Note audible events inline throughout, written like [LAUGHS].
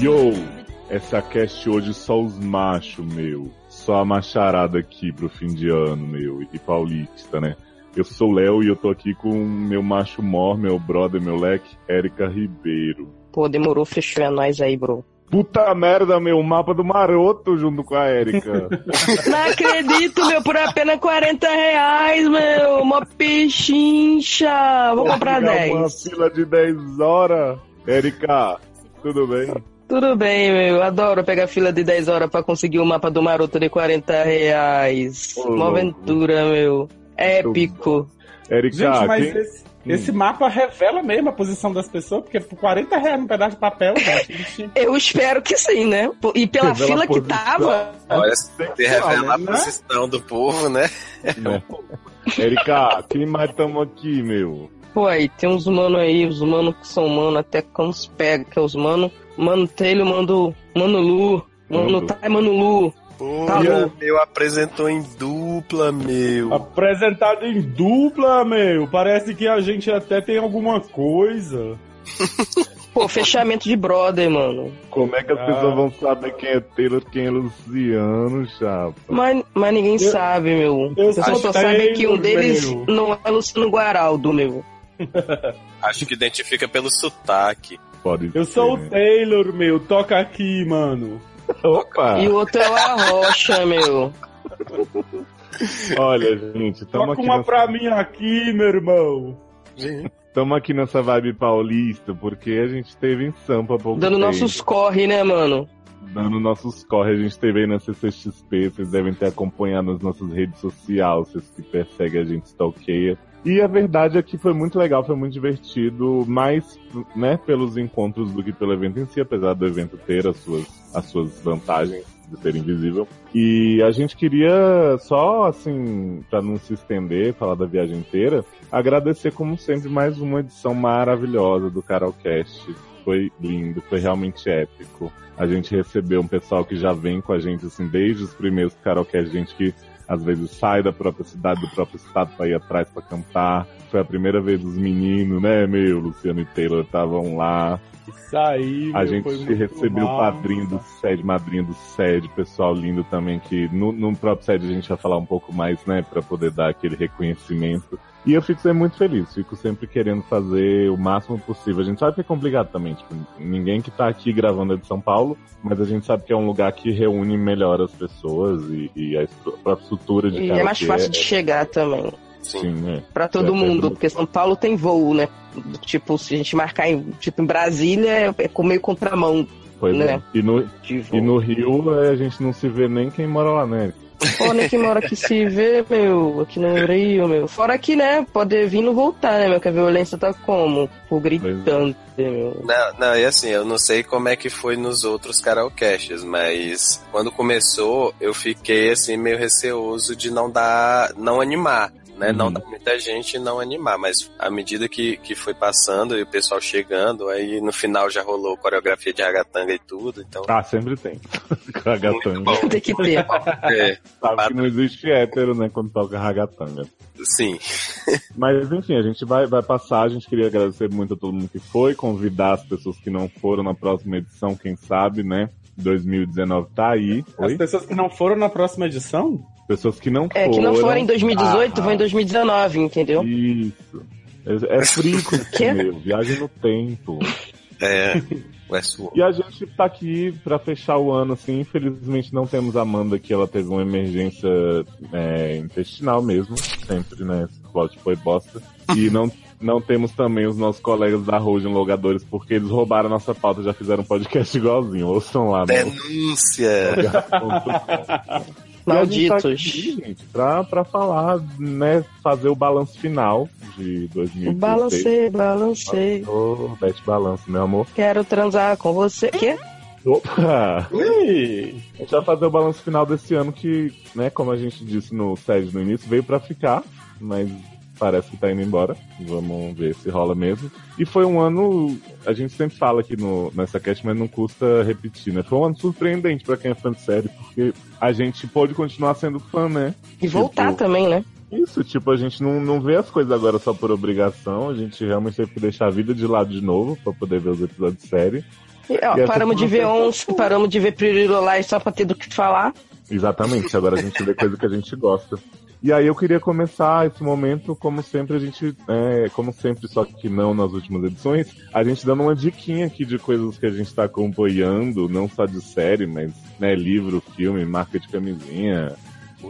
Yo, essa cast hoje só os machos, meu. Só a macharada aqui pro fim de ano, meu. E paulista, né? Eu sou o Léo e eu tô aqui com meu macho mor, meu brother, meu leque, Érica Ribeiro. Pô, demorou, fechou é nós aí, bro. Puta merda, meu, mapa do maroto junto com a Érica. [LAUGHS] Não acredito, meu, por apenas 40 reais, meu. Uma pechincha. Vou comprar 10. Uma fila de 10 horas. Érica, tudo bem? Tudo bem, meu. Adoro pegar fila de 10 horas pra conseguir o mapa do maroto de 40 reais. Ô, Uma louco. aventura, meu. Épico. Érica, Gente, mas quem- esse, esse mapa revela mesmo a posição das pessoas, porque por 40 reais um pedaço de papel, [LAUGHS] gente. Eu espero que sim, né? E pela Revela fila a que tava. Olha, se revela a né? posição do povo, né? né? Érica, quem mais tamo aqui, meu? Pô, aí tem uns mano aí, os mano que são mano, até quando se pega, que é os mano. Mano Taylor, mano, mano Lu. Mano Mano. Thay, mano Lu. Pô, Tá meu, apresentou em dupla, meu. Apresentado em dupla, meu. Parece que a gente até tem alguma coisa. [LAUGHS] Pô, fechamento de brother, mano. Como é que as Ah. pessoas vão saber quem é Taylor, quem é Luciano, chapa? Mas, mas ninguém sabe, meu. eu sou só sabem que um deles meu. não é Luciano Guaraldo, meu. [LAUGHS] Acho que identifica pelo sotaque. Pode Eu sou o ser? Taylor, meu. Toca aqui, mano. Opa! E o outro é o Arrocha, meu. Olha, gente, tamo Toca aqui, uma nessa, pra mim aqui, meu irmão. tamo aqui nessa vibe paulista porque a gente teve em Sampa pouco Dando tempo. nossos corre, né, mano? Dando nossos corre, a gente teve aí na CCXP, vocês devem ter acompanhado nas nossas redes sociais, vocês que perseguem a gente stalkeia. E a verdade é que foi muito legal, foi muito divertido, mais né, pelos encontros do que pelo evento em si, apesar do evento ter as suas, as suas vantagens de ser invisível. E a gente queria só, assim, pra não se estender, falar da viagem inteira, agradecer como sempre mais uma edição maravilhosa do Carolcast. Foi lindo, foi realmente épico. A gente recebeu um pessoal que já vem com a gente, assim, desde os primeiros Carolcast, gente que às vezes sai da própria cidade, do próprio estado para ir atrás para cantar. Foi a primeira vez os meninos, né, meu, Luciano e Taylor estavam lá. Isso aí, A meu, gente recebeu o padrinho do SED, madrinha do SED, pessoal lindo também, que no, no próprio SED a gente vai falar um pouco mais, né, para poder dar aquele reconhecimento. E eu fico sempre muito feliz, fico sempre querendo fazer o máximo possível. A gente sabe que é complicado também, tipo, ninguém que tá aqui gravando é de São Paulo, mas a gente sabe que é um lugar que reúne melhor as pessoas e, e a a própria estrutura de E é mais fácil de é- chegar também. Sim. É. Pra todo É, é mundo, tudo- porque São Paulo tem voo, né? Tipo, se a gente marcar em, tipo, em Brasília, é é com meio contramão Pois né? é. E no, de e no Rio é, a gente não se vê nem quem mora lá, né? Pô, nem que mora aqui se vê, meu, aqui no Rio, meu. Fora que, né, pode vir e não voltar, né, meu, que a violência tá como? Por gritando, meu. Não, não, e assim, eu não sei como é que foi nos outros karaokests, mas quando começou, eu fiquei assim meio receoso de não dar, não animar, né? Não Uhum. dar muita gente não animar, mas à medida que, que foi passando e o pessoal chegando, aí no final já rolou coreografia de ragatanga e tudo, então Ah, sempre tem. [LAUGHS] Ragatanga. Tem que ter. é, Sabe que não existe hétero, né, quando toca ragatanga. sim. Mas enfim, a gente vai, vai passar, a gente queria agradecer muito a todo mundo que foi, convidar as pessoas que não foram na próxima edição, quem sabe, né? 2019 tá aí. As Oi? pessoas que não foram na próxima edição? Pessoas que não É, foram. que não for em 2018, Ah, vão em 2019, entendeu? Isso. É, é [LAUGHS] frico, [LAUGHS] meu. Viagem no tempo. É, [LAUGHS] Westworld. E a gente tá aqui pra fechar o ano, assim. Infelizmente não temos a Amanda, que ela teve uma emergência é, intestinal mesmo. Sempre, né? Esse plot foi bosta. E não, não temos também os nossos colegas da Rojan Logadores, porque eles roubaram a nossa pauta já fizeram um podcast igualzinho. Ouçam lá, né? Denúncia! E tá Malditos. pra, pra falar, né? Fazer o balanço final de 2016. Balancei, balancei. Ô, Bete Balanço, meu amor. Quero transar com você. Quê? Opa! [LAUGHS] Ui, A gente vai fazer o balanço final desse ano que, né, como a gente disse no SED no início, veio pra ficar, mas parece que tá indo embora. Vamos ver se rola mesmo. E foi um ano, a gente sempre fala aqui no, nessa cast, mas não custa repetir, né? Foi um ano surpreendente para quem é fã de série, porque a gente pôde continuar sendo fã, né? E voltar Tipo, também, né? Isso, tipo, a gente não, não vê as coisas agora só por obrigação, a gente realmente teve que deixar a vida de lado de novo pra poder ver os episódios de série. E, ó, E paramos de ver uma uns, paramos de ver Pririlolai só pra ter do que falar. Exatamente, agora a gente vê coisa que a gente gosta. E aí eu queria começar esse momento, como sempre, a gente, é, como sempre, só que não nas últimas edições, a gente dando uma diquinha aqui de coisas que a gente tá acompanhando, não só de série, mas né, livro, filme, marca de camisinha,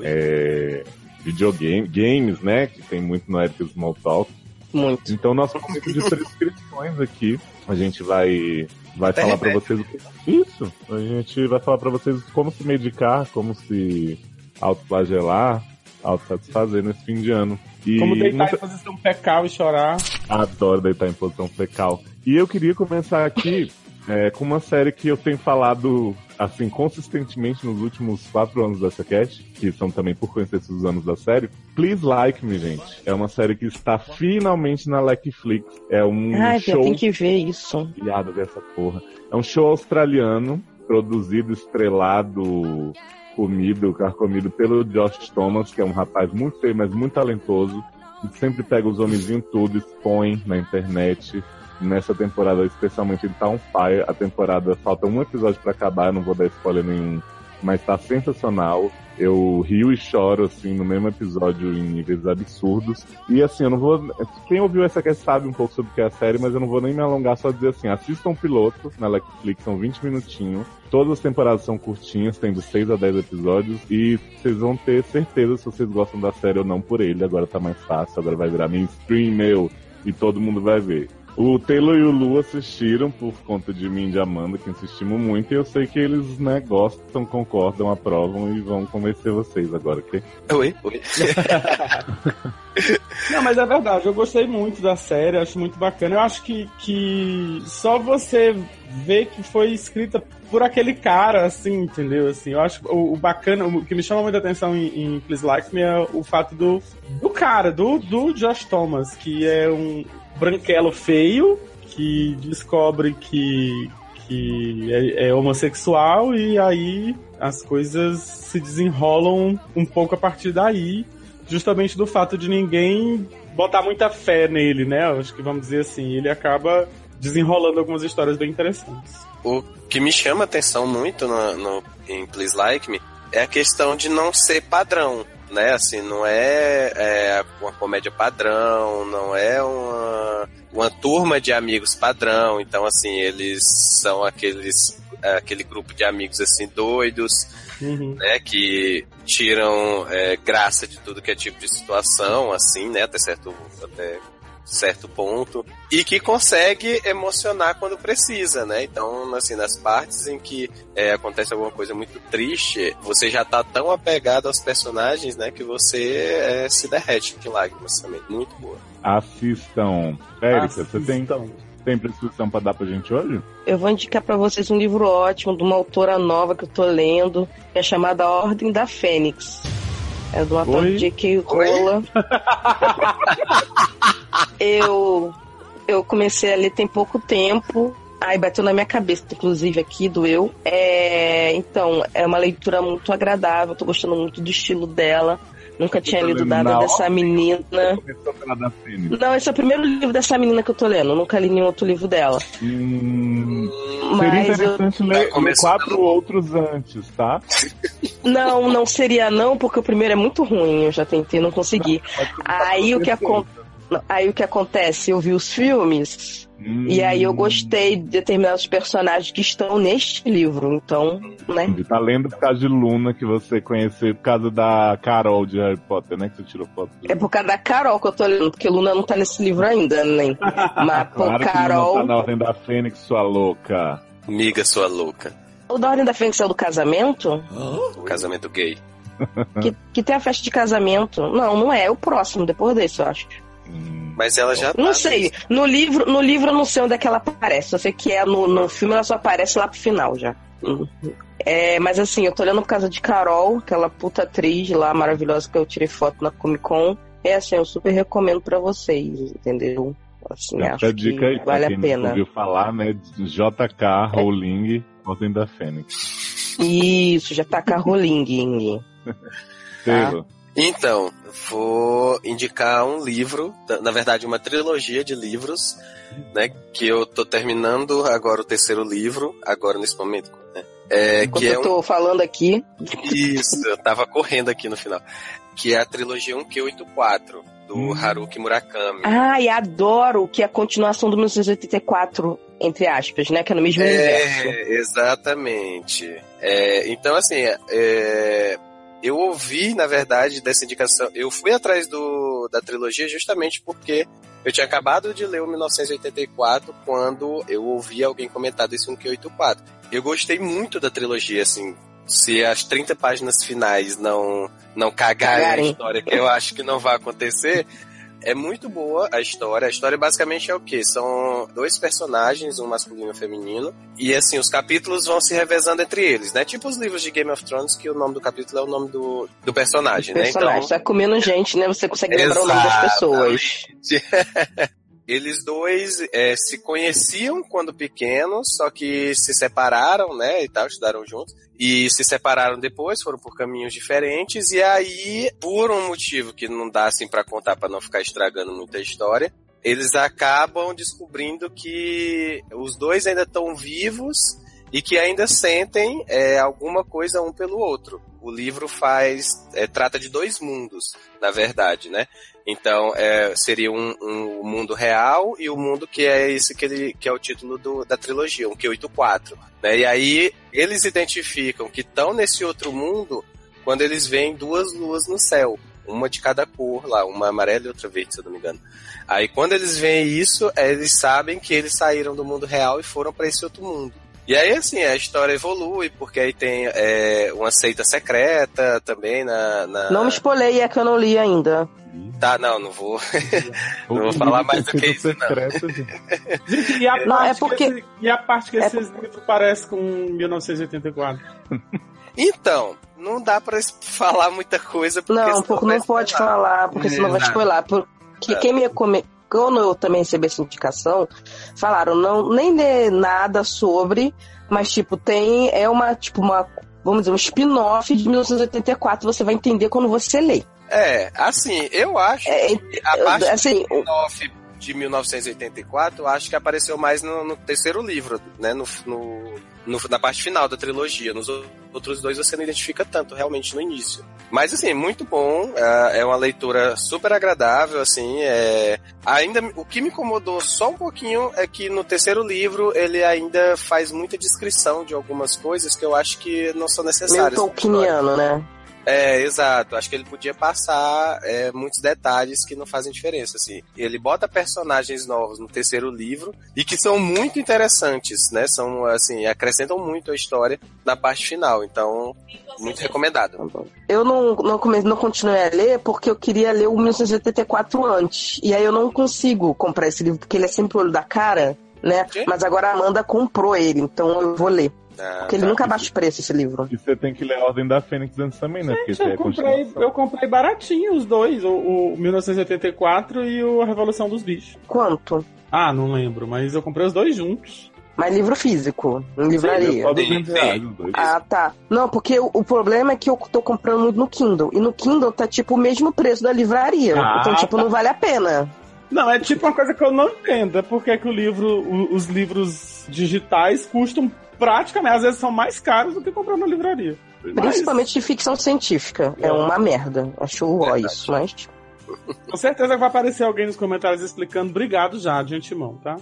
é, videogame, games, né? Que tem muito no Eric Small Talk. Muito. Então, nosso momento de [LAUGHS] prescrições aqui, a gente vai, vai Até falar pra remédio. vocês o que. Isso! A gente vai falar pra vocês como se medicar, como se autoflagelar, autossatisfazer nesse fim de ano. E Como deitar muita- em posição fecal e chorar. Adoro deitar em posição fecal. E eu queria começar aqui [LAUGHS] é, com uma série que eu tenho falado assim consistentemente nos últimos quatro anos dessa cast, que são também por coincidência os anos da série. Please Like Me, gente. É uma série que está finalmente na Netflix. É um Ai, show tem que ver isso. Viado dessa porra. É um show australiano, produzido, estrelado, comido, carcomido pelo Josh Thomas, que é um rapaz muito feio, mas muito talentoso. Sempre pega os homenzinhos tudo, expõe na internet. Nessa temporada, especialmente, ele tá fire. A temporada falta um episódio pra acabar, não vou dar spoiler nenhum. Mas tá sensacional. Eu rio e choro, assim, no mesmo episódio em níveis absurdos. E assim, eu não vou. Quem ouviu essa cast sabe um pouco sobre o que é a série, mas eu não vou nem me alongar, só dizer assim: assistam o piloto na Netflix, são 20 minutinhos. Todas as temporadas são curtinhas, tem de 6 a 10 episódios. E vocês vão ter certeza se vocês gostam da série ou não por ele. Agora tá mais fácil, agora vai virar mainstream, meu. E todo mundo vai ver. O Taylor e o Lu assistiram por conta de mim e de Amanda, que insistimos muito, e eu sei que eles, né, gostam, concordam, aprovam e vão convencer vocês agora, ok? Oi, oi. [LAUGHS] Não, mas é verdade, eu gostei muito da série, acho muito bacana. Eu acho que, que só você ver que foi escrita por aquele cara, assim, entendeu? Assim, eu acho o, o bacana, o que me chama muita atenção em, em Please Like Me é o fato do, do cara, do, do Josh Thomas, que é um branquelo feio, que descobre que, que é, é homossexual e aí as coisas se desenrolam um pouco a partir daí justamente do fato de ninguém botar muita fé nele, né? Acho que vamos dizer assim, ele acaba desenrolando algumas histórias bem interessantes. O que me chama atenção muito no, no- em Please Like Me é a questão de não ser padrão, né? Assim, não é, é uma comédia padrão, não é uma, uma turma de amigos padrão. Então, assim, eles são aqueles é, aquele grupo de amigos assim doidos, né? Que tiram é, graça de tudo que é tipo de situação, assim, né? Até certo, até certo ponto e que consegue emocionar quando precisa, né? Então, assim, nas partes em que é, acontece alguma coisa muito triste, você já tá tão apegado aos personagens, né, que você é, se derrete de lágrimas também. Muito boa. Assistam. Érica, você tem, tem prescrição pra dar pra gente hoje? Eu vou indicar pra vocês um livro ótimo de uma autora nova que eu tô lendo, que é chamada Ordem da Fênix. É do autor Oi? J.K. Rola. [LAUGHS] eu, eu comecei a ler tem pouco tempo. Aí bateu na minha cabeça, inclusive aqui, doeu. É, então, é uma leitura muito agradável, tô gostando muito do estilo dela. Nunca tinha lido nada na dessa menina. Não, esse é o primeiro livro dessa menina que eu tô lendo. Eu nunca li nenhum outro livro dela. Hum, seria Mas eu, interessante ler quatro outros antes, tá? Não, não seria não, porque o primeiro é muito ruim, eu já tentei, não consegui. Aí o que, terceiro. Aí o que acontece? Eu vi os filmes Hum, e aí eu gostei de determinados personagens que estão neste livro, então, né? Tá lendo por causa de Luna, que você conheceu por causa da Carol de Harry Potter, né? Que você tirou foto. É por causa da Carol que eu tô lendo, porque Luna não tá nesse livro ainda, nem. [LAUGHS] Mas por Claro que Carol. Luna tá na ordem da Fênix, sua louca. Miga sua louca. O da Ordem da Fênix é o do casamento? O casamento gay. Que, que tem a festa de casamento. Não, não é, é o próximo, depois desse, eu acho. Mas ela já Não tá sei. No livro, no livro eu não sei onde é que ela aparece. Eu sei que é no, no filme ela só aparece lá pro final já. É, mas assim, eu tô olhando por causa de Carol, aquela puta atriz lá maravilhosa que eu tirei foto na Comic Con. É assim, eu super recomendo para vocês, entendeu? Assim, acho dica aí, vale a pena. ouviu falar, né? JK Rowling, Ordem da Fênix. Isso, JK Rowling. [LAUGHS] tá? Então, vou indicar um livro, na verdade uma trilogia de livros, né, que eu tô terminando agora o terceiro livro, agora nesse momento, né? É, que é eu tô um... falando aqui. Isso, eu tava correndo aqui no final. Que é a trilogia 1Q84, do hum. Haruki Murakami. Ai, adoro que é a continuação do 1984, entre aspas, né? Que é no mesmo é, universo. Exatamente. É, então, assim, é, eu ouvi, na verdade, dessa indicação. Eu fui atrás do, da trilogia justamente porque eu tinha acabado de ler o 1984 quando eu ouvi alguém comentar desse 1Q84. Eu gostei muito da trilogia, assim. Se as 30 páginas finais não, não cagarem, cagarem. a história, que eu acho que não vai acontecer, [LAUGHS] é muito boa a história. A história basicamente é o quê? São dois personagens, um masculino e um feminino. E assim, os capítulos vão se revezando entre eles, né? Tipo os livros de Game of Thrones, que o nome do capítulo é o nome do, do personagem, né? Personagem, então... tá comendo gente, né? Você consegue lembrar o nome das pessoas. [LAUGHS] Eles dois é, se conheciam quando pequenos, só que se separaram, né, e tal, estudaram juntos. E se separaram depois, foram por caminhos diferentes, e aí, por um motivo que não dá assim para contar para não ficar estragando muita história, eles acabam descobrindo que os dois ainda estão vivos e que ainda sentem é, alguma coisa um pelo outro. O livro faz é, trata de dois mundos, na verdade, né? Então é, seria um, um, mundo real e o um mundo que é esse que, ele, que é o título do, da trilogia, um Q84. Né? E aí eles identificam que estão nesse outro mundo quando eles veem duas luas no céu uma de cada cor lá, uma amarela e outra verde, se eu não me engano. Aí quando eles veem isso, eles sabem que eles saíram do mundo real e foram para esse outro mundo. E aí, assim, a história evolui, porque aí tem é, uma seita secreta também na, na... Não me espolei, é que eu não li ainda. Tá, não, não vou. [LAUGHS] não vou falar mais do que isso, não. [LAUGHS] Gente, e a, não, é porque... Esse, e a parte que é esses por... livros parecem com 1984? Então, não dá pra [LAUGHS] falar muita coisa. Porque não, porque não pode falar, porque senão vai spoiler. Porque quem me come quando eu também recebi essa indicação, falaram, não, nem ler nada sobre, mas tipo, tem, é uma, tipo, uma, vamos dizer, um spin-off de 1984, você vai entender quando você lê. É, assim, eu acho é, que a parte assim, do spin-off de 1984, eu acho que apareceu mais no, no terceiro livro, né, no, no no, na parte final da trilogia. Nos outros dois você não identifica tanto, realmente, no início. Mas, assim, muito bom. É, é uma leitura super agradável, assim. É... Ainda, o que me incomodou só um pouquinho é que no terceiro livro ele ainda faz muita descrição de algumas coisas que eu acho que não são necessárias. Meio Tolkieniano, né? É, exato. Acho que ele podia passar é, muitos detalhes que não fazem diferença, assim. Ele bota personagens novos no terceiro livro e que são muito interessantes, né? São, assim, acrescentam muito a história na parte final. Então, muito recomendado. Tá eu não, não, comecei, não continuei a ler porque eu queria ler o 1984 antes. E aí eu não consigo comprar esse livro porque ele é sempre o olho da cara, né? Mas agora a Amanda comprou ele, então eu vou ler. Porque ele tá. nunca baixa o preço, esse livro. E você tem que ler a Ordem da Fênix antes também, né? Gente, Porque eu, é comprei, eu comprei baratinho os dois, o, o 1984 e o A Revolução dos Bichos. Quanto? Ah, não lembro, mas eu comprei os dois juntos. Mas livro físico, em livraria. Sim, reais, ah, tá. Não, porque o, o, problema é que eu tô comprando muito no Kindle. E no Kindle tá tipo o mesmo preço da livraria. Ah, então, tipo, tá. não vale a pena. Não, é tipo uma coisa que eu não entendo. É porque que o livro, o, os livros digitais custam praticamente, às vezes são mais caros do que comprar na livraria. Principalmente mas... de ficção científica. É, é uma merda. Acho ó isso, mas. Com certeza vai aparecer alguém nos comentários explicando. Obrigado já, de antemão, tá?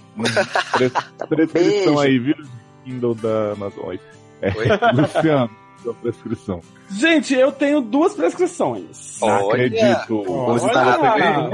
prescrição aí, viu? Kindle da Amazon. É, [LAUGHS] Luciano, sua prescrição. Gente, eu tenho duas prescrições. Não acredito. Você Olha.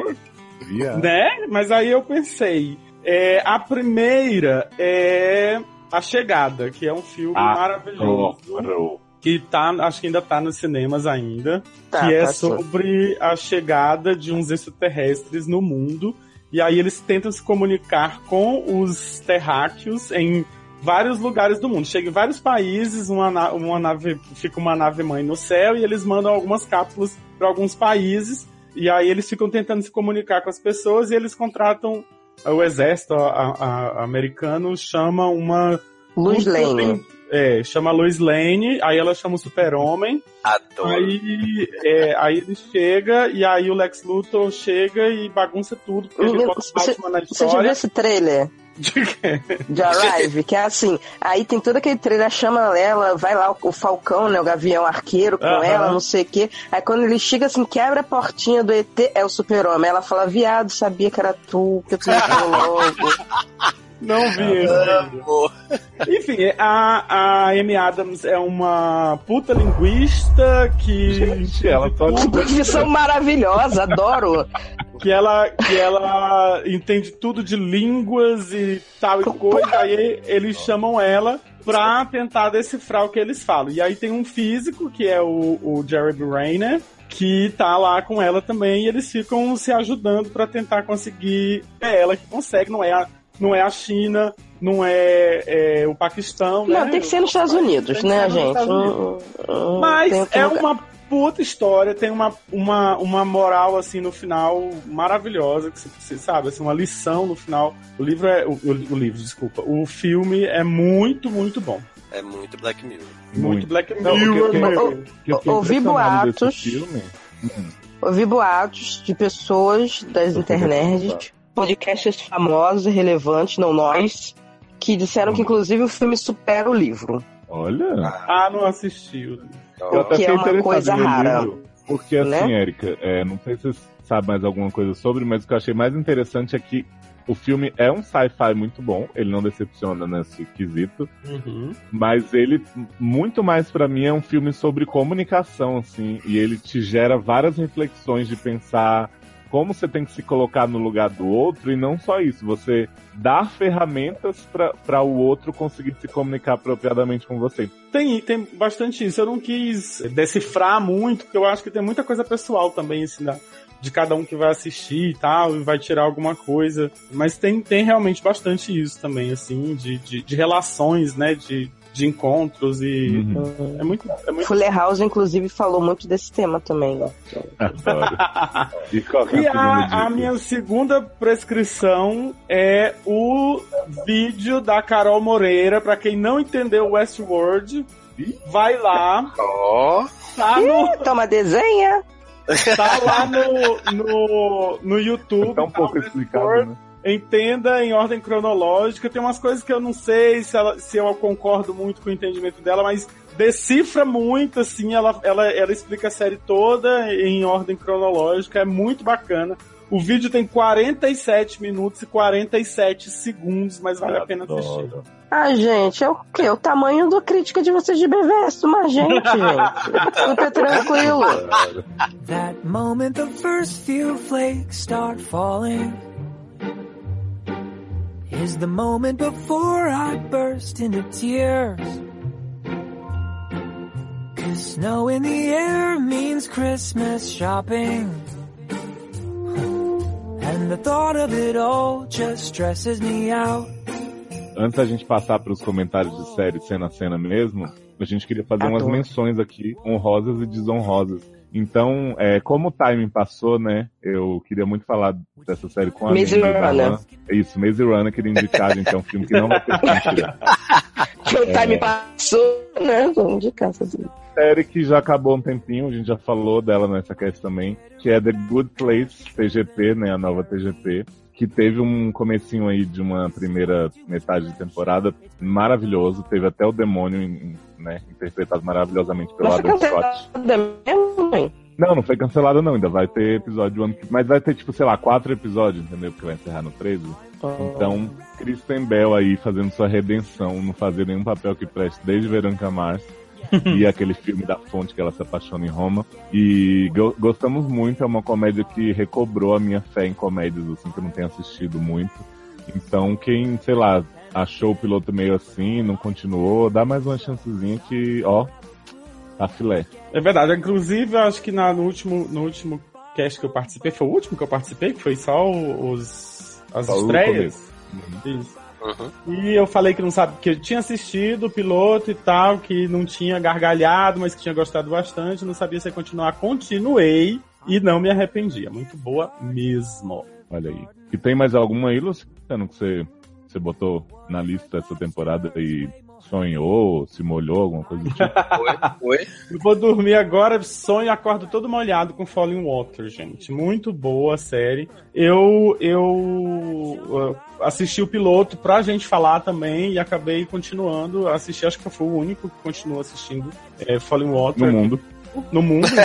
Né? Mas aí eu pensei. É, a primeira é A Chegada, que é um filme ah, maravilhoso. Oh, que tá, acho que ainda tá nos cinemas ainda. Tá, que é tá sobre a chegada de uns extraterrestres no mundo. E aí eles tentam se comunicar com os terráqueos em vários lugares do mundo. Chega em vários países, uma, uma nave, fica uma nave mãe no céu e eles mandam algumas cápsulas para alguns países E aí eles ficam tentando se comunicar com as pessoas e eles contratam o exército a, a, americano chama uma Luz Lane. É, chama Lois Lane, aí ela chama o Super-Homem. Adoro. Aí, é, aí ele chega, e aí o Lex Luthor chega e bagunça tudo, porque ele bota o Batman na Você já viu história. esse trailer? De Arrive, que é assim, aí tem todo aquele trailer, chama ela, vai lá o Falcão, né, o Gavião Arqueiro com Aham. ela, não sei o quê. Aí quando ele chega assim, quebra a portinha do ET, é o super-homem. Ela fala, viado, sabia que era tu, que eu te logo. [LAUGHS] Não vi. Amor. Enfim, a, a Amy Adams é uma puta linguista que, Gente, ela só Que profissão maravilhosa, adoro. que, ela, que ela entende tudo de línguas e tal e coisa. Aí eles chamam ela pra tentar decifrar o que eles falam. E aí tem um físico, que é o, o Jared Rayner, que tá lá com ela também, e eles ficam se ajudando pra tentar conseguir. É ela que consegue, não é a, não é a China, não é, é o Paquistão, né? Não, tem que ser nos Estados Unidos, né, gente? Unidos. Hum, hum, Mas é lugar- uma puta história, tem uma, uma, uma moral assim no final maravilhosa, que você, sabe, assim, uma lição no final. O livro é. O, o- livro, desculpa. O filme é muito, muito bom. É muito Black Mirror. Muito, Black Não, Mirror, que fiquei Ouvi boatos. filme. Ouvi boatos de pessoas das internet, podcasts famosos e relevantes, não nós, que disseram que inclusive o filme supera o livro. Olha. Ah, não assistiu. Eu até que é fiquei uma coisa rara. livro, Porque assim, Né? Érica, é, não sei se você sabe mais alguma coisa sobre, mas o que eu achei mais interessante é que o filme é um sci-fi muito bom, ele não decepciona nesse quesito, Uhum. mas ele, muito mais pra mim, é um filme sobre comunicação, assim, e ele te gera várias reflexões de pensar como você tem que se colocar no lugar do outro, e não só isso, você dar ferramentas para o outro conseguir se comunicar apropriadamente com você. Tem, tem bastante isso. Eu não quis decifrar muito, porque eu acho que tem muita coisa pessoal também, assim, da- de cada um que vai assistir e tal, e vai tirar alguma coisa. Mas tem, tem realmente bastante isso também, assim, de, de, de relações, né, de, de encontros e... Uhum. É muito... É muito... Fuller House, inclusive, falou muito desse tema também. né? [LAUGHS] Adoro. E qual é E a a, minha segunda prescrição é o vídeo da Carol Moreira. Pra quem não entendeu Westworld, vai lá. Ó. Tá no, Toma, desenha. Tá lá no, no, no YouTube. Tá um pouco tá, explicado, né? Entenda em ordem cronológica. Tem umas coisas que eu não sei se, ela, se eu concordo muito com o entendimento dela, mas decifra muito, assim. Ela, ela, ela explica a série toda em ordem cronológica. É muito bacana. O vídeo tem 47 minutos e 47 segundos, mas vale a pena assistir. Adoro. Ah, gente, é o quê? O tamanho da crítica de vocês de BVS, uma gente, [LAUGHS] gente. Super tranquilo. That moment the first few flakes start falling is the moment before I burst into tears. Cause snow in the air means Christmas shopping. And the thought of it all just stresses me out. Antes da gente passar para os comentários de série cena a cena mesmo, a gente queria fazer umas Adoro. menções aqui, honrosas e desonrosas. Então, é, como o timing passou, né? Eu queria muito falar dessa série com a Maze Runner. É Isso, Maze Runner, queria indicar, gente, é um filme que não vai ter. [LAUGHS] Que o time passou, né? Vamos de casa. Assim. série que já acabou um tempinho, a gente já falou dela nessa cast também, que é The Good Place TGP, né, a nova TGP, que teve um comecinho aí de uma primeira metade de temporada maravilhoso, teve até o demônio, em- né, interpretado maravilhosamente pelo Adam Scott. cancelada mesmo? Não, não foi cancelado não, ainda vai ter episódio ano que mas vai ter tipo, sei lá, quatro episódios, entendeu? Porque vai encerrar no 13. Então, Kristen Bell aí fazendo sua redenção, não fazer nenhum papel que preste desde Veranca Mars. [LAUGHS] e aquele filme da fonte que ela se apaixona em Roma. E go- gostamos muito, é uma comédia que recobrou a minha fé em comédias, assim, que eu não tenho assistido muito. Então, quem, sei lá, achou o piloto meio assim, não continuou, dá mais uma chancezinha que, ó, tá filé. É verdade. Inclusive, eu acho que na- no, último, no último cast que eu participei, foi o último que eu participei, que foi só o- os, as Só estreias. Uhum. Isso. Uhum. E eu falei que não sabe, que eu tinha assistido o piloto e tal, que não tinha gargalhado, mas que tinha gostado bastante, não sabia se ia continuar. Continuei e não me arrependi. É muito boa mesmo. Olha aí. E tem mais alguma aí, Luciano, que você, você botou na lista essa temporada e sonhou, se molhou, alguma coisa do tipo? [LAUGHS] Foi, foi. Eu vou dormir agora, sonho e acordo todo molhado com Falling Water, gente. Muito boa a série. Eu, eu assisti o piloto pra gente falar também e acabei continuando. Assisti, acho que eu fui o único que continuou assistindo é, Falling Water. No mundo. No mundo. [LAUGHS]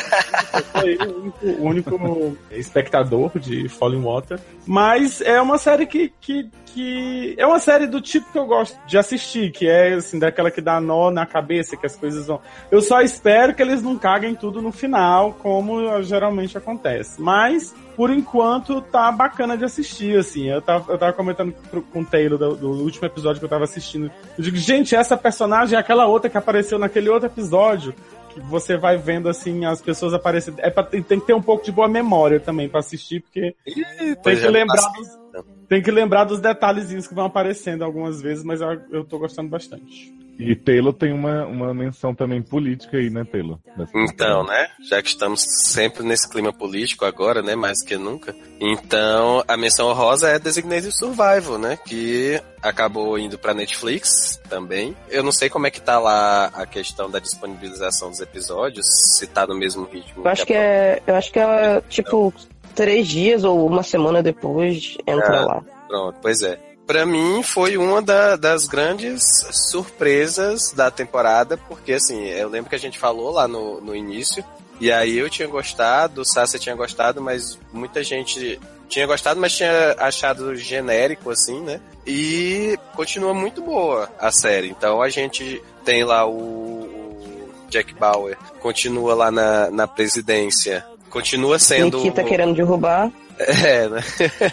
Eu fui o único, o único espectador de Falling Water. Mas é uma série que, que, que. É uma série do tipo que eu gosto de assistir, que é assim, daquela que dá nó na cabeça, que as coisas vão. Eu só espero que eles não caguem tudo no final, como geralmente acontece. Mas por enquanto tá bacana de assistir, assim. Eu tava, eu tava comentando com o Taylor do, do, último episódio que eu tava assistindo. Eu digo, gente, essa personagem é aquela outra que apareceu naquele outro episódio. Você vai vendo, assim, as pessoas aparecendo. É pra, tem, tem que ter um pouco de boa memória também pra assistir, porque Ih, tem que já lembrar passei. dos, tem que lembrar dos detalhezinhos que vão aparecendo algumas vezes, mas eu, eu tô gostando bastante. E Taylor tem uma, uma menção também política aí, né, Taylor? Então, né? Já que estamos sempre nesse clima político agora, né? Mais que nunca. Então, a menção rosa é Designated Survival, né? Que acabou indo pra Netflix também. Eu não sei como é que tá lá a questão da disponibilização dos episódios, se tá no mesmo ritmo. Eu acho que a é. Eu acho que é tipo três dias ou uma semana depois entra Ah. lá. Pronto, pois é. Pra mim foi uma da- das grandes surpresas da temporada, porque assim, eu lembro que a gente falou lá no, no início, e aí eu tinha gostado, o Sasha tinha gostado, mas muita gente tinha gostado, mas tinha achado genérico, assim, né? E continua muito boa a série. Então a gente tem lá o, o Jack Bauer, continua lá na, na presidência, continua sendo. Nikita querendo derrubar. É, né? [LAUGHS]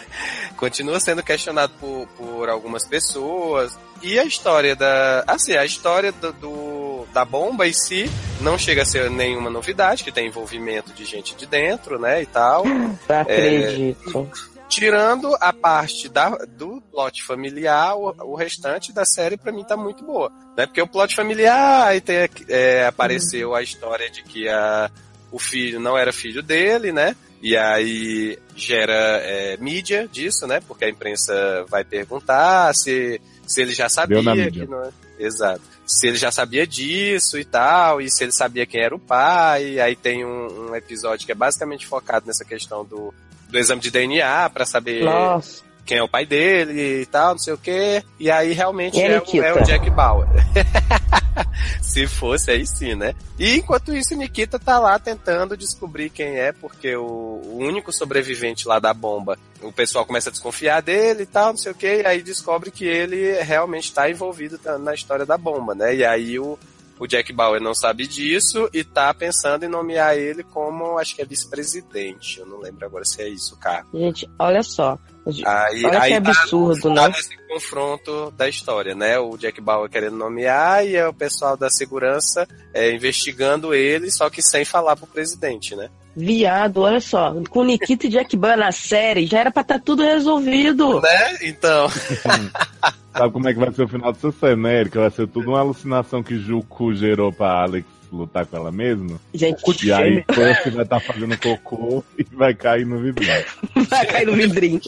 Continua sendo questionado por, por algumas pessoas. E a história da. Assim, a história do, do- da bomba em si não chega a ser nenhuma novidade, que tem envolvimento de gente de dentro, né? E tal. Não [LAUGHS] acredito. Tirando a parte da, do plot familiar, o, o restante da série pra mim tá muito boa. Né? Porque o plot familiar, aí tem, é, apareceu a história de que a, o filho não era filho dele, né? E aí gera é, mídia disso, né? Porque a imprensa vai perguntar se, se ele já sabia Deu na mídia. que não é. Exato. Se ele já sabia disso e tal, e se ele sabia quem era o pai. Aí tem um, um episódio que é basicamente focado nessa questão do, do exame de DNA pra saber Nossa. quem é o pai dele e tal, não sei o quê. E aí realmente a é, o, é o Jack Bauer. [LAUGHS] [LAUGHS] Se fosse, aí sim, né? E enquanto isso, Nikita tá lá tentando descobrir quem é, porque o, único sobrevivente lá da bomba, o pessoal começa a desconfiar dele e tal, não sei o quê, e aí descobre que ele realmente tá envolvido na história da bomba, né? E aí o, o Jack Bauer não sabe disso e tá pensando em nomear ele como, acho que é vice-presidente. Eu não lembro agora se é isso, cara. Gente, olha só. Aí, Olha aí que tá- absurdo, tá né? nesse confronto da história, né? O Jack Bauer querendo nomear e é o pessoal da segurança é, investigando ele, só que sem falar pro presidente, né? Viado, olha só. Com Nikita e Jack Ban na série, já era pra estar tudo resolvido. Né? Então, [LAUGHS] Sabe como é que vai ser o final dessa série, né, Erika? Vai ser tudo uma alucinação que Juku gerou pra Alex lutar com ela mesma. Gente, E aí Puff vai estar fazendo cocô e vai cair no vidrinho. [LAUGHS] vai cair no vidrinho.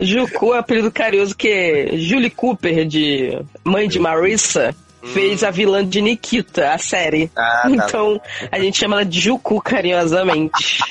Juku é apelido carinhoso que Julie Cooper, de mãe de Marissa, fez a vilã de Nikita, a série. ah, tá. Então, a gente chama ela de Juku carinhosamente.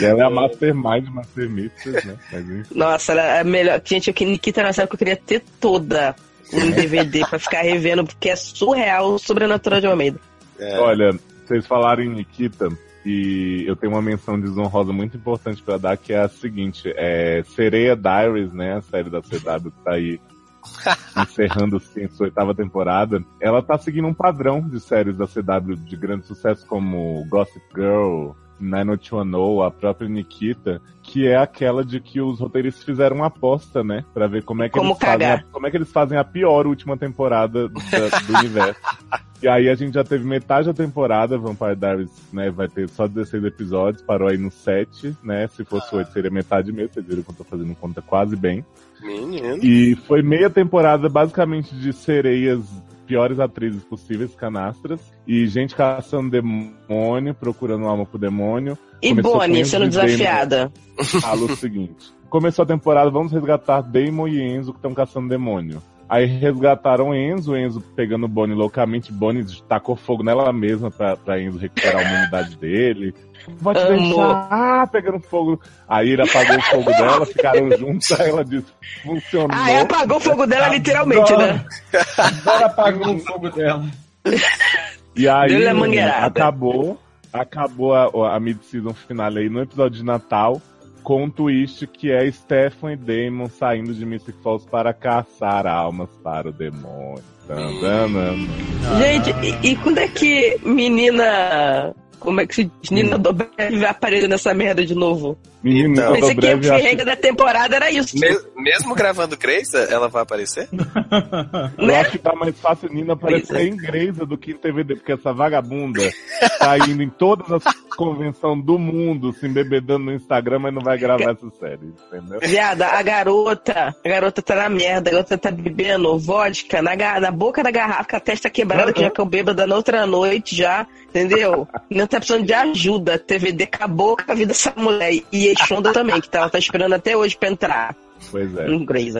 E ela é a Mastermind, Master né? Nossa, ela é a melhor. Gente, eu que Nikita era uma série que eu queria ter toda em DVD pra ficar revendo, porque é surreal, sobrenatural de Almeida. É. Olha, vocês falaram em Nikita e eu tenho uma menção desonrosa muito importante pra dar, que é a seguinte, é Sereia Diaries, né, a série da CW que tá aí [LAUGHS] encerrando sim, sua oitava temporada, ela tá seguindo um padrão de séries da CW de grande sucesso como Gossip Girl, 90210, a própria Nikita, que é aquela de que os roteiristas fizeram uma aposta, né, Pra ver como é que Como eles fazem a, como é que eles fazem a pior última temporada da- do [LAUGHS] universo. E aí a gente já teve metade da temporada, Vampire Diaries, né, vai ter só 16 episódios, parou aí no 7, né, se fosse 8 seria metade mesmo, vocês viram que eu tô fazendo conta quase bem. Menino. E foi meia temporada basicamente de sereias piores atrizes possíveis, canastras, e gente caçando demônio, procurando alma pro demônio. E Bonnie sendo e Damon. desafiada. Fala o [LAUGHS] seguinte: começou a temporada, vamos resgatar Damon e Enzo que estão caçando demônio. Aí resgataram Enzo, Enzo pegando Bonnie loucamente, Bonnie tacou fogo nela mesma pra, pra Enzo recuperar a humanidade [LAUGHS] dele. Vou te Amo. deixar, ah, pegando fogo. Aí ele apagou o fogo dela, ficaram juntos, aí ela disse, funcionou. Ah, é, apagou o fogo dela literalmente, né? Agora apagou o fogo dela. E aí acabou, acabou a, a mid-season finale aí no episódio de Natal com um twist que é Stefan e Damon saindo de Mystic Falls para caçar almas para o demônio. Gente, e, e quando é que menina. Como é que se diz? Nina Dobrev vai aparecer nessa merda de novo? Menino, Então. eu Pensei tô que a acho da temporada era isso. Me- mesmo gravando Grace, ela vai aparecer? [LAUGHS] Eu né? acho que tá mais fácil Nina aparecer é. em Grey's do que em TVD, porque essa vagabunda tá indo em todas as convenções do mundo, se embebedando no Instagram, mas não vai gravar essa série, entendeu? Viada, a garota, a garota tá na merda, a garota tá bebendo vodka na, na boca da garrafa, com a testa quebrada, que já caiu bêbada na outra noite já, entendeu? Não tá precisando de ajuda. TVD acabou com a vida dessa mulher. E Exonda também, que ela tá esperando até hoje pra entrar Pois é.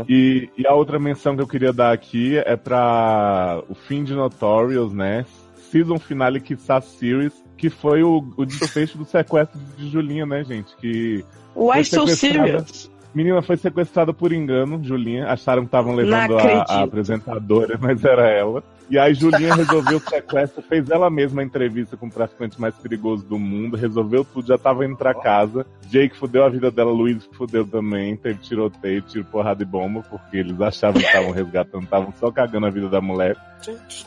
E, e a outra menção que eu queria dar aqui é pra o fim de Notorious, né? Season finale que Series, que foi o, o desfecho do sequestro de Julinha, né, gente? Que Why so serious? menina foi sequestrada por engano, Julinha. Acharam que estavam levando a, a apresentadora, [LAUGHS] mas era ela. E aí Julinha resolveu o sequestro, fez ela mesma a entrevista com o traficante mais perigoso do mundo, resolveu tudo, já tava indo pra casa. Jake fudeu a vida dela, Luiz fudeu também, teve tiroteio, tiro, porrada e bomba, porque eles achavam que estavam resgatando, estavam só cagando a vida da mulher.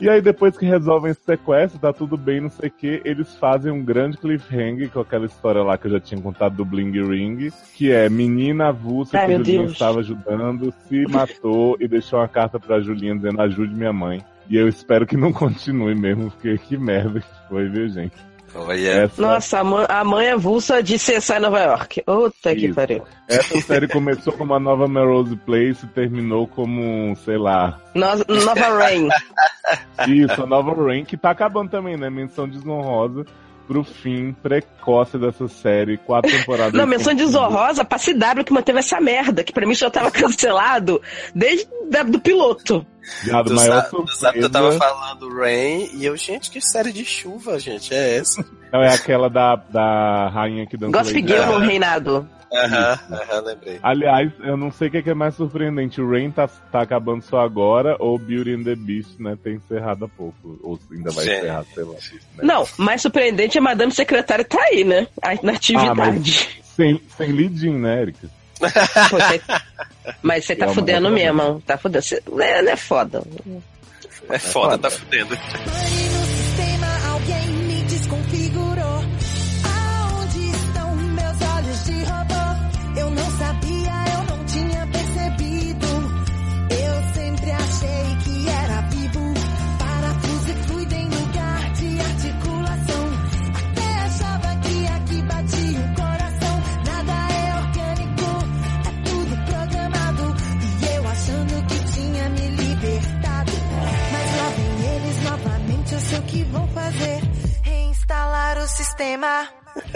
E aí depois que resolvem esse sequestro, tá tudo bem, não sei o que, eles fazem um grande cliffhanger com aquela história lá que eu já tinha contado do Bling Ring, que é menina avulsa Ai, que meu Julinha Deus. estava ajudando, se matou e deixou uma carta pra Julinha dizendo ajude minha mãe. E eu espero que não continue mesmo, porque que merda que foi, viu, gente? Olha. Essa, Nossa, a mãe, a mãe avulsa de CSI Nova York. Puta que pariu. essa série começou como a nova Melrose Place e terminou como, sei lá, Nova, Nova Rain. Isso, a nova Rain, que tá acabando também, né? Menção desonrosa pro fim precoce dessa série. Quatro temporadas. Não, menção desonrosa pra CW que manteve essa merda, que pra mim já tava [LAUGHS] cancelado desde da- do piloto. Viado, Tu maior sabe, eu tava falando Rain e eu, gente, que série de chuva, gente, é essa? não, é aquela da, da rainha que dança Gossip Girl Gaga. no reinado. Aham, aham, lembrei. Aliás, eu não sei o que é, é mais surpreendente. O Rain tá, tá acabando só agora ou Beauty and the Beast, né? Tem encerrado há pouco. Ou ainda vai Gente. encerrar, sei lá. né? Não, mais surpreendente é a Madame Secretária tá aí, né? Na atividade. Sem, sem lead-in, né, Erika? Pô, Mas você tá É fudendo mesmo. Tá fudendo. Você- É, não é foda. É foda, tá fudendo. Sistema.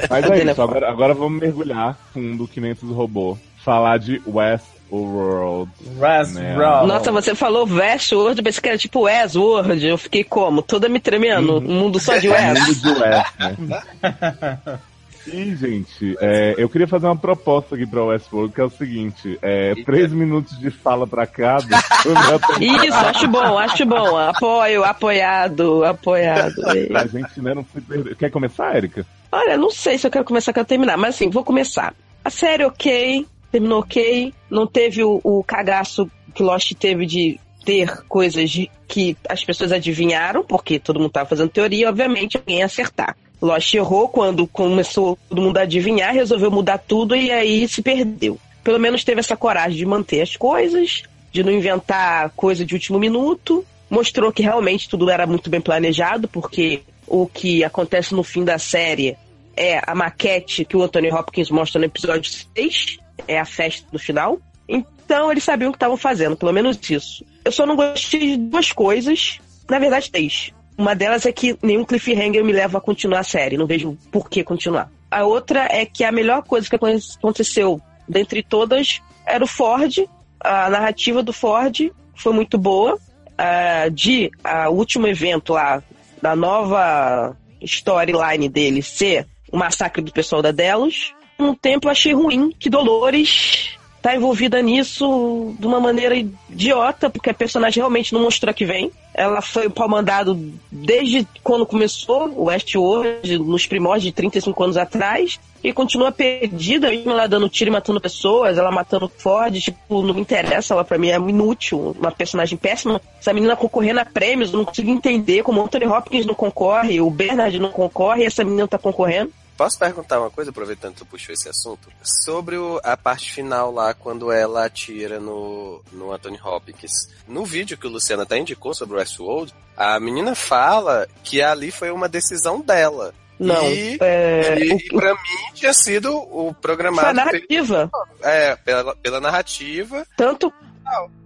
Mas é telefone. isso, agora, agora vamos mergulhar fundo que nem esses robôs. Falar de Westworld. Ras, Né? Nossa, você falou Westworld, eu pensei que era tipo Westworld. Eu fiquei como? Toda me tremendo. Um mundo só de West. [LAUGHS] Mundo de West, né? [LAUGHS] E, gente, é, eu queria fazer uma proposta aqui pra Westworld, que é o seguinte, é, três minutos de fala pra cada. [LAUGHS] tô- Isso, acho bom, acho bom. Apoio, apoiado, apoiado. A gente né, não se perder. Quer começar, Erika? Olha, não sei se eu quero começar, quero terminar, mas assim, vou começar. A série ok, terminou ok, não teve o, o cagaço que Lost teve de ter coisas de- que as pessoas adivinharam, porque todo mundo tava fazendo teoria, obviamente alguém ia acertar. Lost errou quando começou todo mundo a adivinhar, resolveu mudar tudo e aí se perdeu. Pelo menos teve essa coragem de manter as coisas, de não inventar coisa de último minuto. mostrou que realmente tudo era muito bem planejado, porque o que acontece no fim da série é a maquete que o Anthony Hopkins mostra no episódio 6, é a festa do final. Então eles sabiam o que estavam fazendo, pelo menos isso. Eu só não gostei de duas coisas, na verdade três. Uma delas é que nenhum cliffhanger me leva a continuar a série, não vejo por que continuar. A outra é que a melhor coisa que aconteceu dentre todas era o Ford, a narrativa do Ford foi muito boa. Uh, de uh, o último evento lá, da nova storyline dele ser o massacre do pessoal da Delos, um tempo eu achei ruim que Dolores tá envolvida nisso de uma maneira idiota, porque a personagem realmente não mostrou que vem. Ela foi o pau mandado desde quando começou o Westworld, nos primórdios de 35 anos atrás, e continua perdida, mesmo ela dando tiro e matando pessoas, ela matando Ford, tipo, não me interessa, ela pra mim é inútil, uma personagem péssima. Essa menina concorrendo a prêmios, eu não consigo entender como o Anthony Hopkins não concorre, o Bernard não concorre e essa menina tá concorrendo. Posso perguntar uma coisa, aproveitando que tu puxou esse assunto? Sobre o, a parte final lá, quando ela atira no, no Anthony Hopkins. No vídeo que o Luciano até indicou sobre o Westworld, a menina fala que ali foi uma decisão dela. Não. E, é, e, e pra mim tinha sido o programado. Foi a narrativa. É, pela, pela narrativa. Tanto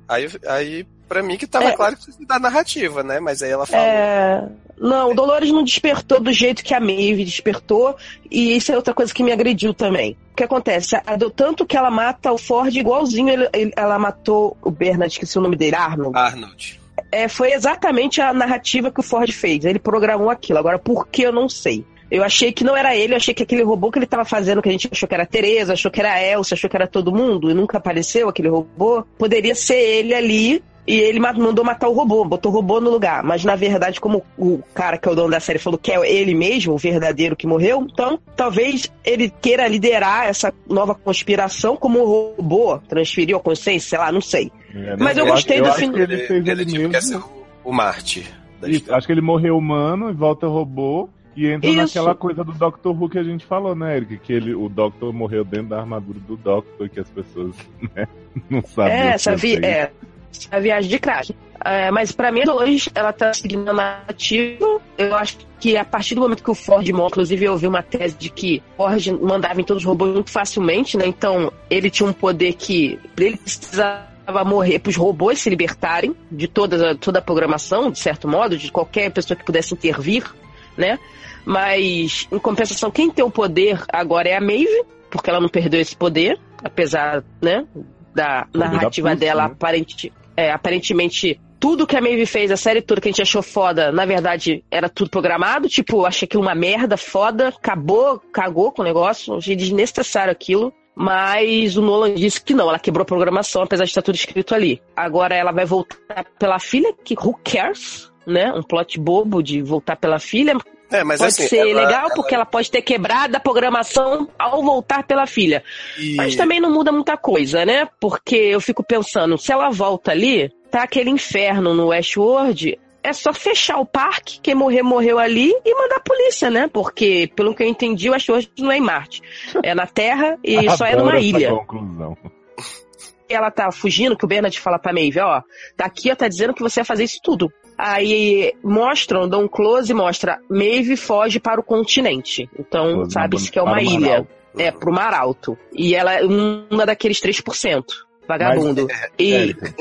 Aí, aí pra mim que tava É. claro que sido da narrativa, né? Mas aí ela falou. É... Não, o Dolores não despertou do jeito que a Maeve despertou, e isso é outra coisa que me agrediu também. O que acontece? A- do tanto que ela mata o Ford igualzinho ele- ele- ela matou o Bernard, esqueci o nome dele, Arnold. Arnold. É, foi exatamente a narrativa que o Ford fez. Ele programou aquilo. Agora, por que eu não sei? Eu achei que não era ele, eu achei que aquele robô que ele tava fazendo, que a gente achou que era a Tereza, achou que era a Elsa, achou que era todo mundo, e nunca apareceu aquele robô, poderia ser ele ali, e ele ma- mandou matar o robô, botou o robô no lugar. Mas na verdade, como o cara que é o dono da série falou que é ele mesmo, o verdadeiro que morreu, então talvez ele queira liderar essa nova conspiração como o robô transferiu a consciência, sei lá, não sei. É, Mas eu acho- gostei do acho fim- que ele fez ele tipo, quer ser o, o Marte. Isso, acho que ele morreu humano e volta robô. E entra Isso. naquela coisa do Doctor Who que a gente falou, né, Eric? Que ele, o Doctor morreu dentro da armadura do Doctor, que as pessoas [LAUGHS] né, não sabem. É, o que essa, vi fez. é, essa viagem de crack. É, mas pra mim, a Dolores, ela tá seguindo a narrativa. Eu acho que a partir do momento que o Ford morre, inclusive eu ouvi uma tese de que Ford mandava em todos os robôs muito facilmente, né? Então, ele tinha um poder que ele precisava morrer para os robôs se libertarem de toda, toda a programação, de certo modo, de qualquer pessoa que pudesse intervir, né? Mas, em compensação, quem tem o poder agora é a Maeve, porque ela não perdeu esse poder, apesar, né, da da narrativa Pussy, dela né? aparente, é, aparentemente tudo que a Maeve fez, a série toda que a gente achou foda, na verdade, era tudo programado. Tipo, achei aquilo uma merda foda, acabou, cagou com o negócio, achei desnecessário aquilo. Mas o Nolan disse que não, ela quebrou a programação, apesar de estar tudo escrito ali. Agora ela vai voltar pela filha, que who cares? Né? Um plot bobo de voltar pela filha. É, mas pode assim, ser ela- legal, ela- porque ela pode ter quebrado a programação ao voltar pela filha. e- Mas também não muda muita coisa, né? Porque eu fico pensando, se ela volta ali, tá aquele inferno no Westworld, é só fechar o parque, quem morrer, morreu ali e mandar a polícia, né? Porque, pelo que eu entendi, o Westworld não é em Marte. É na Terra e [LAUGHS] só é numa ilha. conclusão. Ela tá fugindo, que o Bernard fala pra Maeve, ó, tá aqui, ó, tá dizendo que você vai fazer isso tudo. Aí mostram, dão um close e mostra, Maeve foge para o continente. Então, sabe-se que é uma ilha. É, pro mar alto. E ela é uma daqueles 3%. Vagabundo. e Érica,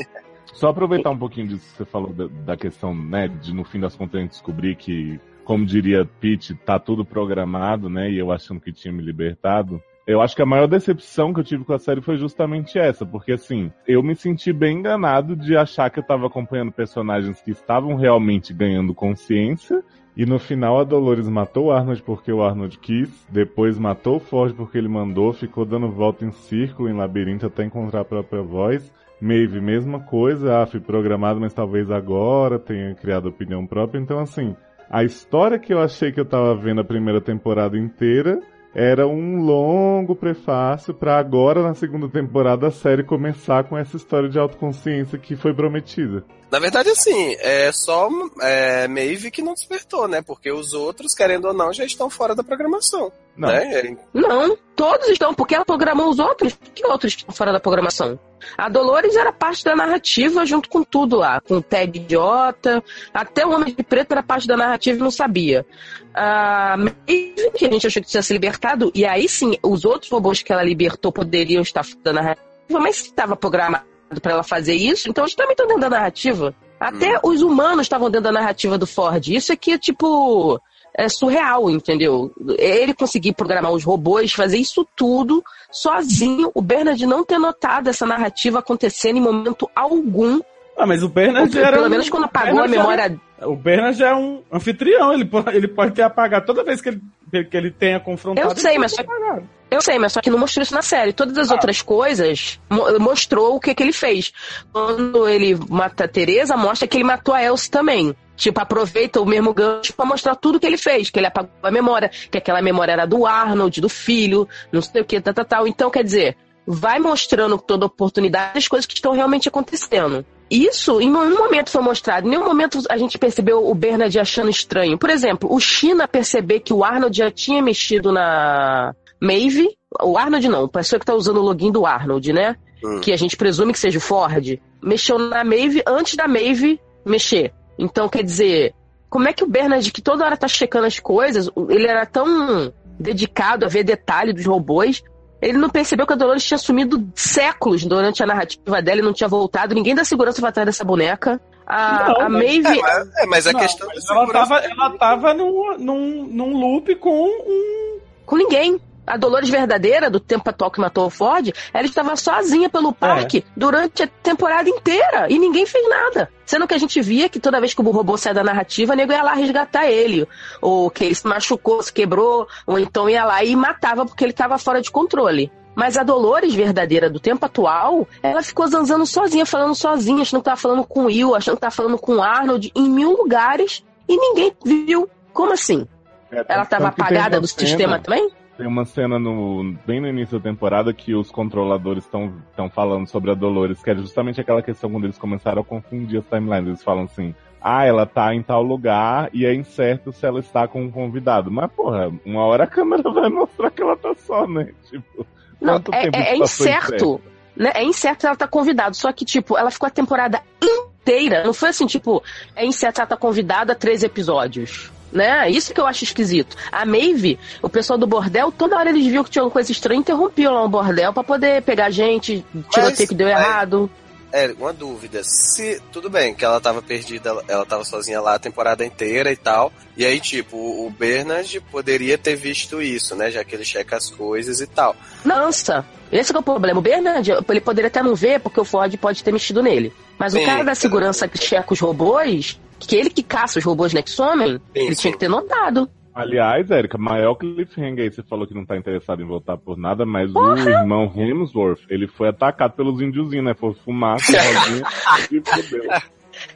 Só aproveitar um pouquinho disso que você falou da, da questão, né, de no fim das contas a gente descobrir que, como diria Pete, tá tudo programado, né, e eu achando que tinha me libertado. Eu acho que a maior decepção que eu tive com a série foi justamente essa, porque assim, eu me senti bem enganado de achar que eu tava acompanhando personagens que estavam realmente ganhando consciência, e no final a Dolores matou o Arnold porque o Arnold quis, depois matou o Ford porque ele mandou, ficou dando volta em círculo, em labirinto até encontrar a própria voz. Maeve, mesma coisa, ah, fui programado, mas talvez agora tenha criado opinião própria. Então, assim, a história que eu achei que eu tava vendo a primeira temporada inteira era um longo prefácio pra agora, na segunda temporada, a série começar com essa história de autoconsciência que foi prometida. Na verdade, assim, é só é, Maeve que não despertou, né? Porque os outros, querendo ou não, já estão fora da programação. Não. Né? Não, todos estão, porque ela programou os outros. Que outros estão fora da programação? A Dolores era parte da narrativa junto com tudo lá, com o Ted Idiota, até o Homem de Preto era parte da narrativa e não sabia. A Maeve, que a gente achou que tinha se libertado, e aí sim, os outros robôs que ela libertou poderiam estar fora da narrativa, mas se estava programado para ela fazer isso, então eles também estão dentro da narrativa. Até os humanos estavam dentro da narrativa do Ford. Isso aqui é tipo é surreal, entendeu? Ele conseguir programar os robôs, fazer isso tudo sozinho, o Bernard não ter notado essa narrativa acontecendo em momento algum. Ah, mas o Bernard Ou, era. pelo um- menos quando apagou a era- memória. O Bernard é um anfitrião, ele, ele pode ter apagado toda vez que ele, que ele tenha confrontado. Eu sei, ele mas pode ter apagado. Eu sei, mas só que não mostrou isso na série. Todas as outras coisas mo- mostrou o que, que ele fez. Quando ele mata a Teresa, mostra que ele matou a Elsie também. Tipo, aproveita o mesmo gancho pra mostrar tudo que ele fez, que ele apagou a memória, que aquela memória era do Arnold, do filho, não sei o que, tal, tal, tal. Então, quer dizer, vai mostrando toda oportunidade as coisas que estão realmente acontecendo. Isso, em nenhum momento foi mostrado. Em nenhum momento a gente percebeu o Bernard achando estranho. Por exemplo, o China perceber que o Arnold já tinha mexido na Maeve. O Arnold não, a pessoa que tá usando o login do Arnold, né? Hum. Que a gente presume que seja o Ford. Mexeu na Maeve antes da Maeve mexer. Então, quer dizer, como é que o Bernard, que toda hora tá checando as coisas, ele era tão dedicado a ver detalhe dos robôs, ele não percebeu que a Dolores tinha sumido séculos durante a narrativa dela e não tinha voltado. Ninguém da segurança vai atrás dessa boneca. A, Não, a mas- Maeve. É, mas, é, mas a Não, questão mas ela tava, ela tava num, num, num loop com um. com ninguém. A Dolores verdadeira, do tempo atual que matou o Ford, ela estava sozinha pelo parque durante a temporada inteira e ninguém fez nada. Sendo que a gente via que toda vez que o robô saia da narrativa, o nego ia lá resgatar ele. Ou que ele se machucou, se quebrou, ou então ia lá e matava porque ele estava fora de controle. Mas a Dolores verdadeira do tempo atual, ela ficou zanzando sozinha, falando sozinha, achando que tava falando com o Will, achando que tava falando com o Arnold, em mil lugares, e ninguém viu. Como assim? É, Ela estava apagada do sistema também? Tem uma cena no, bem no início da temporada que os controladores estão falando sobre a Dolores, que é justamente aquela questão quando eles começaram a confundir as timelines. Eles falam assim, ah, ela tá em tal lugar e é incerto se ela está com um convidado. Mas, porra, uma hora a câmera [LAUGHS] vai mostrar que ela tá só, né? Tipo, Não, quanto é, tempo é- é incerto. Né? É incerto ela tá convidada. Só que, tipo, ela ficou a temporada inteira. Não foi assim, tipo, é incerto ela tá convidada a três episódios. Né? Isso que eu acho esquisito. A Maeve, o pessoal do bordel, toda hora eles viam que tinha alguma coisa estranha, interrompiam lá o bordel pra poder pegar gente, tiroteio que deu errado. É, uma dúvida. Se. Tudo bem que ela tava perdida, ela- tava sozinha lá a temporada inteira e tal. E aí, tipo, o Bernard poderia ter visto isso, né? Já que ele checa as coisas e tal. Nossa, esse que é o problema. O Bernard, ele poderia até não ver, porque o Ford pode ter mexido nele. Mas o Sim. cara da segurança que checa os robôs, que ele que caça os robôs né, que somem, ele sim. tinha que ter notado. Aliás, Érica, maior cliffhanger aí, você falou que não tá interessado em voltar por nada, mas o irmão Hemsworth, ele foi atacado pelos índiozinhos, né? Foi fumaça, [LAUGHS] rosinha, e fudeu.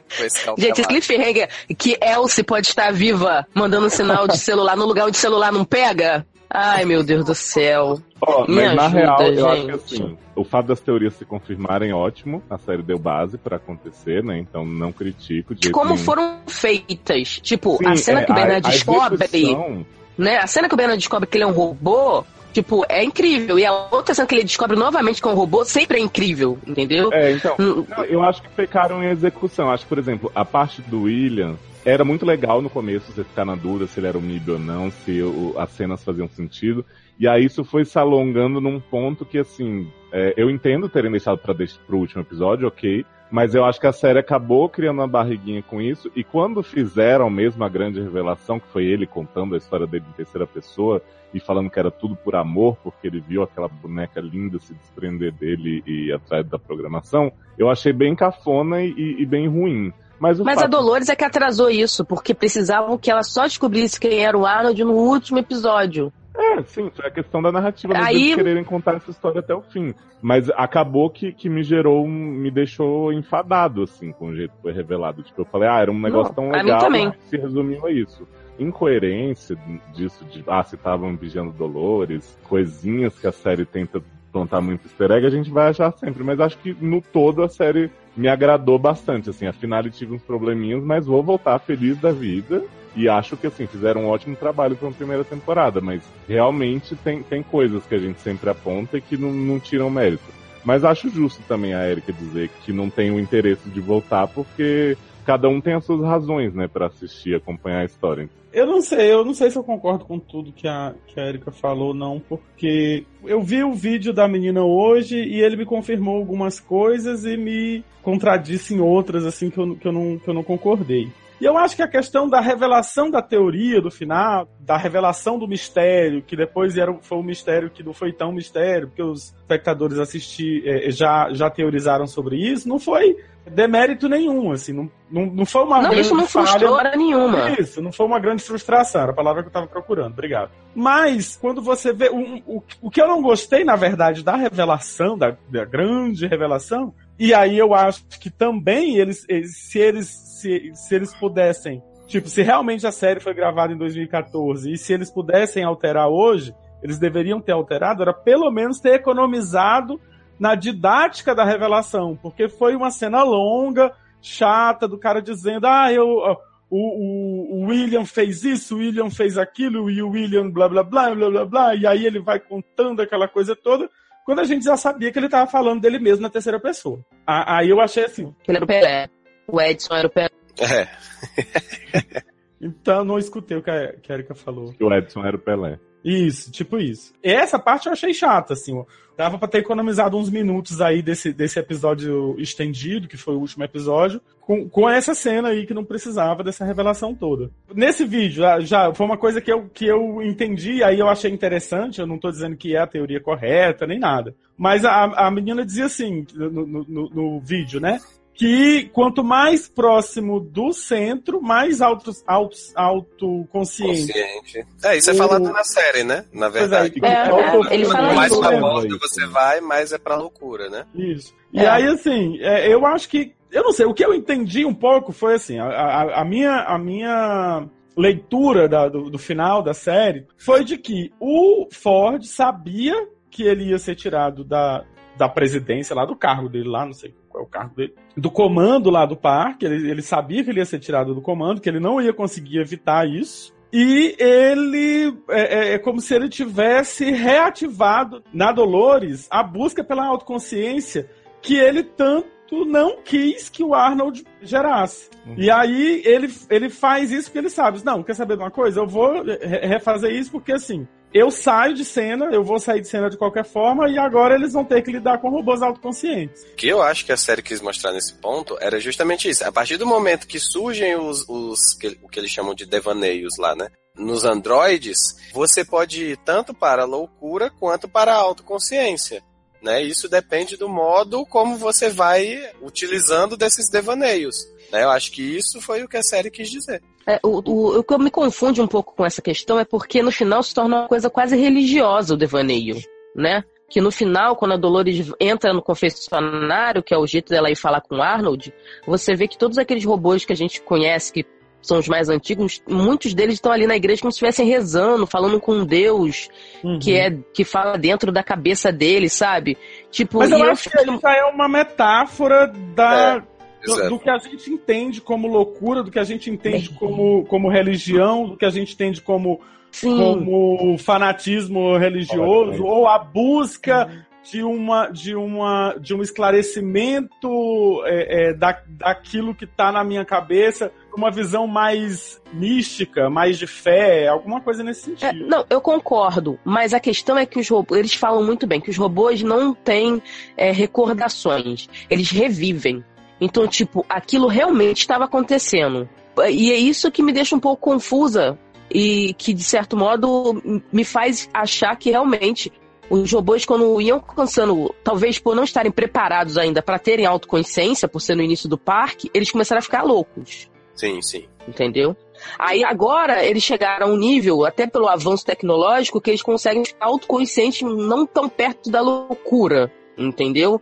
Foi esse calma Gente, esse cliffhanger que Elsie pode estar viva mandando sinal de celular no lugar onde o celular não pega. Ai, meu Deus do céu. Me mas na ajuda, real, eu gente. acho que assim, o fato das teorias se confirmarem ótimo, a série deu base pra acontecer, né? Então não critico de como nenhum. foram feitas. Tipo, Sim, a cena é, que o Bernard a- a descobre, execução- né? A cena que o Bernard descobre que ele é um robô, tipo, é incrível. E a outra cena que ele descobre novamente que é um robô sempre é incrível, entendeu? É, então, Hum, não, eu acho que pecaram em execução. Acho que, por exemplo, a parte do William era muito legal no começo, você ficar na dúvida se ele era um MIB ou não, se o- as cenas faziam sentido. E aí isso foi se alongando num ponto que, assim, é, eu entendo terem deixado deix- pro último episódio, ok. Mas eu acho que a série acabou criando uma barriguinha com isso. E quando fizeram mesmo a grande revelação, que foi ele contando a história dele em terceira pessoa e falando que era tudo por amor, porque ele viu aquela boneca linda se desprender dele e ir atrás da programação, eu achei bem cafona e, e bem ruim. Mas, Mas a fato- Dolores é que atrasou isso, porque precisavam que ela só descobrisse quem era o Arnold no último episódio. É, sim, foi a questão da narrativa, mesmo Aí- quererem contar essa história até o fim. Mas acabou que, que me gerou, me deixou enfadado, assim, com o jeito que foi revelado. Tipo, eu falei, ah, era um negócio Não, tão legal, também. mas se resumiu a isso. Incoerência disso, de, ah, se estavam vigiando Dolores, coisinhas que a série tenta plantar muito easter egg, a gente vai achar sempre. Mas acho que no todo a série me agradou bastante, assim, a finale tive uns probleminhas, mas vou voltar feliz da vida. E acho que, assim, fizeram um ótimo trabalho para uma primeira temporada, mas realmente tem, tem coisas que a gente sempre aponta e que não, não tiram mérito. Mas acho justo também a Erika dizer que não tem o interesse de voltar, porque cada um tem as suas razões, né, para assistir, acompanhar a história. Eu não sei, eu não sei se eu concordo com tudo que a, que a Erika falou, não, porque eu vi o vídeo da menina hoje e ele me confirmou algumas coisas e me contradisse em outras, assim, que eu, que eu, não, que eu não concordei. E eu acho que a questão da revelação da teoria do final, da revelação do mistério, que depois era, foi um mistério que não foi tão mistério, porque os espectadores assistir eh, já, já teorizaram sobre isso, não foi demérito nenhum, assim, não, não, não foi uma Não, grande isso não frustrou falha. nenhuma. Isso, não foi uma grande frustração, era a palavra que eu estava procurando, obrigado. Mas, quando você vê. O, o, o que eu não gostei, na verdade, da revelação, da, da grande revelação, e aí eu acho que também eles, eles- se eles se, se eles pudessem, tipo, se realmente a série foi gravada em 2014 e se eles pudessem alterar hoje, eles deveriam ter alterado, era pelo menos ter economizado na didática da revelação, porque foi uma cena longa, chata, do cara dizendo, ah, eu, o, o, o William fez isso, o William fez aquilo, e o William blá blá blá blá blá blá, e aí ele vai contando aquela coisa toda, quando a gente já sabia que ele estava falando dele mesmo na terceira pessoa. Aí eu achei assim, Que ele era o Pelé. O Edson era o Pelé. É. [LAUGHS] então não escutei o que a, que a Erika falou. Que o Edson era o Pelé. Isso, tipo isso. Essa parte eu achei chata, assim. ó. Dava pra ter economizado uns minutos aí desse, desse episódio estendido, que foi o último episódio, com, com essa cena aí que não precisava dessa revelação toda. Nesse vídeo, já, foi uma coisa que eu, que eu entendi, aí eu achei interessante, eu não tô dizendo que é a teoria correta, nem nada. Mas a, a menina dizia assim, no, no- no vídeo, né? Que quanto mais próximo do centro, mais auto, auto, autoconsciente. Consciente. É, isso é O- falado na série, né? Na é, verdade. É, que- é, ele fala mais pra Isso. você vai, mais é pra loucura, né? Isso. E É. aí, assim, é, eu acho que. Eu não sei, o que eu entendi um pouco foi assim: a, a, a minha, a minha leitura da- do, do final da série foi de que o Ford sabia que ele ia ser tirado da, da presidência lá, do cargo dele lá, não sei é o cargo dele, do comando lá do parque. Ele, ele sabia que ele ia ser tirado do comando, que ele não ia conseguir evitar isso. E ele é, é- é como se ele tivesse reativado na Dolores a busca pela autoconsciência que ele tanto não quis que o Arnold gerasse. E aí ele, ele faz isso porque ele sabe, não, quer saber de uma coisa? Eu vou re- refazer isso porque assim, eu saio de cena, eu vou sair de cena de qualquer forma e agora eles vão ter que lidar com robôs autoconscientes. O que eu acho que a série quis mostrar nesse ponto era justamente isso. A partir do momento que surgem os, os que, o que eles chamam de devaneios lá, né? Nos androides, você pode ir tanto para a loucura quanto para a autoconsciência. Né? Isso depende do modo como você vai utilizando desses devaneios. Né? Eu acho que isso foi o que a série quis dizer. É, o, o, o que eu me confunde um pouco com essa questão é porque no final se torna uma coisa quase religiosa o devaneio, né? Que no final, quando a Dolores entra no confessionário, que é o jeito dela ir falar com o Arnold, você vê que todos aqueles robôs que a gente conhece, que são os mais antigos, muitos deles estão ali na igreja como se estivessem rezando, falando com um Deus que é que fala dentro da cabeça dele, sabe? Tipo, Mas eu eu acho que aí já é uma metáfora da, do, do que a gente entende como loucura, do que a gente entende como, como religião, do que a gente entende como, sim, como fanatismo religioso, ou a busca de, uma, de, uma, de um esclarecimento é, é, da, daquilo que está na minha cabeça, uma visão mais mística, mais de fé, alguma coisa nesse É, sentido. não, eu concordo, mas a questão é que os robôs, eles falam muito bem que os robôs não têm é, recordações, eles revivem. Então, tipo, aquilo realmente estava acontecendo. E é isso que me deixa um pouco confusa e que, de certo modo, me faz achar que realmente os robôs, quando iam alcançando, talvez por não estarem preparados ainda para terem autoconsciência, por ser no início do parque, eles começaram a ficar loucos Sim, sim. entendeu? Aí agora eles chegaram a um nível, até pelo avanço tecnológico, que eles conseguem ficar autoconscientes não tão perto da loucura, entendeu?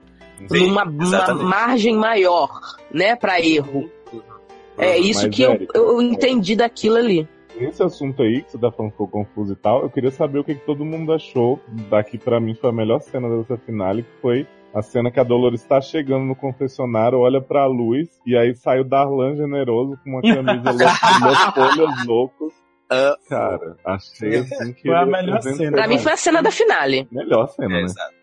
Sim, Numa uma margem maior, né, para erro. É isso Mas, que eu, Érica, eu entendi daquilo ali. Esse assunto aí, que você tá falando que ficou confuso e tal, eu queria saber o que, que todo mundo achou da que pra mim foi a melhor cena dessa finale, que foi A cena que a Dolores está chegando no confessionário, olha pra luz, e aí sai o Darlan generoso com uma camisa [LAUGHS] louca, folhas loucos. Ah, Cara, achei assim que. Foi a melhor cena. Pra mim foi a cena da finale. Melhor cena, é, né? exato.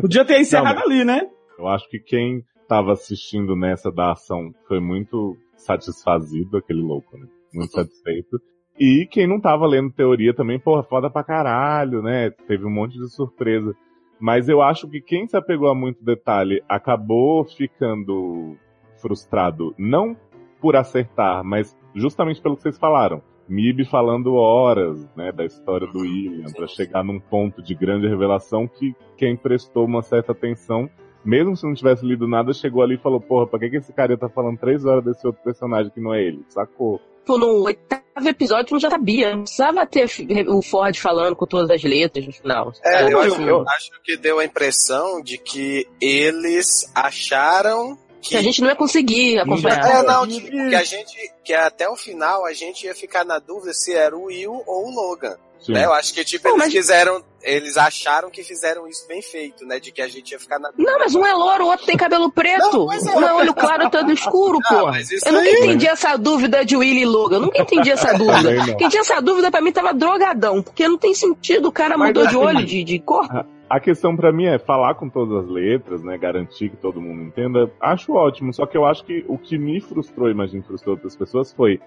Podia ter encerrado Não, ali, né? Eu acho que quem tava assistindo nessa da ação foi muito satisfazido, aquele louco, né? Muito satisfeito. E quem não tava lendo teoria também, porra, foda pra caralho, né? Teve um monte de surpresa. Mas eu acho que quem se apegou a muito detalhe acabou ficando frustrado, não por acertar, mas justamente pelo que vocês falaram. Mib falando horas, né, da história do William, pra chegar num ponto de grande revelação que quem prestou uma certa atenção, mesmo se não tivesse lido nada, chegou ali e falou, porra, pra que, que esse cara tá falando três horas desse outro personagem que não é ele? Sacou? Tipo, no oitavo episódio, tu não já sabia. Não precisava ter o Ford falando com todas as letras no final. É, eu Eu- acho, eu- acho que deu a impressão de que eles acharam que. Que a gente não ia conseguir acompanhar. É, não, E- que, que a gente. Que até o final a gente ia ficar na dúvida se era o Will ou o Logan. Né? Eu acho que, tipo, Pô, eles mas- quiseram. Eles acharam que fizeram isso bem feito, né? De que a gente ia ficar na. Não, mas um é louro, o outro tem cabelo preto. Não, mas é. Um é olho claro, é olho escuro, Ah, pô. Eu nunca aí- entendi essa dúvida de Willy e Logan. Eu nunca entendi essa [LAUGHS] dúvida. Quem tinha essa dúvida pra mim tava drogadão. Porque não tem sentido, o cara Mas mudou de assim- olho, de, de cor. A questão pra mim é falar com todas as letras, né? Garantir que todo mundo entenda. Acho ótimo, só que eu acho que o que me frustrou, imagino frustrou outras pessoas, foi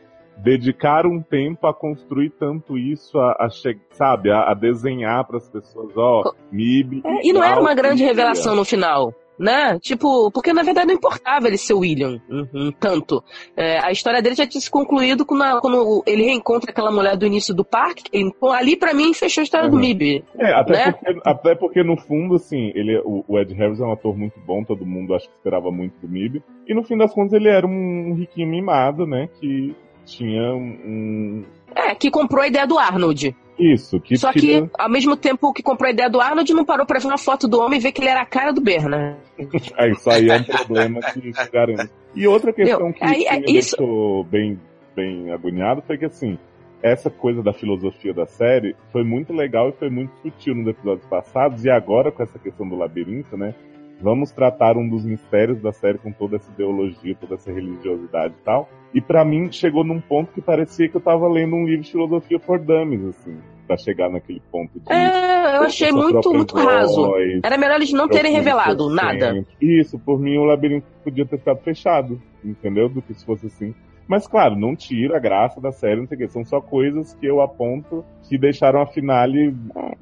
dedicar um tempo a construir tanto isso, a, a sabe, a, a desenhar pras pessoas, ó, MIB. É, e não era uma grande revelação no final. Né? Tipo, porque na verdade não importava ele ser o William, uhum, tanto. É, a história dele já tinha se concluído quando, a- quando ele reencontra aquela mulher do início do parque. Então, ali pra mim fechou a história do Uhum. Mib. É, até, né? porque, até porque no fundo, assim, ele, o, o Ed Harris é um ator muito bom, todo mundo acho que esperava muito do MIB. E no fim das contas ele era um riquinho mimado, né? Que tinha um. É, que comprou a ideia do Arnold. Isso, que Só queria- que, ao mesmo tempo que comprou a ideia do Arnold, não parou pra ver uma foto do homem e ver que ele era a cara do Bernard. [LAUGHS] É, isso aí é um problema que garante. E outra questão Meu, que, aí- é me isso- deixou bem, bem agoniado foi que, assim, essa coisa da filosofia da série foi muito legal e foi muito sutil nos episódios passados, e agora com essa questão do labirinto, né? Vamos tratar um dos mistérios da série com toda essa ideologia, toda essa religiosidade e tal. E pra mim chegou num ponto que parecia que eu tava lendo um livro de filosofia for dummies, assim, pra chegar naquele ponto de É, eu achei muito, muito raso. voz, Era melhor eles não terem revelado nada. Isso, por mim o labirinto podia ter ficado fechado, entendeu? Do que se fosse assim. Mas claro, não tira a graça da série, não sei o que. São só coisas que eu aponto que deixaram a finale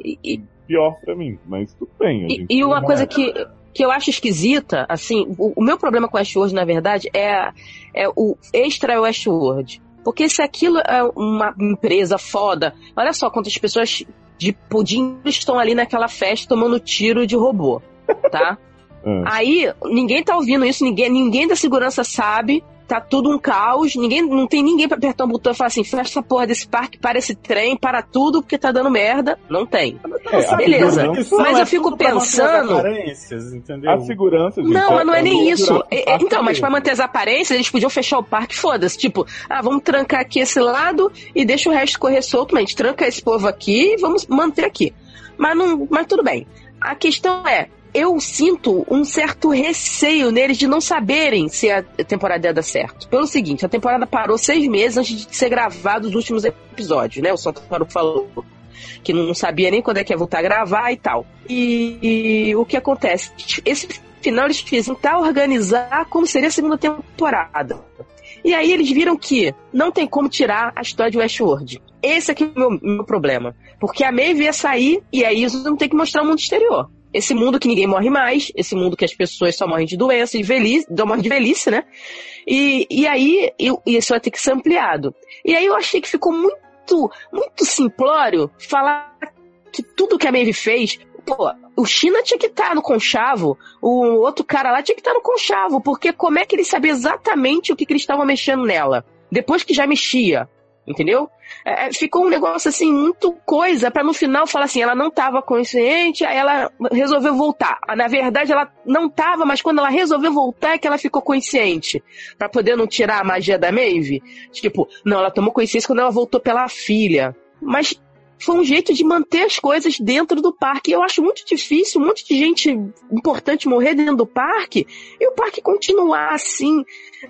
E, e- pior pra mim. Mas tudo bem. e- e uma coisa é. que, que eu acho esquisita, assim, o, o meu problema com Westworld, na verdade, é, é o extra Westworld. Porque se aquilo é uma empresa foda, olha só quantas pessoas de pudim estão ali naquela festa tomando tiro de robô, tá? Ah, [LAUGHS] Aí, ninguém tá ouvindo isso, ninguém, ninguém da segurança sabe, tá tudo um caos, ninguém, não tem ninguém pra apertar um botão e falar assim, fecha essa porra desse parque, para esse trem, para tudo, porque tá dando merda. Não tem. É, beleza. Mas é eu fico pensando- aparências, entendeu? A segurança, gente. Não, mas não é nem durar isso. É- é- então, mas pra manter as aparências, eles podiam fechar o parque, foda-se. Tipo, ah, vamos trancar aqui esse lado e deixa o resto correr solto, mas a gente tranca esse povo aqui e vamos manter aqui. Mas, não, mas tudo bem. A questão é, eu sinto um certo receio neles de não saberem se a temporada ia dar certo. Pelo seguinte, a temporada parou seis meses antes de ser gravado os últimos episódios, né? O Santoro falou que não sabia nem quando é que ia voltar a gravar e tal. E, e o que acontece? Esse final eles fizeram tentar organizar como seria a segunda temporada. E aí eles viram que não tem como tirar a história de Westworld. Esse aqui é o meu, meu problema. Porque a Maeve ia sair e aí isso não tem que mostrar o mundo exterior. Esse mundo que ninguém morre mais, esse mundo que as pessoas só morrem de doença, de velhice, morrem de velhice, né? E, e aí eu- isso vai ter que ser ampliado. E aí eu achei que ficou muito, muito simplório falar que tudo que a Maeve fez, pô, o China tinha que estar no conchavo, o outro cara lá tinha que estar no conchavo, porque como é que ele sabia exatamente o que, que eles estavam mexendo nela? Depois que já mexia, entendeu? É, ficou um negócio assim, muito coisa, pra no final falar assim, ela não estava consciente, aí ela resolveu voltar. Ah, Na verdade, ela não estava, mas quando ela resolveu voltar é que ela ficou consciente. Pra poder não tirar a magia da Maeve. Tipo, não, ela tomou consciência quando ela voltou pela filha. Mas foi um jeito de manter as coisas dentro do parque. Eu acho muito difícil, um monte de gente importante morrer dentro do parque e o parque continuar assim,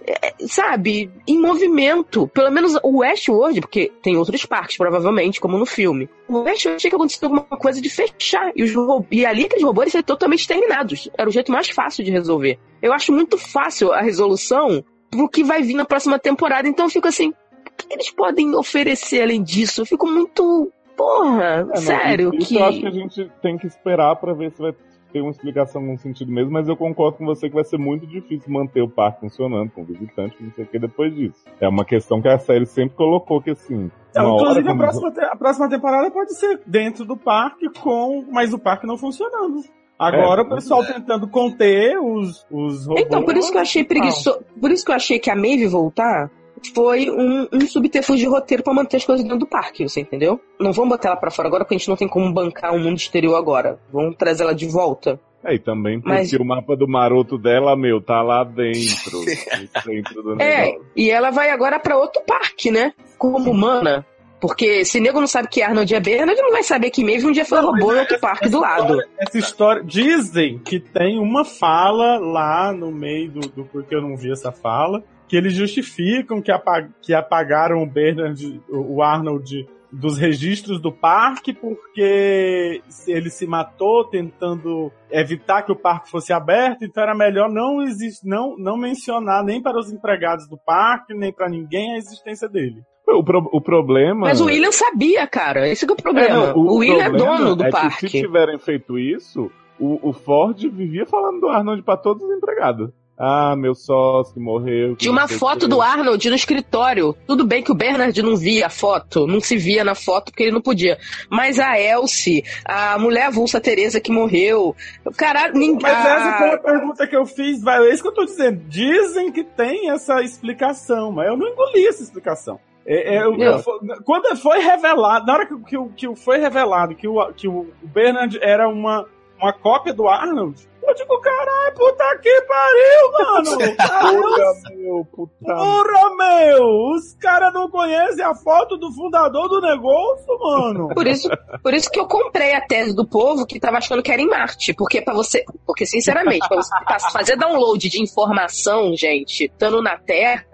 é, sabe, em movimento. Pelo menos o Westworld, porque tem outros parques, provavelmente, como no filme. O Westworld tinha que acontecer alguma coisa de fechar. E, os e ali aqueles robôs seriam totalmente terminados. Era o jeito mais fácil de resolver. Eu acho muito fácil a resolução pro que vai vir na próxima temporada. Então eu fico assim, o que eles podem oferecer além disso? Eu fico muito. Porra, É, sério, isso, que. isso eu acho que a gente tem que esperar pra ver se vai ter uma explicação no sentido mesmo, mas eu concordo com você que vai ser muito difícil manter o parque funcionando com visitante, não sei o que depois disso. É uma questão que a série sempre colocou que assim. Então, hora inclusive, a próxima, te- a próxima temporada pode ser dentro do parque, com mas o parque não funcionando. Agora É, o pessoal é. tentando conter os, os robôs. Então, por isso que eu achei preguiçoso. Por isso que eu achei que a Maeve voltar foi um, um subterfúgio de roteiro pra manter as coisas dentro do parque, você entendeu? Não vamos botar ela pra fora agora porque a gente não tem como bancar um mundo exterior agora. Vamos trazer ela de volta. É, e também porque Mas- o mapa do maroto dela, meu, tá lá dentro, [LAUGHS] no centro do É, negócio. e ela vai agora pra outro parque, né? Como humana. Porque se nego não sabe que Arnold é Bernard, não vai saber que Maeve um dia foi Não, robô em outro parque do lado. Essa história. Dizem que tem uma fala lá no meio do, do porque eu não vi essa fala. Que eles justificam que, apa- que apagaram o Bernard, o o Arnold, dos registros do parque, porque ele se matou tentando evitar que o parque fosse aberto, então era melhor não, não, não mencionar nem para os empregados do parque, nem para ninguém a existência dele. O, pro- o problema. Mas o William sabia, cara. Esse que é o problema. É, não, o, William é problema dono do é parque. Que se tiverem feito isso, o, o Ford vivia falando do Arnold pra todos os empregados. Ah, meu sócio morreu. Tinha uma foto do Arnold no escritório. Tudo bem que o Bernard não via a foto, não se via na foto porque ele não podia. Mas a Elsie, a mulher avulsa Teresa que morreu, caralho, ninguém. Mas essa foi a pergunta que eu fiz, vai, é isso que eu tô dizendo. Dizem que tem essa explicação, mas eu não engoli essa explicação. É, é, eu- eu- quando foi revelado, na hora que, que, o- que foi revelado que o, que o Bernard era uma, uma cópia do Arnold, eu digo, caralho, puta que pariu, mano! [LAUGHS] Porra, meu, puta. porra, meu! Os caras não conhecem a foto do fundador do negócio, mano! Por isso, por isso que eu comprei a tese do povo que tava achando que era em Marte. Porque para você. Porque, sinceramente, pra você fazer download de informação, gente, estando na Terra,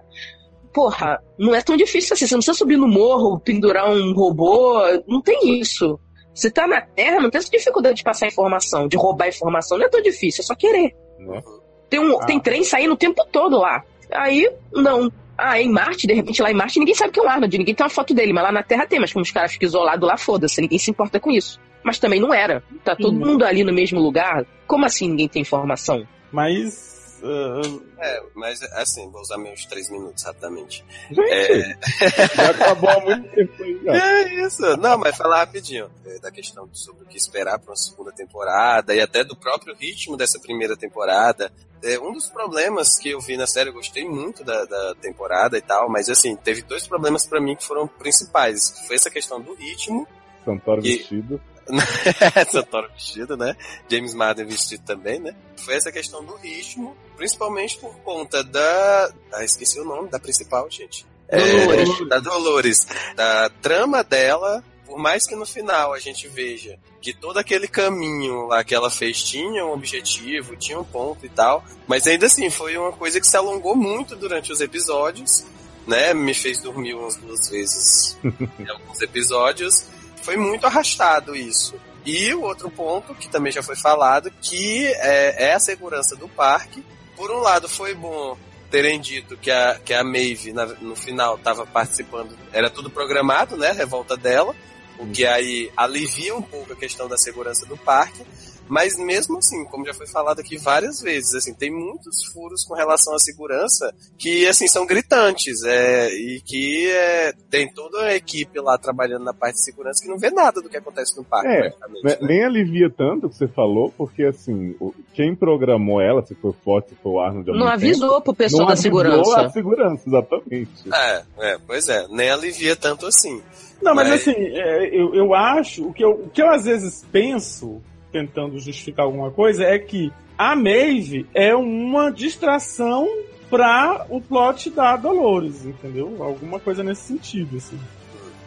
porra, não é tão difícil assim. Você não precisa subir no morro, pendurar um robô. Não tem isso. Você tá na Terra, não tem essa dificuldade de passar informação, de roubar informação. Não é tão difícil, é só querer. Né? Tem, um, Ah. tem trem saindo o tempo todo lá. Aí, não. Ah, em Marte, de repente lá em Marte, ninguém sabe que é um Arnold, ninguém tem uma foto dele, mas lá na Terra tem, mas como os caras ficam isolados lá, foda-se, ninguém se importa com isso. Mas também não era. Tá todo Sim. mundo ali no mesmo lugar. Como assim ninguém tem informação? Mas. Ah, É, mas assim, vou usar meus três minutos rapidamente. Gente, [LAUGHS] já acabou há muito tempo aí já. É isso. Não, mas falar rapidinho é, da questão sobre o que esperar para uma segunda temporada e até do próprio ritmo dessa primeira temporada. É, um dos problemas que eu vi na série, eu gostei muito da, da temporada e tal, mas assim, teve dois problemas para mim que foram principais. que Foi essa questão do ritmo, Santoro E- vestido. [LAUGHS] Santoro vestido, né? James Madden vestido também, né? Foi essa questão do ritmo, principalmente por conta da. Ah, esqueci o nome da principal, gente. Dolores. É, da Dolores. Da trama dela, por mais que no final a gente veja que todo aquele caminho lá que ela fez tinha um objetivo, tinha um ponto e tal, mas ainda assim foi uma coisa que se alongou muito durante os episódios, né? Me fez dormir umas duas vezes em [LAUGHS] alguns episódios. Foi muito arrastado isso. E o outro ponto, que também já foi falado, que é, é a segurança do parque. Por um lado, foi bom terem dito que a, que a Maeve, na- no final, estava participando, era tudo programado, né? A revolta dela. O que aí alivia um pouco a questão da segurança do parque. Mas mesmo assim, como já foi falado aqui várias vezes, assim, tem muitos furos com relação à segurança que, assim, são gritantes, é, e que é, tem toda a equipe lá trabalhando na parte de segurança que não vê nada do que acontece no parque, É, praticamente, Né, né? Nem alivia tanto o que você falou, porque assim, quem programou ela, se foi o Forte, se foi o Arnold, Não mesmo tempo, avisou pro pessoal não da avisou segurança. a segurança, exatamente. É, é, pois é, nem alivia tanto assim. Não, mas Mas- assim, é, eu, eu acho, o que eu, o que eu às vezes penso, tentando justificar alguma coisa, é que a Maeve é uma distração pra o plot da Dolores, entendeu? Alguma coisa nesse sentido, assim.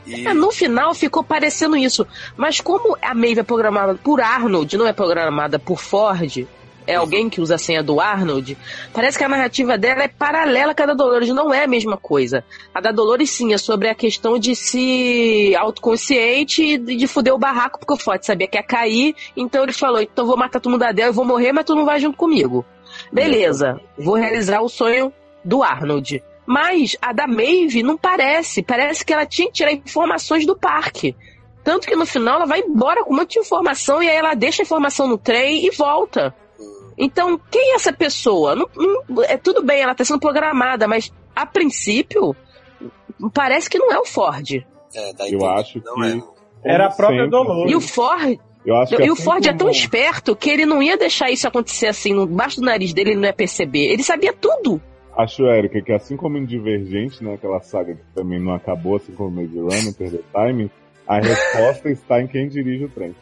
E É, no final ficou parecendo isso. Mas como a Maeve é programada por Arnold, não é programada por Ford, é alguém que usa a senha do Arnold, parece que a narrativa dela é paralela a da Dolores, não é a mesma coisa. A da Dolores sim é sobre a questão de se autoconsciente e de fuder o barraco, porque o Ford sabia que ia cair, então ele falou, então vou matar todo mundo da Del, eu vou morrer, mas tu não vai junto comigo. Beleza, vou realizar o sonho do Arnold. Mas a da Maeve não parece. Parece que ela tinha que tirar informações do parque. Tanto que no final ela vai embora com um monte de informação e aí ela deixa a informação no trem e volta. Então, quem é essa pessoa? Não- não- é tudo bem, ela está sendo programada, mas a princípio parece que não é o Ford. é, dá a Eu acho que. é. Era a própria sempre, Dolores. E o Ford, Eu acho que e o assim Ford é tão esperto que ele não ia deixar isso acontecer assim, no- embaixo do nariz dele, ele não ia perceber. Ele sabia tudo. Acho, Érica, que assim como em Divergente, né, aquela saga que também não acabou, assim como Maze Runner, Perder Time, a resposta [LAUGHS] está em quem dirige o trem.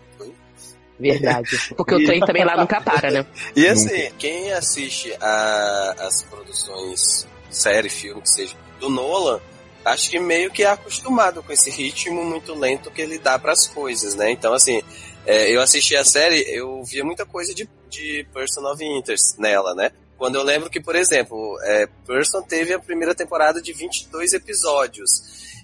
Verdade. [LAUGHS] Porque o trem também lá nunca para, né? E assim, quem assiste a- as produções, série, filme, que seja, do Nolan, acho que meio que é acostumado com esse ritmo muito lento que ele dá pras coisas, né? Então, assim, é, eu assisti a série, eu via muita coisa de, de Person of Interest nela, né? Quando eu lembro que, por exemplo, é, Person teve a primeira temporada de 22 episódios.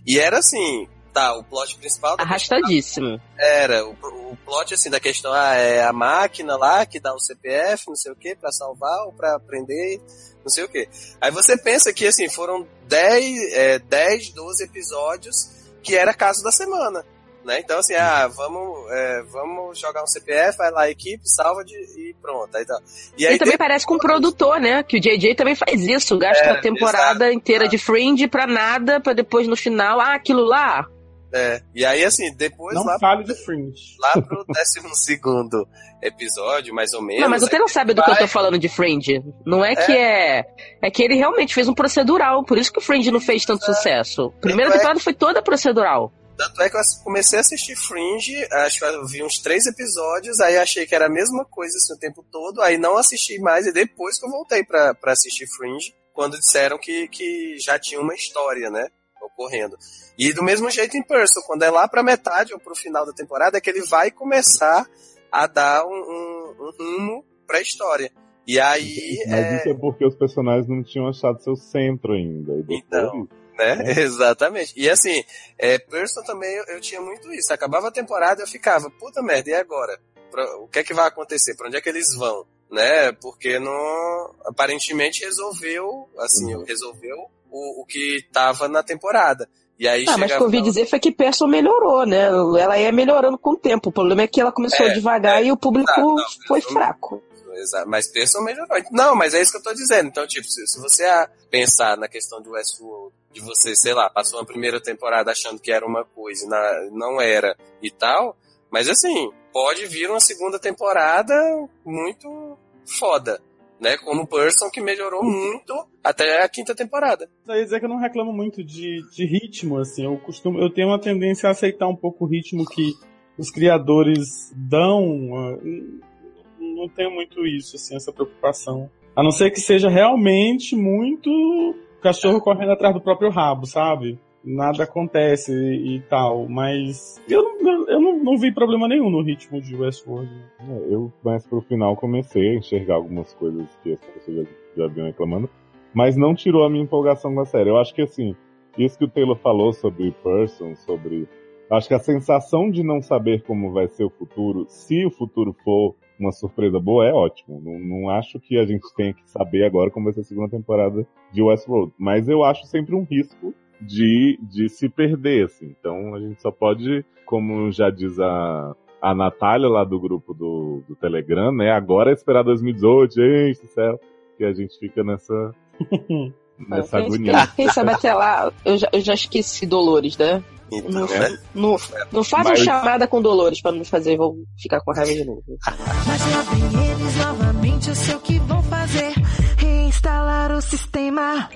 E era assim, tá, o plot principal Arrastadíssimo. era, o, o plot assim da questão ah, é a máquina lá que dá o CPF, não sei o que, pra salvar ou pra prender, não sei o que. Aí você pensa que assim, foram 10, é, 10 12 episódios que era caso da semana. Né? Então assim, ah, vamos, é, vamos jogar um CPF, vai lá a equipe, salva de, e pronto. Aí, tá. e aí E também parece com o produtor, né? Que o JJ também faz isso, gasta É, a temporada exato, inteira de Fringe pra nada, pra depois no final, ah, aquilo lá. É, e aí assim, depois Não lá, fale de Fringe. lá pro [LAUGHS] 12 episódio, mais ou menos. Não, mas você não sabe do que eu tô falando de Fringe. Não é que é. É que ele realmente fez um procedural, por isso que o Fringe não fez tanto sucesso. Primeira Tanto é- temporada foi toda procedural. Tanto é que eu comecei a assistir Fringe, acho que eu vi uns três episódios, aí achei que era a mesma coisa assim, o tempo todo, aí não assisti mais, e depois que eu voltei pra, pra assistir Fringe, quando disseram que, que já tinha uma história, né, ocorrendo. E do mesmo jeito em Person, quando é lá pra metade ou pro final da temporada, é que ele vai começar a dar um, um, um rumo pra história. E aí, Mas é, isso é porque os personagens não tinham achado seu centro ainda. Depois, Então. né? [LAUGHS] Exatamente. E assim, é, Person também eu, eu tinha muito isso. Acabava a temporada eu ficava, puta merda, e agora? Pra- o que é que vai acontecer? Pra onde é que eles vão? Né? Porque não. Aparentemente resolveu, assim, Uhum. resolveu o, o que tava na temporada. E aí Ah, mas o que chegava eu ouvi dizer foi que Person melhorou, né? Ela ia melhorando com o tempo. O problema é que ela começou É, devagar é, e o público exato, não, foi fraco. Exa- Mas Person melhorou. Não, mas é isso que eu tô dizendo. Então, tipo, se, se você pensar na questão de Westworld, de você, sei lá, passou uma primeira temporada achando que era uma coisa e na- não era e tal, mas assim, pode vir uma segunda temporada muito foda, né? Como Person que melhorou muito até a quinta temporada. Só ia dizer que eu não reclamo muito de, de ritmo, assim. Eu costumo, eu tenho uma tendência a aceitar um pouco o ritmo que os criadores dão. ah, Não tenho muito isso, assim, essa preocupação. A não ser que seja realmente muito cachorro correndo atrás do próprio rabo, sabe? Nada acontece e, e tal. Mas eu, não, eu não, não vi problema nenhum no ritmo de Westworld. É, eu, mais pro final, comecei a enxergar algumas coisas que as pessoas já, já vinham reclamando, mas não tirou a minha empolgação com a série. Eu acho que, assim, isso que o Taylor falou sobre Person, sobre. Acho que a sensação de não saber como vai ser o futuro, se o futuro for uma surpresa boa, é ótimo. Não, não acho que a gente tenha que saber agora como vai ser a segunda temporada de Westworld. Mas eu acho sempre um risco de, de se perder, assim. Então a gente só pode, como já diz a, a Natália lá do grupo do, do Telegram, né? Agora é esperar 2018, gente do céu, que a gente fica nessa, [LAUGHS] nessa Quem- agonia. Quem, quem sabe até lá, eu já, eu já esqueci Dolores, né? Então, Não, né? não, não façam Mas- chamada com Dolores pra não me fazer, vou ficar com raiva de novo. Mas lá vem eles novamente, eu sei o que vão fazer. Reinstalar o sistema.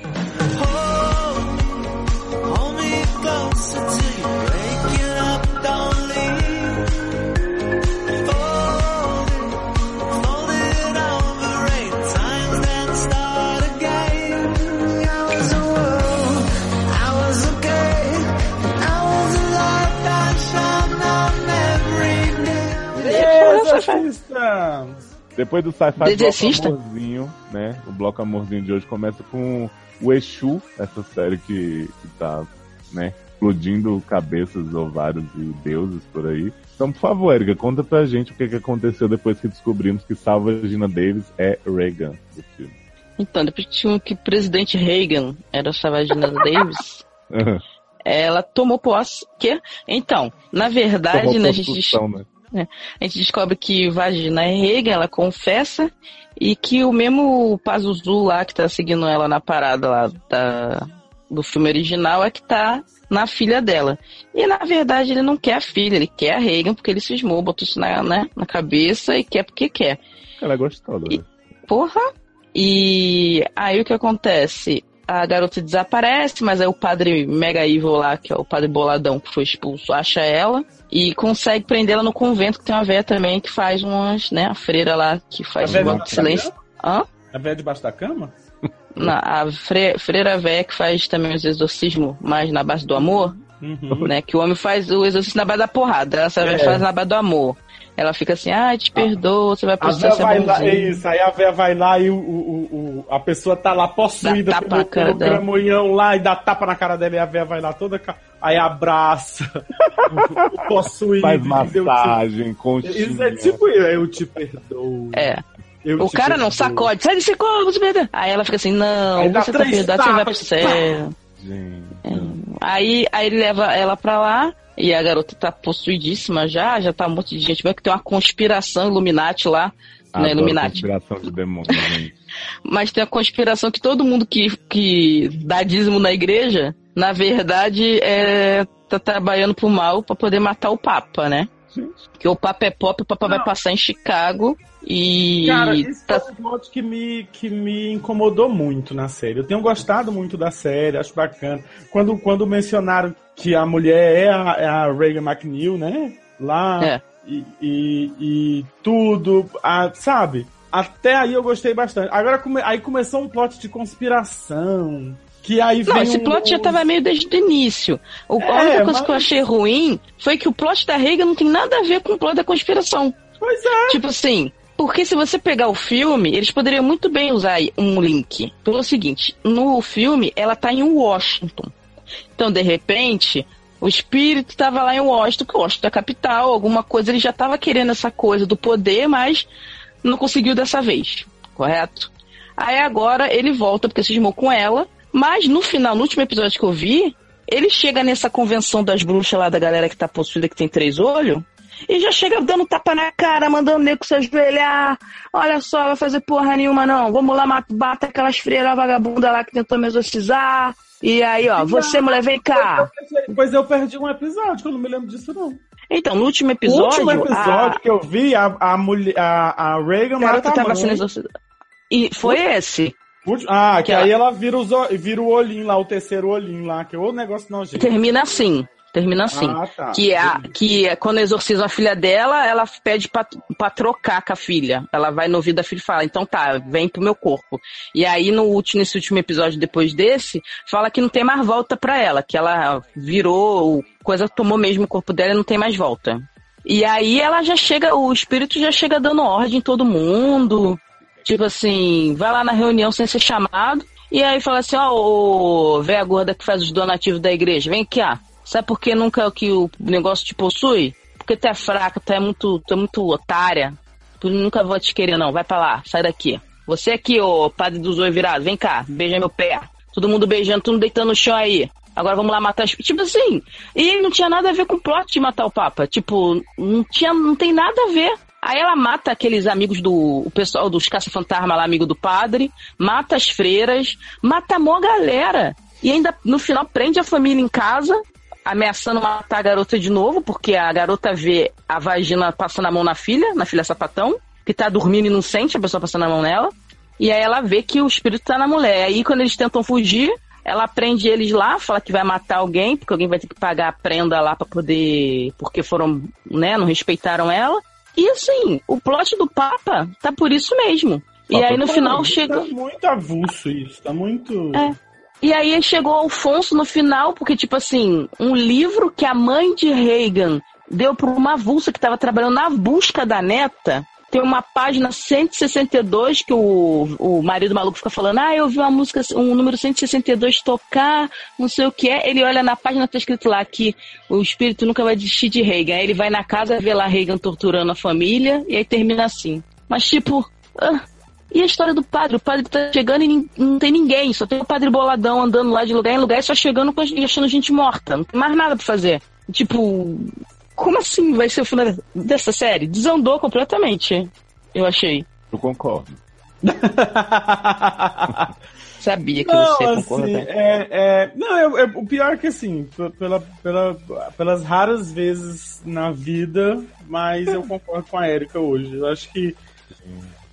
Exorcista. Depois do sci-fi, bloco amorzinho, né? O bloco amorzinho de hoje começa com o Exu, essa série que, que tá, né? Explodindo cabeças, ovários e deuses por aí. Então, por favor, Erika, conta pra gente o que, que aconteceu depois que descobrimos que Salva Gina Davis é Reagan do filme. Então, depois que tinha que o presidente Reagan era a Savagina Davis, [LAUGHS] ela tomou posse. Que? Então, na verdade, Tomou né, a, gente, construção, né? a gente descobre que Vagina é Reagan, ela confessa, e que o mesmo Pazuzu lá que tá seguindo ela na parada lá da, do filme original é que tá na filha dela. E na verdade ele não quer a filha, ele quer a Reagan porque ele cismou, botou isso na, né, na cabeça e quer porque quer. Ela é gostosa, E-? Porra! E aí o que acontece? A garota desaparece, mas aí o padre Mega Evil lá, que é o padre boladão que foi expulso, acha ela e consegue prendê-la no convento, que tem uma véia também que faz umas, né, a freira lá que faz véia um silêncio. Hã? A velha debaixo da cama? Na, a fre- freira véia que faz também os exorcismos mais na base do amor, Uhum. né? Que o homem faz o exorcismo na base da porrada, essa véia É. faz na base do amor. Ela fica assim, ai, te perdoo, você vai você é vai lá, é isso, aí a véia vai lá e o, o, o- a pessoa tá lá possuída Dá tapa pelo, na cara pelo dela. gramonhão lá e dá tapa na cara dela e a véia vai lá toda. Aí abraça [LAUGHS] possuído. Faz deu massagem, tipo- conchinha. Isso é tipo, eu te perdoo. É. Eu O cara não perdoo. sacode, sai desse corpo, você perdeu. Aí ela fica assim, não, Aí você tá perdoado, você vai pro céu. Gente. Aí, aí ele leva ela pra lá, e a garota tá possuidíssima já, já tá um monte de gente vendo que tem uma conspiração Illuminati lá, né, Illuminati. conspiração de demônios, gente. [LAUGHS] Mas tem a conspiração que todo mundo que, que dá dízimo na igreja, na verdade, é, tá trabalhando pro mal pra poder matar o Papa, né? Porque o Papa é pop, o Papa vai passar em Chicago e Cara, isso tá é um plot que me, que me incomodou muito na série. Eu tenho gostado muito da série, acho bacana. Quando, quando mencionaram que a mulher é a, é a Reagan McNeil, né? Lá É. e, e, e tudo, a- sabe? Até aí eu gostei bastante. Agora aí começou um plot de conspiração. Que aí Não, esse um- plot já tava meio desde o início. O, a É, única coisa mas- que eu achei ruim foi que o plot da Reagan não tem nada a ver com o plot da conspiração. Pois é. Tipo assim, porque se você pegar o filme, eles poderiam muito bem usar um link. Pelo seguinte, no filme ela tá em Washington. Então, de repente, o espírito tava lá em Washington, que Washington é a capital, alguma coisa, ele já tava querendo essa coisa do poder, mas não conseguiu dessa vez, correto? Aí agora ele volta porque cismou com ela, mas no final, no último episódio que eu vi, ele chega nessa convenção das bruxas lá da galera que tá possuída, que tem três olhos, e já chega dando tapa na cara, mandando o nego se ajoelhar. Olha só, vai fazer porra nenhuma não. Vamos lá, mata, bata aquelas freiras vagabundas lá que tentou me exorcizar. E aí, ó, você, mulher, vem cá. Pois eu perdi um episódio, que eu não me lembro disso, não. Então, no último episódio, último episódio a que eu vi, a, a, mulher, a, a Reagan mata a mãe. sendo exorcizada. E foi esse. Ah, que Que aí ela- ela vira, os, o- vira o olhinho lá, o terceiro olhinho lá, que é outro negócio nojento. Termina assim. Termina assim. Ah, tá. Que é, a- que é quando exorcizam a filha dela, ela pede pra, pra trocar com a filha. Ela vai no ouvido da filha e fala, então tá, vem pro meu corpo. E aí, no último, nesse último episódio, depois desse, fala que não tem mais volta pra ela, que ela virou, coisa tomou mesmo o corpo dela e não tem mais volta. E aí ela já chega, o espírito já chega dando ordem em todo mundo. Tipo assim, vai lá na reunião sem ser chamado. E aí fala assim, ó, ô véia gorda que faz os donativos da igreja, vem aqui, ó. Sabe por que nunca que o negócio te possui? Porque tu é fraca, tu é muito, tu é muito otária. Tu nunca vou te querer, não. Vai pra lá, sai daqui. Você aqui, ô padre dos olhos virados, vem cá, beija meu pé. Todo mundo beijando, todo mundo deitando no chão aí. Agora vamos lá matar as... Tipo assim, e não tinha nada a ver com o plot de matar o Papa. Tipo, não, tinha, não tem nada a ver. Aí ela mata aqueles amigos do o pessoal dos caça-fantasma lá, amigo do padre, mata as freiras, mata a mó galera. E ainda no final prende a família em casa, ameaçando matar a garota de novo, porque a garota vê a vagina passando a mão na filha, na filha sapatão, que tá dormindo e não sente a pessoa passando a mão nela. E aí ela vê que o espírito tá na mulher. Aí quando eles tentam fugir, ela prende eles lá, fala que vai matar alguém, porque alguém vai ter que pagar a prenda lá pra poder. Porque foram, né, não respeitaram ela. E assim, o plot do Papa tá por isso mesmo. E Papa aí no tá final Tá chega. muito avulso isso, tá muito... É. E aí chegou Alfonso no final, porque, tipo assim, um livro que a mãe de Reagan deu pra uma avulsa que tava trabalhando na busca da neta. Tem uma página 162 que o, o marido maluco fica falando: Ah, eu vi uma música, um número 162 tocar, não sei o que é. Ele olha na página, tá escrito lá que o espírito nunca vai desistir de Reagan. Aí ele vai na casa, vê lá Reagan torturando a família, e aí termina assim. Mas tipo. ah, e a história do padre? O padre tá chegando e não tem ninguém, só tem o padre boladão andando lá de lugar em lugar e só chegando e achando gente morta. Não tem mais nada pra fazer. Tipo, como assim vai ser o final dessa série? Desandou completamente, eu achei. Eu concordo. [LAUGHS] Sabia que Não, você assim, concorda. é, é, não, é, é- o pior é que assim, pela, pela, pelas raras vezes na vida, mas eu concordo com a Erika hoje. Eu acho que,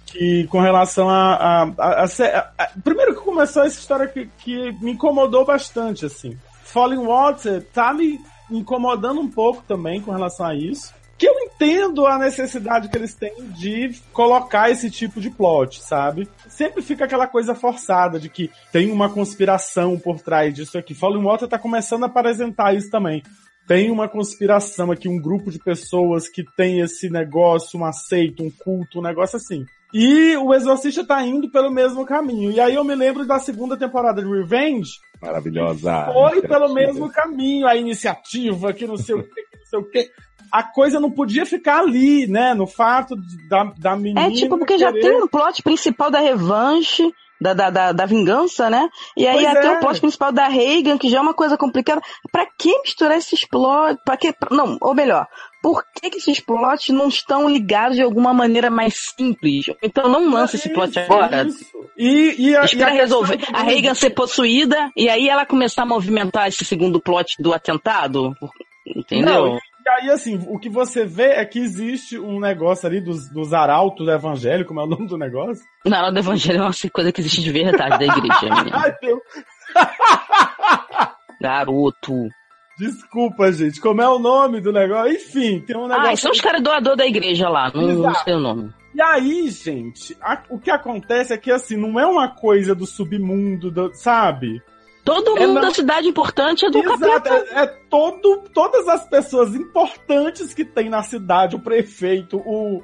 que com relação a, a, a- a- a- Primeiro que começou essa história que, que me incomodou bastante, assim. Falling Water tá me incomodando um pouco também com relação a isso. Que eu entendo a necessidade que eles têm de colocar esse tipo de plot, sabe? Sempre fica aquela coisa forçada de que tem uma conspiração por trás disso aqui. Falling Water tá começando a apresentar isso também. Tem uma conspiração aqui, um grupo de pessoas que tem esse negócio, um aceito, um culto, um negócio assim. E o Exorcista tá indo pelo mesmo caminho. E aí eu me lembro da segunda temporada de Revenge, Maravilhosa. foi pelo iniciativa. mesmo caminho, a iniciativa, que não sei o que, que não sei o que. A coisa não podia ficar ali, né? No fato da, da menina. É tipo, porque já querer- tem um plot principal da revanche, da, da, da, da vingança, né? E aí Pois até é. o plot principal da Reagan, que já é uma coisa complicada. Pra que misturar esses plots? Pra que, não, ou melhor, por que, que esses plots não estão ligados de alguma maneira mais simples? Então não lança esse plot Isso, agora. E, e, a, e Espera a resolver. questão A Reagan ser possuída e aí ela começar a movimentar esse segundo plot do atentado. Entendeu? Não, e aí, assim, o que você vê é que existe um negócio ali dos, dos arautos evangélicos, como é o nome do negócio? Na hora do evangelho é uma coisa que existe de verdade da igreja. [LAUGHS] Ai, Deus. Garoto. Desculpa, gente. Como é o nome do negócio? Enfim, tem um negócio. Ah, são os caras doador da igreja lá, não, não sei o nome. E aí, gente, a- o que acontece é que, assim, não é uma coisa do submundo, do- sabe? Todo É, mundo não- da cidade importante é do Exato, capeta. é, é todo, todas as pessoas importantes que tem na cidade, o prefeito, o,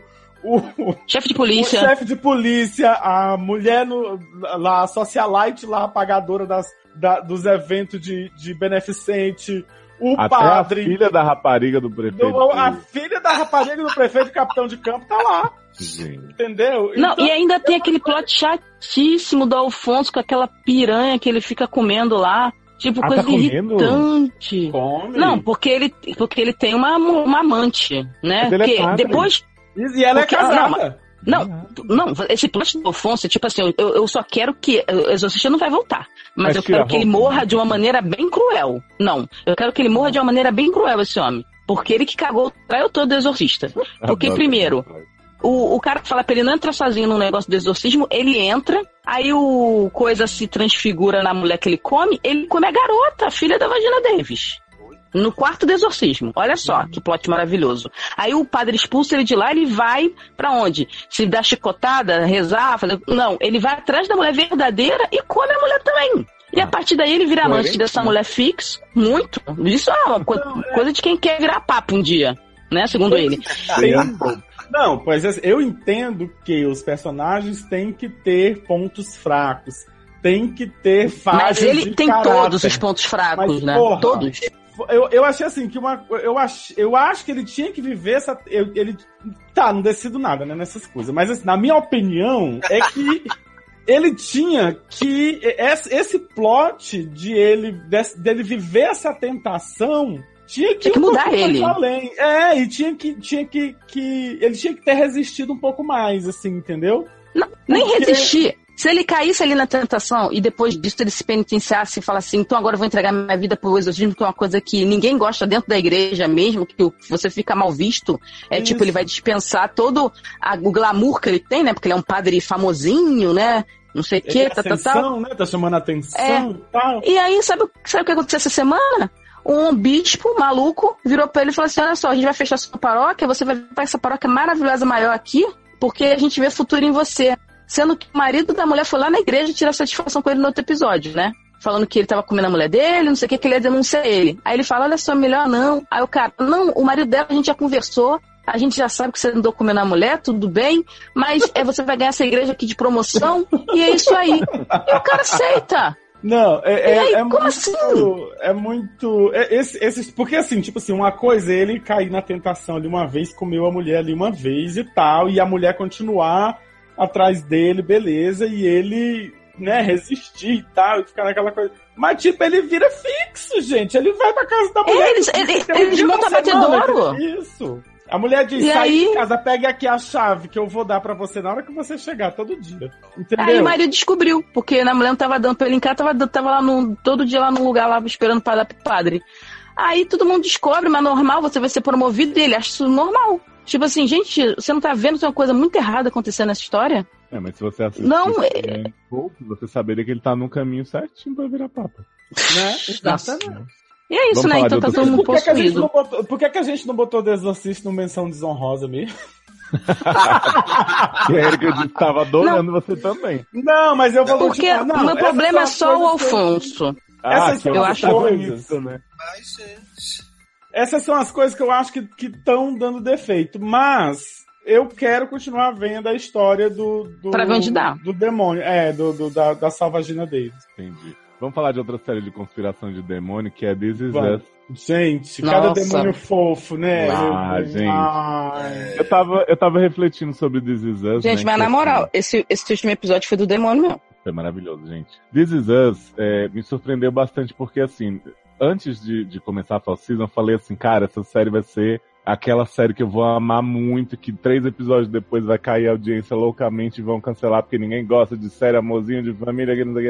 o, o Chefe de polícia. chefe de polícia, a mulher no, lá, a socialite lá, a pagadora das, da- dos eventos de, de beneficente, o Até padre, a filha da rapariga do prefeito. do- a filha da rapariga do prefeito capitão de campo tá lá, Gente. entendeu? Não, Então- e ainda tem aquele plot chatíssimo do Alfonso com aquela piranha que ele fica comendo lá. Tipo, Ah, coisa tá irritante. Come. Não, porque ele, porque ele tem uma, uma amante, né? É Porque padre. depois. E ela Porque- é casada. Não, não, esse plot do Alfonso, é tipo assim, eu, eu só quero que. O Exorcista não vai voltar. Mas, Mas eu quero que ele morra de uma maneira bem cruel. Não, eu quero que ele morra de uma maneira bem cruel, esse homem. Porque ele que cagou o traio todo do Exorcista. Porque, [LAUGHS] primeiro, o, o cara que fala pra ele não entrar sozinho no negócio do exorcismo, ele entra, aí o coisa se transfigura na mulher que ele come, ele come a garota, a filha da Vagina Davis. No quarto do exorcismo. Olha só, que plot maravilhoso. Aí o padre expulsa ele de lá, ele vai pra onde? Se dá chicotada, rezar, fazer. Não, ele vai atrás da mulher verdadeira e come a mulher também. E a partir daí ele vira amante dessa mulher fix, muito. Isso é uma co- coisa de quem quer virar papo um dia, né? Segundo ele. Não, pois é, eu entendo que os personagens têm que ter pontos fracos. Tem que ter falhas Mas ele de tem caráter. todos os pontos fracos, Mas, né? porra, Todos. Eu, eu achei assim que uma. Eu acho, eu acho que ele tinha que viver essa. eu- ele. Tá, não decido nada, né, nessas coisas. Mas assim, na minha opinião, é que [LAUGHS] ele tinha que. Esse, esse plot de ele. dele viver essa tentação. Tinha que, que um mudar ele. Além. É, e tinha que, tinha que, que. Ele tinha que ter resistido um pouco mais, assim, entendeu? Não, nem Porque- resistir. Se ele caísse ali na tentação e depois disso ele se penitenciasse e falasse assim, então agora eu vou entregar minha vida pro exorcismo, que é uma coisa que ninguém gosta dentro da igreja mesmo, que você fica mal visto. É Isso. tipo, ele vai dispensar todo a- o glamour que ele tem, né? Porque ele é um padre famosinho, né? Não sei o é tal, tal, tal. ascensão, né? Tá chamando atenção É. e tal. E aí, sabe, sabe o que aconteceu essa semana? Um bispo maluco virou pra ele e falou assim: Olha só, a gente vai fechar sua paróquia, você vai vir pra essa paróquia maravilhosa maior aqui, porque a gente vê futuro em você. Sendo que o marido da mulher foi lá na igreja tirar satisfação com ele no outro episódio, né? falando que ele tava comendo a mulher dele, não sei o que, que ele ia denunciar ele. Aí ele fala, olha só, melhor não. Aí o cara, não, o marido dela a gente já conversou, a gente já sabe que você andou comendo a mulher, tudo bem, mas é, você vai ganhar essa igreja aqui de promoção, e é isso aí. E o cara aceita. Não, é, é, aí, é como muito. assim? É muito. é- esse, esse, porque assim, tipo assim, uma coisa é ele cair na tentação ali uma vez, comeu a mulher ali uma vez e tal, e a mulher continuar atrás dele, beleza, e ele, né, resistir e tal, e ficar naquela coisa. Mas, tipo, ele vira fixo, gente. Ele vai pra casa da mulher. Eles- tipo, ele- tem um eles montam que- Isso. A mulher diz, E sai aí? de casa, pegue aqui a chave que eu vou dar pra você na hora que você chegar, todo dia. Entendeu? Aí o marido descobriu, porque na mulher não tava dando pra ele em casa, tava, tava lá no, todo dia lá num lugar lá esperando pra dar pro padre. Aí todo mundo descobre, mas normal, você vai ser promovido e ele acha isso normal. Tipo assim, gente, você não tá vendo que tem uma coisa muito errada acontecendo nessa história? É, mas se você assistir Não, é... pouco, você saberia que ele tá no caminho certinho pra virar papa. Né? Exatamente. E é isso, Vamos né? Então tá todo mundo Por que, que a gente possuído. não botou, por que, que a gente não botou The Exorcist no menção desonrosa mesmo? E a Erika disse que tava adorando você também. Não, mas eu vou Porque. Não, o meu problema é só o as coisas que Alfonso. Essas eu acho coisas. né? Ai, gente. Essas são as coisas que eu acho que estão dando defeito. Mas eu quero continuar vendo a história do. do Pra ver onde dá. Do demônio. É, do, do- da, da salvagina deles. Entendi. Vamos falar de outra série de conspiração de demônio, que é This Is Vamos. Us. Gente, cada Nossa. demônio fofo, né? Ah, Deus. gente. Ai. Eu tava, eu tava refletindo sobre This Is Us. Gente, né, mas na assim, moral, esse, esse último episódio foi do demônio mesmo. Foi maravilhoso, gente. This Is Us é, me surpreendeu bastante porque, assim, antes de, de começar a Fall Season, eu falei assim, cara, essa série vai ser aquela série que eu vou amar muito, que três episódios depois vai cair a audiência loucamente e vão cancelar porque ninguém gosta de série, amorzinho de família, que não sei.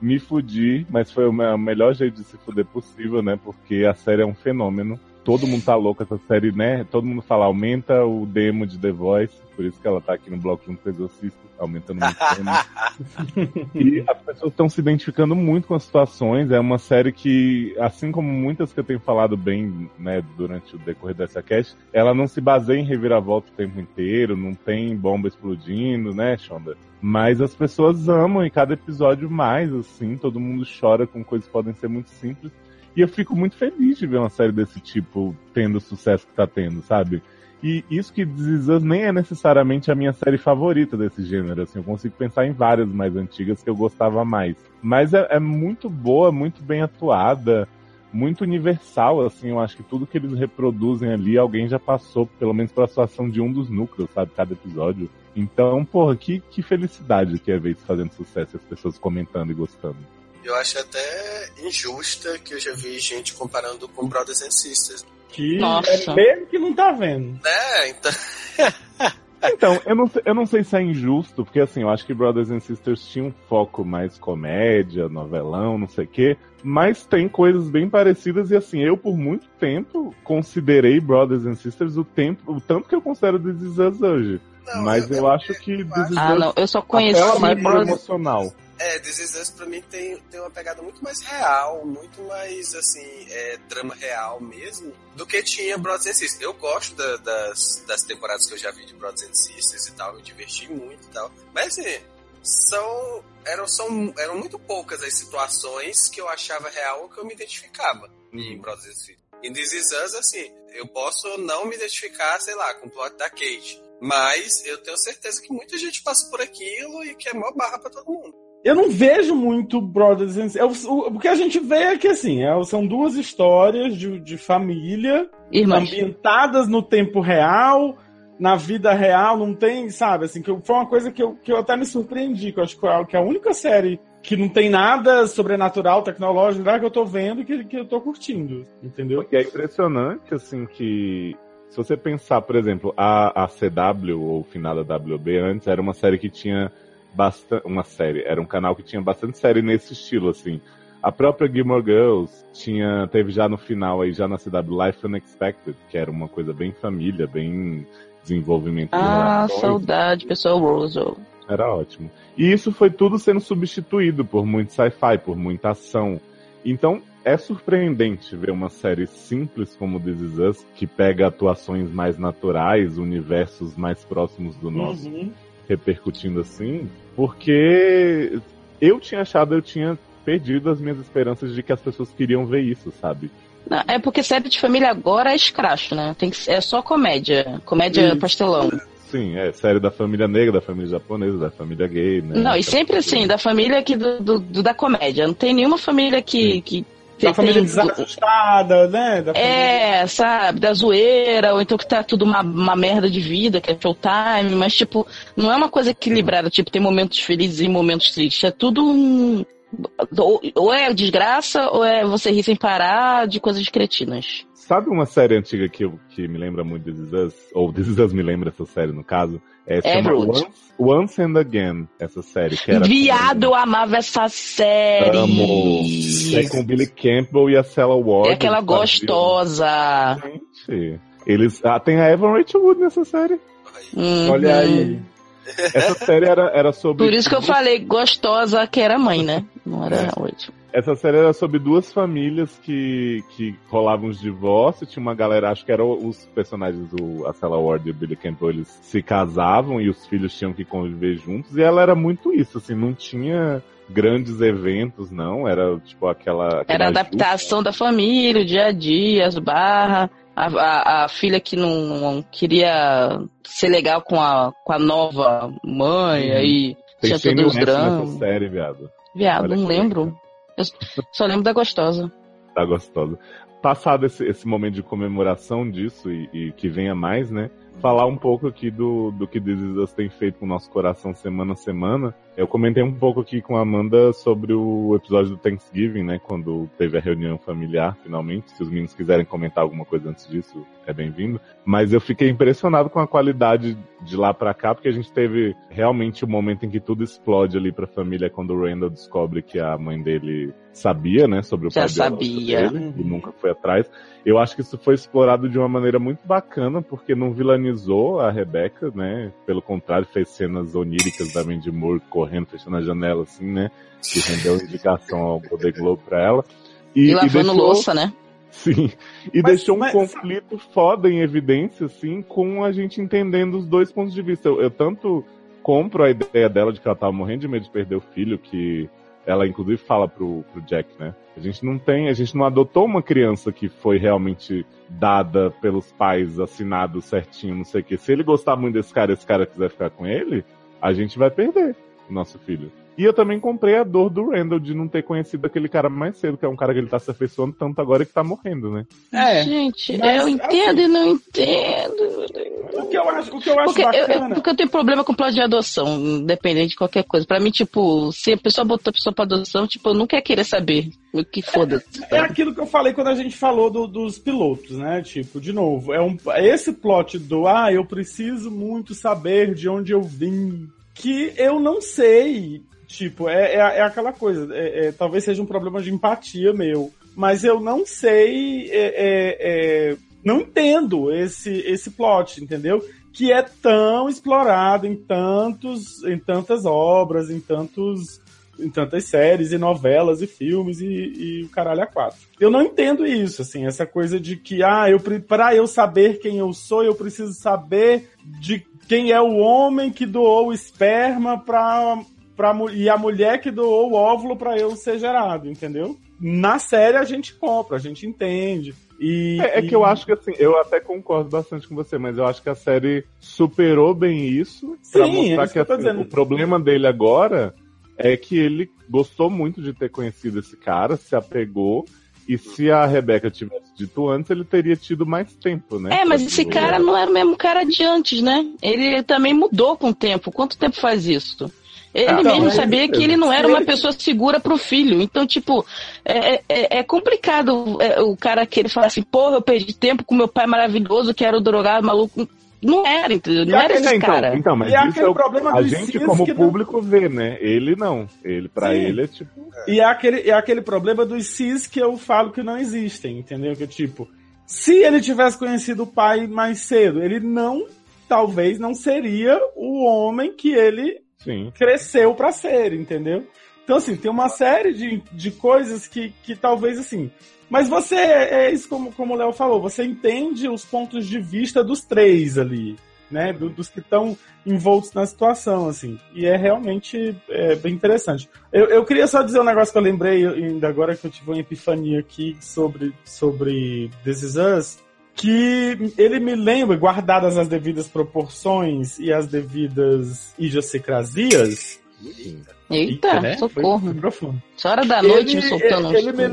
Me fudi, mas foi o melhor jeito de se fuder possível, né? Porque a série é um fenômeno. Todo mundo tá louco essa série, né? Todo mundo fala, aumenta o demo de The Voice, por isso que ela tá aqui no bloco junto com o Exorcista, aumentando muito o demo. [LAUGHS] E as pessoas estão se identificando muito com as situações. É uma série que, assim como muitas que eu tenho falado bem, né, durante o decorrer dessa cast, ela não se baseia em reviravolta o tempo inteiro, não tem bomba explodindo, né, Shonda? Mas as pessoas amam e cada episódio mais, assim, todo mundo chora com coisas que podem ser muito simples. E eu fico muito feliz de ver uma série desse tipo tendo o sucesso que tá tendo, sabe? E isso que This nem é necessariamente a minha série favorita desse gênero, assim, eu consigo pensar em várias mais antigas que eu gostava mais. Mas é, é muito boa, muito bem atuada, muito universal, assim, eu acho que tudo que eles reproduzem ali, alguém já passou, pelo menos pela situação de um dos núcleos, sabe, cada episódio. Então, porra, que, que felicidade que é ver isso fazendo sucesso, as pessoas comentando e gostando. Eu acho até injusta que eu já vi gente comparando com Brothers and Sisters. Que Nossa. é mesmo que não tá vendo. Né? Então, [LAUGHS] Então, eu não, sei- eu não sei se é injusto, porque assim, eu acho que Brothers and Sisters tinha um foco mais comédia, novelão, não sei o quê, mas tem coisas bem parecidas e assim, eu por muito tempo considerei Brothers and Sisters o tempo, o tanto que eu considero This Is Us hoje. não, mas é- eu acho que This Is Ah, não, eu só conheci mais Brothers- emocional. É, This Is Us pra mim tem, tem uma pegada muito mais real, muito mais, assim, é, drama real mesmo, do que tinha Brothers and Sisters. Eu gosto da- das, das temporadas que eu já vi de Brothers and Sisters e tal, me diverti muito e tal. Mas, assim, são, eram, são, eram muito poucas as situações que eu achava real ou que eu me identificava em Brothers and Sisters. Em This Is Us, assim, eu posso não me identificar, sei lá, com o plot da Kate. Mas eu tenho certeza que muita gente passa por aquilo e que é mó barra pra todo mundo. Eu não vejo muito Brothers and Sisters. O, o que a gente vê é que, assim, é- são duas histórias de, de família Irmãs. ambientadas no tempo real, na vida real, não tem, sabe, assim, que eu- foi uma coisa que eu, que eu até me surpreendi, que eu acho que é- que é a única série que não tem nada sobrenatural, tecnológico, nada que eu tô vendo que, que eu tô curtindo, entendeu? Porque é impressionante, assim, que se você pensar, por exemplo, a, a CW, ou o final da WB, antes era uma série que tinha bastante. Uma série, era um canal que tinha bastante série nesse estilo, assim. A própria Gilmore Girls tinha, teve já no final aí, já na CW Life Unexpected, que era uma coisa bem família, bem desenvolvimento de Ah, relações. saudade, pessoal Rosal. Era ótimo. E isso foi tudo sendo substituído por muito sci-fi, por muita ação. Então, é surpreendente ver uma série simples como This Is Us, que pega atuações mais naturais, universos mais próximos do nosso, Uhum. Repercutindo assim, porque eu tinha achado, eu tinha perdido as minhas esperanças de que as pessoas queriam ver isso, sabe? Não, é porque série de família agora é escracho, né? Tem que, é só comédia. Comédia. Sim, pastelão. é série da família negra, da família japonesa, da família gay, né? Não, e sempre assim, da família aqui do, do- do- da comédia. Não tem nenhuma família que. que Da família tem- desajustada, né? Da família- É, sabe, da zoeira, ou então que tá tudo uma, uma merda de vida, que é showtime, mas tipo, não é uma coisa equilibrada, tipo, tem momentos felizes e momentos tristes. É tudo um. Ou, ou é desgraça, ou é você rir sem parar de coisas cretinas. Sabe uma série antiga que, eu- que me lembra muito This Is Us? Ou This Is Us me lembra essa série, no caso? É. Once, Once and Again, essa série. Que era Viado, eu amava essa série. Amo. É com o Billy Campbell e a Cella Ward. É aquela gostosa. Gente, eles, ah, tem a Evan Rachel Wood nessa série. Uhum. Olha aí. Essa série era, era sobre. Por isso que eu falei gostosa, que era mãe, né? Não era hoje. Essa série era sobre duas famílias que, que rolavam os divórcios. Tinha uma galera, acho que eram os personagens, o, a Cella Ward e o Billy Campbell, eles se casavam e os filhos tinham que conviver juntos. E ela era muito isso, assim, não tinha grandes eventos, não. Era tipo aquela. aquele Era adaptação da família, o dia a dia, as barras. A, a, a filha que não, não queria ser legal com a, com a nova mãe, Uhum. aí Tem tinha todos os dramas. série, viado. Viado, Olha não lembro. Eu só lembro da gostosa. Tá gostosa. Passado esse, esse momento de comemoração disso e, e que venha mais, né? Falar um pouco aqui do, do que Us tem feito com o nosso coração semana a semana. Eu comentei um pouco aqui com a Amanda sobre o episódio do Thanksgiving, né? Quando teve a reunião familiar, finalmente. Se os meninos quiserem comentar alguma coisa antes disso, é bem-vindo. Mas eu fiquei impressionado com a qualidade de lá pra cá, porque a gente teve realmente o momento em que tudo explode ali pra família quando o Randall descobre que a mãe dele sabia, né, sobre o Já pai sabia. dele e nunca foi atrás. Eu acho que isso foi explorado de uma maneira muito bacana, porque não vilanizou a Rebecca, né? Pelo contrário, fez cenas oníricas da Mandy Moore correndo, fechando a janela, assim, né? Que rendeu indicação ao Golden Globe pra ela. E, E, lavando deixou- louça, né? Sim. E Mas- deixou um mas- conflito foda em evidência, assim, com a gente entendendo os dois pontos de vista. Eu, eu tanto compro a ideia dela de que ela tava morrendo de medo de perder o filho, que ela inclusive fala pro, pro Jack, né? A gente não tem, a gente não adotou uma criança que foi realmente dada pelos pais, assinado certinho, não sei o que. Se ele gostar muito desse cara e esse cara quiser ficar com ele, a gente vai perder nosso filho. E eu também comprei a dor do Randall de não ter conhecido aquele cara mais cedo, que é um cara que ele tá se afeiçoando tanto agora que tá morrendo, né? É. Gente, Mas, eu entendo e não entendo. O que eu acho, o que eu acho Porque eu, eu- bacana. porque eu tenho problema com plano de adoção, independente de qualquer coisa. Pra mim, tipo, se a pessoa botou a pessoa pra adoção, tipo, eu não quero querer saber. O que foda-se. É aquilo que eu falei quando a gente falou do- dos pilotos, né? Tipo, de novo, é um, esse plot do ah, eu preciso muito saber de onde eu vim, que eu não sei. Tipo, é, é, é aquela coisa, é- é, talvez seja um problema de empatia meu, mas eu não sei, é, é, não entendo esse, esse plot, entendeu? Que é tão explorado em tantos, em tantas obras, em tantos em tantas séries e novelas e filmes e, e o caralho a quatro. Eu não entendo isso, assim, essa coisa de que, ah, eu, pra eu saber quem eu sou, eu preciso saber de quem é o homem que doou o esperma pra, pra, e a mulher que doou o óvulo pra eu ser gerado, entendeu? Na série a gente compra, a gente entende. E, É, é e- que eu acho que assim, eu até concordo bastante com você, mas eu acho que a série superou bem isso é mostrar isso que que assim, o problema dele agora é que ele gostou muito de ter conhecido esse cara, se apegou, e se a Rebeca tivesse dito antes, ele teria tido mais tempo, né? É, mas pra esse cara não era o mesmo cara de antes, né? Ele também mudou com o tempo. Quanto tempo faz isso? Ele Ah, mesmo não, sabia é que ele não era uma pessoa segura pro filho. Então, tipo, é, é, é complicado é, o cara que ele fala assim, porra, eu perdi tempo com meu pai maravilhoso, que era o drogado maluco. Não era, entendeu? Não E era aquele- esse então, cara. então, mas E é isso aquele é o, problema a gente cis como que não- público vê, né? Ele não. Ele para Sim. ele é tipo, E é aquele, é aquele problema dos cis que eu falo que não existem, entendeu? Que tipo, se ele tivesse conhecido o pai mais cedo, ele não, talvez não seria o homem que ele sim. cresceu pra ser, entendeu? Então, assim, tem uma série de, de coisas que, que talvez, assim. Mas você, é isso como, como o Léo falou, você entende os pontos de vista dos três ali. né? do- dos que estão envoltos na situação, assim. E é realmente é, bem interessante. Eu, eu queria só dizer um negócio que eu lembrei, ainda agora que eu tive uma epifania aqui sobre, sobre This Is Us, que ele me lembra, guardadas as devidas proporções e as devidas idiosincrasias. Eita, né? socorro. Foi, foi profundo. Essa hora da noite me soltando ele, ele me...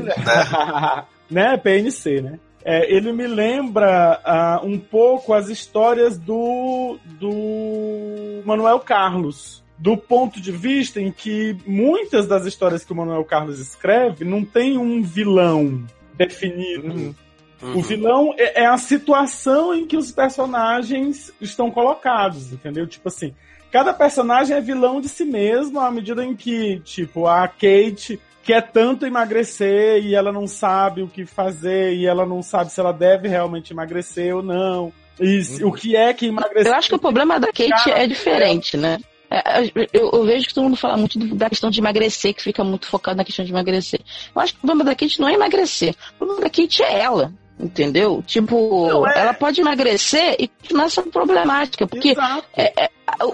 [LAUGHS] né, PNC, né? É, ele me lembra ah, um pouco as histórias do, do Manuel Carlos. Do ponto de vista em que muitas das histórias que o Manuel Carlos escreve não tem um vilão definido. Uhum. O vilão é, é a situação em que os personagens estão colocados, entendeu? Tipo assim, cada personagem é vilão de si mesmo à medida em que, tipo, a Kate quer tanto emagrecer e ela não sabe o que fazer e ela não sabe se ela deve realmente emagrecer ou não. E o que é que emagrecer? Eu acho que o problema da Kate é diferente, né? É, Eu, eu vejo que todo mundo fala muito da questão de emagrecer, que fica muito focado na questão de emagrecer. Eu acho que o problema da Kate não é emagrecer. O problema da Kate é ela. Entendeu? Tipo, Não, é- ela pode emagrecer e continuar sendo problemática. Porque Exato.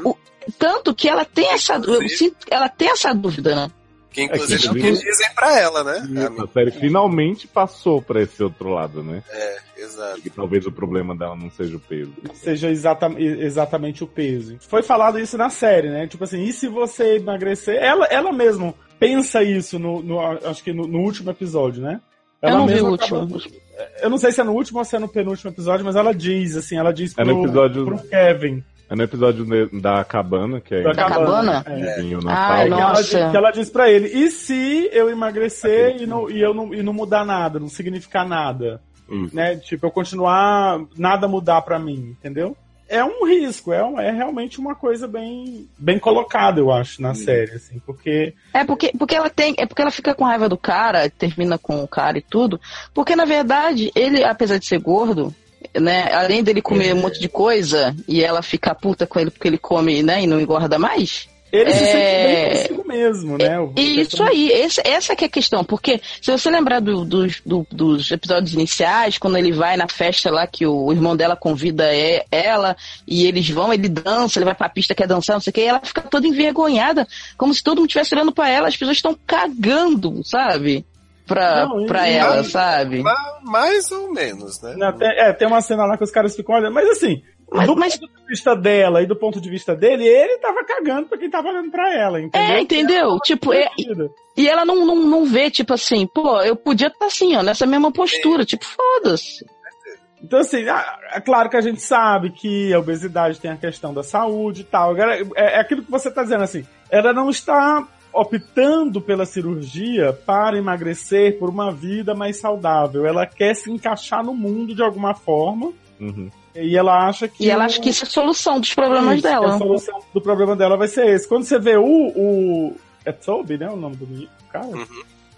o- o- tanto que ela tem essa. Eu sinto, ela tem essa dúvida, né? Que inclusive É é o que- dizem pra ela, né? A série finalmente passou pra esse outro lado, né? É, exato. Que talvez o problema dela não seja o peso. seja exata, exatamente o peso. Foi falado isso na série, né? Tipo assim, e se você emagrecer? Ela, ela mesma pensa isso no, no- acho que no, no último episódio, né? Eu Ela não vi mesma o acaba- último. Eu não sei se é no último ou se é no penúltimo episódio, mas ela diz, assim, ela diz É pro, no episódio- pro Kevin. É no episódio da cabana, que é Da cabana? É. Ah. Que ela, Nossa. diz, que ela diz pra ele, e se eu emagrecer e, não, e eu não, e não mudar nada, não significar nada? Isso. né? Tipo, eu continuar, nada mudar pra mim, entendeu? É um risco, é, um- é realmente uma coisa bem, bem colocada, eu acho, na série, assim, porque É porque, porque ela tem. É porque ela fica com raiva do cara, termina com o cara e tudo. Porque, na verdade, ele, apesar de ser gordo, né? Além dele comer um monte de coisa e ela ficar puta com ele porque ele come, né, e não engorda mais. Ele se É. sente bem consigo mesmo, né? O- E isso aí, esse- essa que é a questão, porque se você lembrar do- dos- do- dos episódios iniciais, quando ele vai na festa lá que o irmão dela convida é- ela, e eles vão, ele dança, ele vai pra pista, quer dançar, não sei o que, e ela fica toda envergonhada, como se todo mundo estivesse olhando pra ela, as pessoas estão cagando, sabe? Pra, Não, pra ela, sabe? Ma- Mais ou menos, né? Tem- é, tem uma cena lá que os caras ficam olhando, mas assim, Mas- do mas- ponto de vista dela e do ponto de vista dele, ele tava cagando pra quem tava olhando pra ela, entendeu? É, entendeu? Tipo, é, e ela não, não, não vê, tipo assim, pô, eu podia estar assim, ó, nessa mesma postura, tipo, foda-se. Então, assim, ah, é claro que a gente sabe que a obesidade tem a questão da saúde e tal. Agora, é, é aquilo que você está dizendo, assim, ela não está optando pela cirurgia para emagrecer por uma vida mais saudável. Ela quer se encaixar no mundo de alguma forma Uhum. E ela acha que. E ela acha que isso é a solução dos problemas isso, dela. A solução do problema dela vai ser esse. Quando você vê o. o é Toby, né? O nome do menino, cara? Uhum.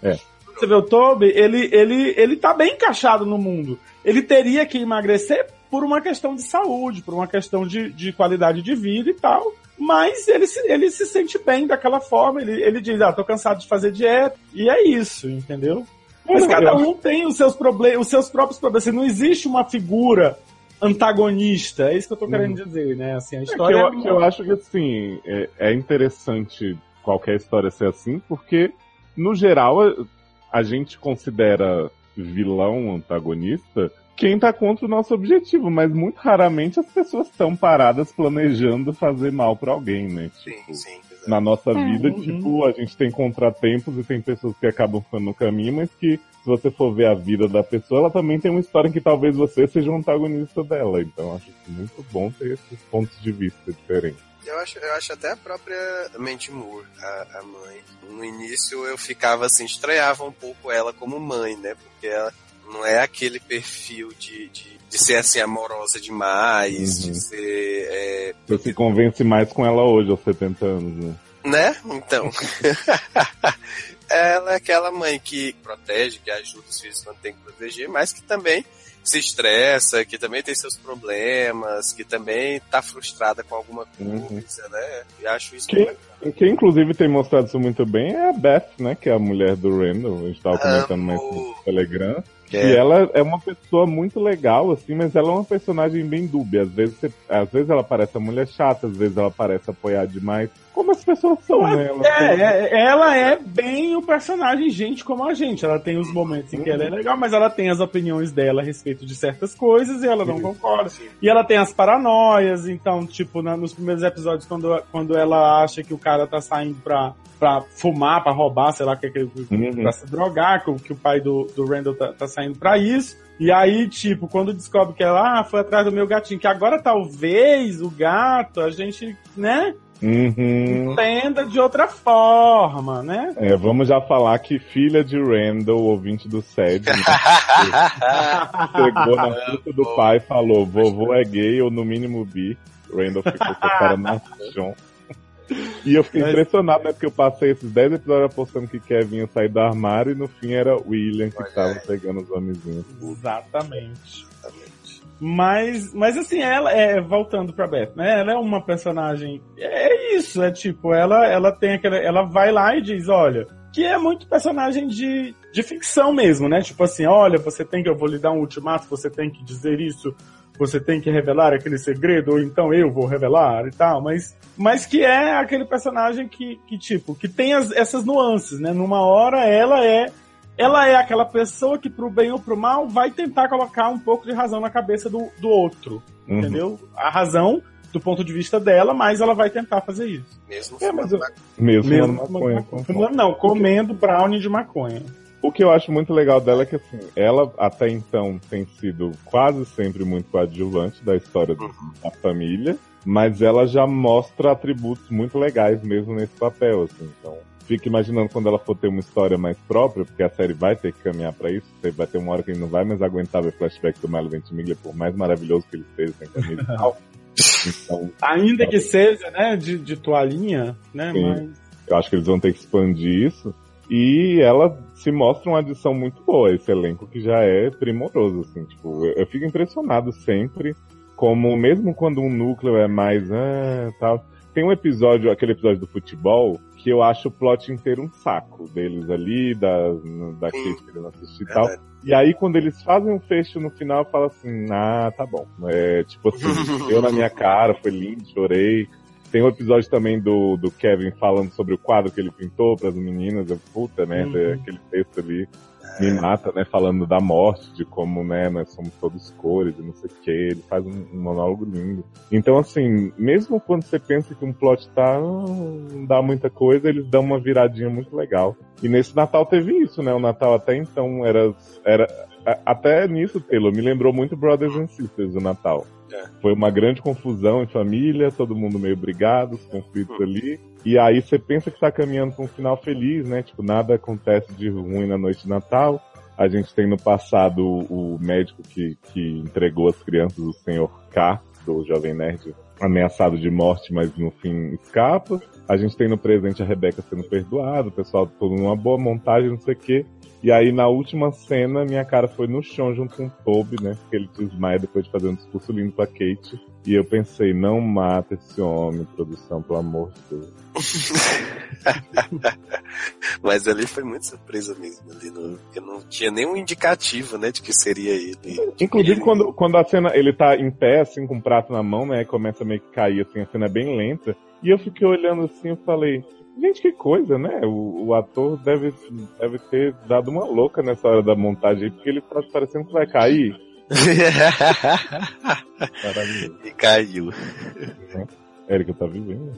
É. Quando Você vê o Toby, ele, ele, ele tá bem encaixado no mundo. Ele teria que emagrecer por uma questão de saúde, por uma questão de, de qualidade de vida e tal. Mas ele se, ele se sente bem daquela forma. Ele, ele diz, ah, tô cansado de fazer dieta. E é isso, entendeu? Mas cada um tem os seus problemas, os seus próprios problemas. Assim, não existe uma figura antagonista. É isso que eu tô querendo dizer, né? Assim, a É que história eu, que eu acho que assim, é, é interessante qualquer história ser assim, porque, no geral, a, a gente considera vilão, antagonista, quem tá contra o nosso objetivo, mas muito raramente as pessoas estão paradas planejando fazer mal pra alguém, né? Sim, Tipo, sim. exato. na nossa vida, uhum. tipo, a gente tem contratempos e tem pessoas que acabam ficando no caminho, mas que, se você for ver a vida da pessoa, ela também tem uma história em que talvez você seja um antagonista dela. Então, acho muito bom ter esses pontos de vista diferentes. Eu acho, eu acho até a própria Mandy Moore, a, a mãe. No início eu ficava assim, estranhava um pouco ela como mãe, né? Porque ela não é aquele perfil de, de, de ser assim amorosa demais, Uhum. de ser. é, Você se convence mais com ela hoje, aos 70 anos, né? né? Então. [LAUGHS] ela é aquela mãe que protege, que ajuda os filhos quando tem que proteger, mas que também se estressa, que também tem seus problemas, que também tá frustrada com alguma Uhum. coisa, né? E acho isso Que- muito Quem, inclusive, tem mostrado isso muito bem é a Beth, né? Que é a mulher do Randall. A gente tava comentando mais no Telegram. E ela é uma pessoa muito legal, assim, mas ela é uma personagem bem dúbia. Às vezes, você- às vezes ela parece a mulher chata, às vezes ela parece apoiar demais. Como as pessoas são, né? Elas É, é, ela é bem o personagem gente como a gente. Ela tem os momentos em que ela é legal, mas ela tem as opiniões dela a respeito de certas coisas e ela não concorda. E ela tem as paranoias, então, tipo, na- nos primeiros episódios, quando, quando ela acha que o cara tá saindo pra, pra fumar, pra roubar, sei lá, que, que, Uhum. pra se drogar, que, o- que o pai do, do Randall tá, tá saindo pra isso. E aí, tipo, quando descobre que ela ah, foi atrás do meu gatinho, que agora talvez o gato, a gente, né, Uhum. entenda de outra forma, né? É, vamos já falar que filha de Randall, ouvinte do SED, né, [LAUGHS] chegou na fruta do pai e falou: vovô é gay ou no mínimo bi. Randall ficou com a cara na chão. E eu fiquei Mas- impressionado, né? Porque eu passei esses 10 episódios apostando que Kevin ia sair do armário e no fim era William que Olha tava aí. pegando os homenzinhos. Exatamente. Mas, mas assim, ela é voltando pra Beth, né? Ela é uma personagem. É isso, é tipo, ela, ela tem aquela. Ela vai lá e diz, olha, que é muito personagem de, de ficção mesmo, né? Tipo assim, olha, você tem que. Eu vou lhe dar um ultimato, você tem que dizer isso, você tem que revelar aquele segredo, ou então eu vou revelar e tal, mas, mas que é aquele personagem que, que tipo, que tem as- essas nuances, né? Numa hora ela é ela é aquela pessoa que, pro bem ou pro mal, vai tentar colocar um pouco de razão na cabeça do, do outro. Uhum. Entendeu? A razão do ponto de vista dela, mas ela vai tentar fazer isso. Mesmo É, Mesmo, Mesmo fumando maconha. fumando- fumando, não, comendo brownie de maconha. O que eu acho muito legal dela é que, assim, ela até então tem sido quase sempre muito coadjuvante da história do- da família, mas ela já mostra atributos muito legais mesmo nesse papel, assim. Então, fico imaginando quando ela for ter uma história mais própria, porque a série vai ter que caminhar pra isso, vai ter uma hora que ele não vai mais aguentar ver flashback do Milo Ventimiglia, por mais maravilhoso que ele seja sem camisa e [LAUGHS] tal. Então, Ainda que seja, né, de, de toalhinha, né, Sim. mas... eu acho que eles vão ter que expandir isso. E ela se mostra uma adição muito boa, esse elenco que já é primoroso, assim, tipo, eu, eu fico impressionado sempre, como mesmo quando um núcleo é mais, ah, tal. Tem um episódio, aquele episódio do futebol, que eu acho o plot inteiro um saco deles ali, da, no- da Sim. Kate querendo assistir e tal. Verdade. E aí, quando eles fazem um fecho no final, eu falo assim, ah, tá bom. É, tipo assim, [LAUGHS] deu na minha cara, foi lindo, chorei. Tem um episódio também do, do Kevin falando sobre o quadro que ele pintou pras meninas. Eu, puta, né? Uhum. Aquele texto ali me mata, né? Falando da morte, de como, né, nós somos todos cores e não sei o que. Ele faz um, um monólogo lindo. Então, assim, mesmo quando você pensa que um plot tá, não dá muita coisa, eles dão uma viradinha muito legal. E nesse Natal teve isso, né? O Natal até então era. era até nisso, Taylor, me lembrou muito Brothers and Sisters, o Natal. É. Foi uma grande confusão em família, todo mundo meio brigado, os conflitos ali. E aí você pensa que tá caminhando pra um final feliz, né? Tipo, nada acontece de ruim na noite de Natal. A gente tem no passado o, o médico que, que entregou as crianças, o senhor K, do Jovem Nerd, ameaçado de morte, mas no fim escapa. A gente tem no presente a Rebeca sendo perdoada, o pessoal todo numa boa montagem, não sei o quê. E aí, na última cena, minha cara foi no chão junto com o Toby, né? Porque ele desmaia depois de fazer um discurso lindo pra Kate. E eu pensei, não mata esse homem, produção, pelo amor de Deus. [LAUGHS] Mas ali foi muito surpresa mesmo, ali no, porque não tinha nenhum indicativo, né, de que seria ele. Inclusive, Ele- quando, quando a cena, ele tá em pé, assim, com o prato na mão, né? Começa a meio que cair, assim, a cena é bem lenta. E eu fiquei olhando assim e falei, gente, que coisa, né? O, o ator deve, deve ter dado uma louca nessa hora da montagem aí, porque ele tá parecendo que vai cair. [LAUGHS] Maravilhoso. e caiu. Érica tá vivendo?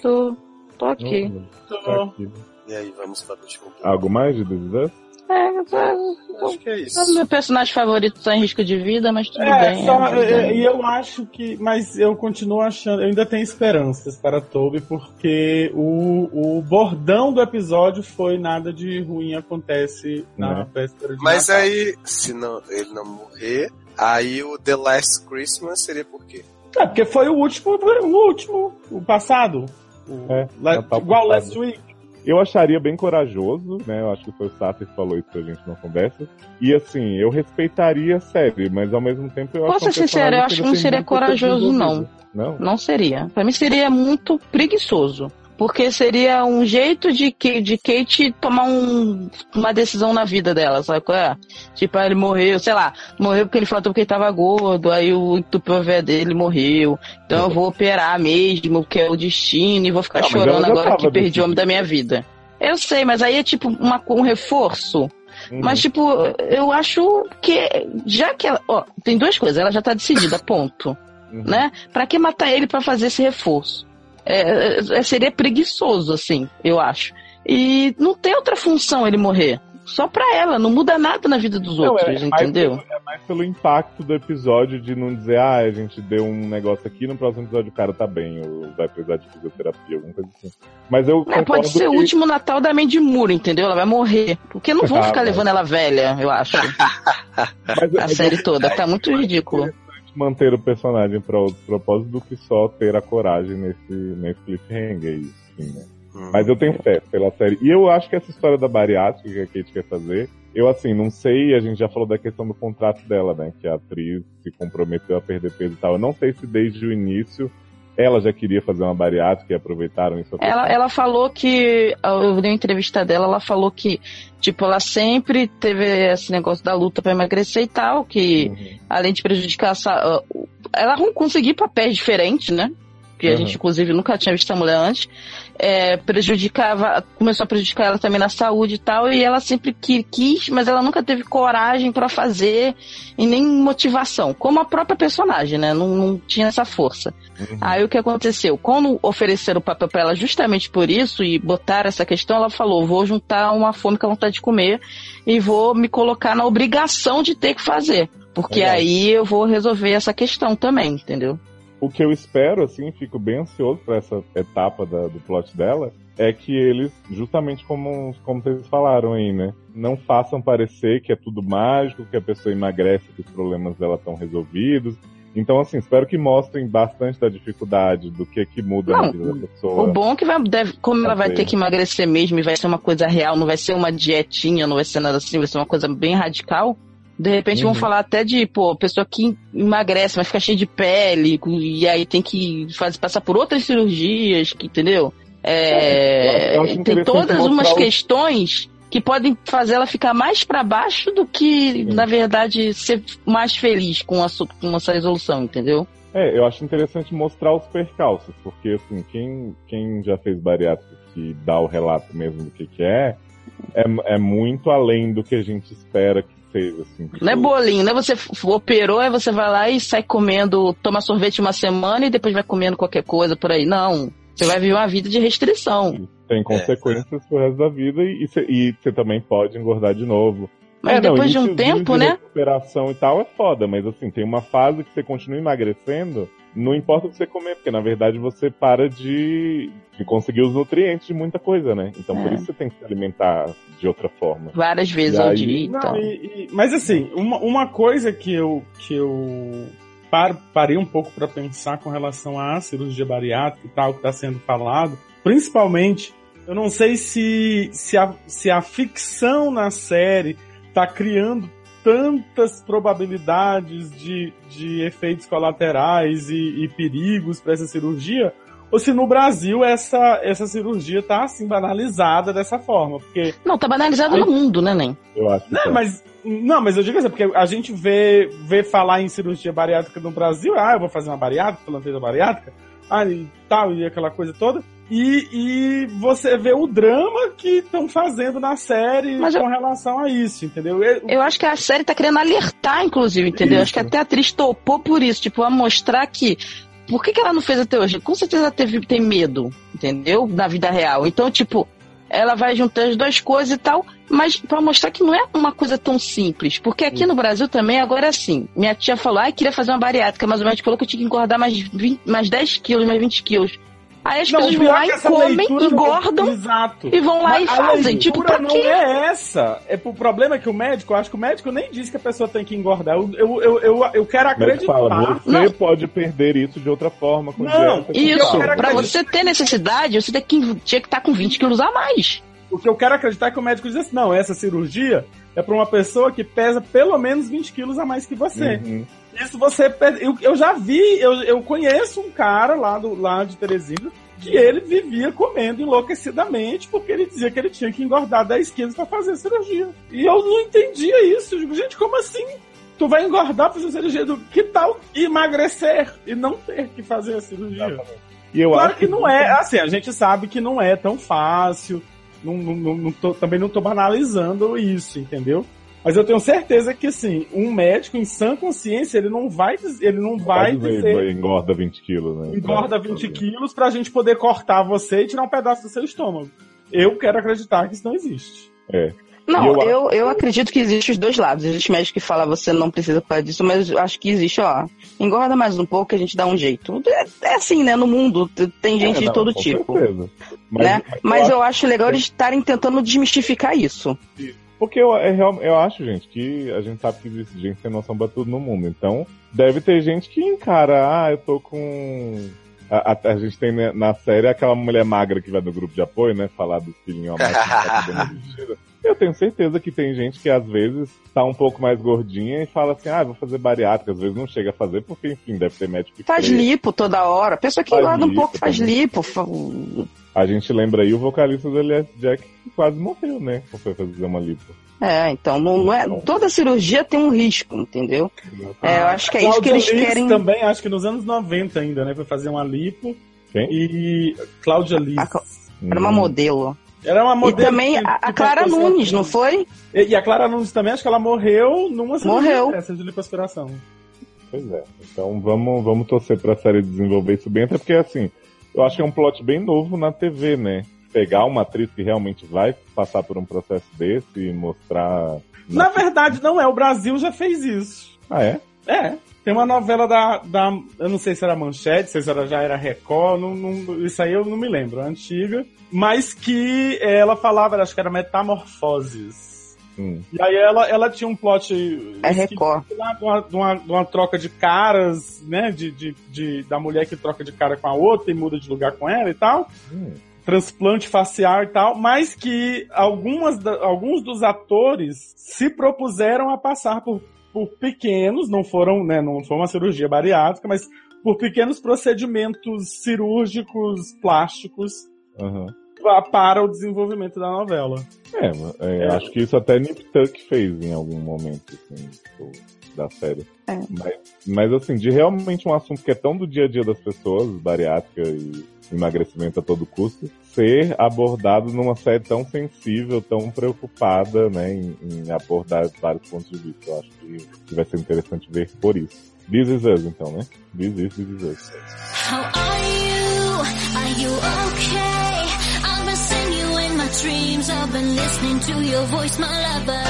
Tô, tô aqui. Tá aqui. E aí, vamos para o último. Algo mais de Us? É, é, Acho que é isso. é meu personagem favorito tá em risco de vida, mas tudo É, bem. só, é, é, e eu acho que. Mas eu continuo achando. Eu ainda tenho esperanças para Toby, porque o, o bordão do episódio foi nada de ruim acontece na Né? véspera de Mas Natal. aí, se não, ele não morrer, aí o The Last Christmas seria por quê? É, porque foi o último, o último, o passado. O, É, la- igual passado. Last Week. Eu acharia bem corajoso, né? Eu acho que foi o Sato que falou isso pra gente na conversa. E assim, eu respeitaria a série, mas ao mesmo tempo eu acho Posso ser sincera, eu acho que não seria corajoso, não. Não? Não seria. Pra mim seria muito preguiçoso. Porque seria um jeito de, que- de Kate tomar um- uma decisão na vida dela, sabe qual é? Tipo, ah, ele morreu, sei lá, morreu porque ele falou porque ele tava gordo, aí o entupiu a dele morreu. Então eu vou operar mesmo, porque é o destino, e vou ficar Ah, chorando agora que perdi o homem da minha vida. Eu sei, mas aí é tipo uma, um reforço. Uhum. Mas, tipo, eu acho que. Já que ela. Ó, tem duas coisas. Ela já tá decidida, ponto. Uhum. Né? Pra que matar ele pra fazer esse reforço? É, é, seria preguiçoso, assim, eu acho. E não tem outra função ele morrer. Só pra ela, não muda nada na vida dos Não, outros, é, entendeu? pelo- é mais pelo impacto do episódio de não dizer, ah, a gente deu um negócio aqui, no próximo episódio o cara tá bem, ou vai precisar de fisioterapia, alguma coisa assim. Mas eu É, pode ser o que- último Natal da Mandy Moore, entendeu? Ela vai morrer. Porque não vão [LAUGHS] Ah, ficar vai. levando ela velha, eu acho. [LAUGHS] mas, A mas série toda. Tá muito ridículo. Manter o personagem para outros propósitos do que só ter a coragem nesse, nesse cliffhanger, assim, né? Hum. Mas eu tenho fé pela série. E eu acho que essa história da bariátrica que a Kate quer fazer, eu assim, não sei, a gente já falou da questão do contrato dela, né? Que a atriz se comprometeu a perder peso e tal. Eu não sei se desde o início ela já queria fazer uma bariátrica e aproveitaram isso. Ela, ela falou que. Eu vi uma entrevista dela, ela falou que, tipo, ela sempre teve esse negócio da luta pra emagrecer e tal, que Uhum. além de prejudicar essa. Ela conseguir papéis diferentes, né? Que a Uhum. gente, inclusive, nunca tinha visto a mulher antes. É, prejudicava, começou a prejudicar ela também na saúde e tal, e ela sempre qui- quis, mas ela nunca teve coragem pra fazer e nem motivação, como a própria personagem, né? Não, não tinha essa força. Uhum. Aí o que aconteceu? Quando ofereceram o papel pra ela justamente por isso e botaram essa questão, ela falou: vou juntar uma fome com a vontade de comer e vou me colocar na obrigação de ter que fazer. Porque Legal. aí eu vou resolver essa questão também, entendeu? O que eu espero, assim, fico bem ansioso pra essa etapa da- do plot dela, é que eles, justamente como, como vocês falaram aí, né? Não façam parecer que é tudo mágico, que a pessoa emagrece, que os problemas dela estão resolvidos. Então, assim, espero que mostrem bastante da dificuldade, do que que muda na Não, vida da pessoa. O bom é que vai, deve, como ela vai ter que emagrecer mesmo e vai ser uma coisa real, não vai ser uma dietinha, não vai ser nada assim, vai ser uma coisa bem radical. De repente vão Uhum. falar até de, pô, pessoa que emagrece, mas fica cheia de pele, e aí tem que fazer, passar por outras cirurgias, que, entendeu? É, acho tem todas umas o- questões que podem fazer ela ficar mais pra baixo do que, na verdade, ser mais feliz com, a, com essa resolução, entendeu? É, eu acho interessante mostrar os percalços, porque assim, quem, quem já fez bariátrica que dá o relato mesmo do que, que é, é, é muito além do que a gente espera que seja, assim. Não é bolinho, não é você operou, aí você vai lá e sai comendo, toma sorvete uma semana e depois vai comendo qualquer coisa por aí. Não. Você vai viver uma vida de restrição. Tem consequências pro resto da vida e você e você também pode engordar de novo. Mas É, não, depois de um tempo, de né? recuperação e tal é foda, mas assim, tem uma fase que você continua emagrecendo, não importa o que você comer, porque na verdade você para de, de conseguir os nutrientes de muita coisa, né? Então por É. isso você tem que se alimentar de outra forma. Várias vezes ao dia. Então. mas assim, uma, uma coisa que eu, que eu par- parei um pouco para pensar com relação à cirurgia bariátrica e tal, que está sendo falado, principalmente, eu não sei se, se, a, se a ficção na série está criando tantas probabilidades de, de efeitos colaterais e, e perigos para essa cirurgia, ou se no Brasil essa, essa cirurgia tá assim banalizada dessa forma, porque Não, tá banalizado no mundo, né, Nen? Eu acho que não, tá. mas, não, mas eu digo assim, porque a gente vê, vê falar em cirurgia bariátrica no Brasil, ah, eu vou fazer uma bariátrica, plantei da bariátrica, ah, e tal, e aquela coisa toda. E, e você vê o drama que estão fazendo na série Mas com relação a isso, entendeu? Eu- Eu acho que a série tá querendo alertar, inclusive, entendeu? Isso. Acho que até a atriz topou por isso, tipo, a mostrar que. Por que, que ela não fez até hoje? Com certeza ela teve, tem medo, entendeu? Na vida real. Então, tipo, ela vai juntar as duas coisas e tal, mas pra mostrar que não é uma coisa tão simples. Porque aqui no Brasil também, agora é assim. Minha tia falou, ah, queria fazer uma bariátrica, mas o médico falou que eu tinha que engordar mais, 20, mais 10 quilos, mais 20 quilos. Aí as Não, pessoas o vão lá é e comem, engordam Exato. e vão lá Mas e fazem. Tipo, pra não quê? é essa. É pro problema é que o médico, eu acho que o médico nem disse que a pessoa tem que engordar. Eu, eu, eu, eu, eu quero acreditar. fala, você Não. pode perder isso de outra forma com Não, dieta, Isso, pra você ter necessidade, você tem que, tinha que estar com 20 quilos a mais. O que eu quero acreditar é que o médico diz assim: não, essa cirurgia é pra uma pessoa que pesa pelo menos 20 quilos a mais que você. Uhum. Isso você. Eu, eu já vi, eu, eu conheço um cara lá, do, lá de Teresina que ele vivia comendo enlouquecidamente porque ele dizia que ele tinha que engordar 10 quilos para fazer a cirurgia. E eu não entendia isso. Eu digo, gente, como assim? Tu vai engordar pra fazer a cirurgia? Do... Que tal emagrecer e não ter que fazer a cirurgia? E eu claro acho que não é, assim, a gente sabe que não é tão fácil. Não, não, não- tô- também não tô banalizando isso, entendeu? Mas eu tenho certeza que, assim, um médico em sã consciência, ele não vai, diz- ele não vai dizer dizer, engorda 20 quilos, né? engorda 20 quilos pra gente poder cortar você e tirar um pedaço do seu estômago. Eu quero acreditar que isso não existe. É. Não, eu eu, eu, acredito que existe os dois lados. Existe médico que fala você não precisa fazer disso, mas eu acho que existe, ó. Engorda mais um pouco que a gente dá um jeito. É, é assim, né? No mundo tem gente É, de não, todo com tipo. certeza. Mas, né? mas Mas eu eu acho legal eles estarem tentando desmistificar isso. Porque eu, é real- eu acho, gente, que a gente sabe que existe gente sem noção pra tudo no mundo. Então, deve ter gente que encara, ah, eu tô com. A, a- a gente tem né, na série aquela mulher magra que vai do grupo de apoio, né? Falar dos filhinhos a mais que tá. [LAUGHS] Eu tenho certeza que tem gente que às vezes tá um pouco mais gordinha e fala assim, ah, vou fazer bariátrica. Às vezes não chega a fazer, porque, enfim, deve ter médico que Faz lipo toda hora. Pessoa que Faz engorda um pouco faz também. lipo. A gente lembra aí o vocalista do LS Jack que quase morreu, né? Quando foi fazer uma lipo. É, então não, não é. Toda cirurgia tem um risco, entendeu? É, eu acho que é isso que eles Liz querem. também, acho que nos anos 90 ainda, né? Foi fazer uma lipo. Quem? E Cláudia Liz. Era uma Hum. Era uma E modelo. também que- a, a Clara Nunes, não foi? E, e a Clara Nunes também, acho que ela morreu numa Morreu. de lipoaspiração. Pois é. Então vamos, vamos torcer pra série desenvolver isso bem, até porque assim, eu acho que é um plot bem novo na TV, né? Pegar uma atriz que realmente vai passar por um processo desse e mostrar. Na verdade, não é. O Brasil já fez isso. Ah, é? É. Tem uma novela da, da. Eu não sei se era Manchete, se era, já era Record, não, não- isso aí eu não me lembro, é antiga. Mas que ela falava, acho que era Metamorfoses. Hum. E aí ela, ela tinha um plot. É Record. lá de uma, de uma- de uma troca de caras, né? De, de, de- da mulher que troca de cara com a outra e muda de lugar com ela e tal. Hum. Transplante facial e tal, mas que algumas alguns dos atores se propuseram a passar por, por pequenos, não foram, né? Não foi uma cirurgia bariátrica, mas por pequenos procedimentos cirúrgicos plásticos pa- para o desenvolvimento da novela. É, é, acho que isso até Nip Tuck fez em algum momento, assim, do- da série. É. Mas, mas, assim, de realmente um assunto que é tão do dia a dia das pessoas, bariátrica e emagrecimento a todo custo, ser abordado numa série tão sensível, tão preocupada, né, em, em abordar vários pontos de vista. Eu acho que, que vai ser interessante ver por isso. This is us, então, né? This is, this is us. How are you? Are you okay? I've been seeing you in my dreams. I've been listening to your voice, my lover.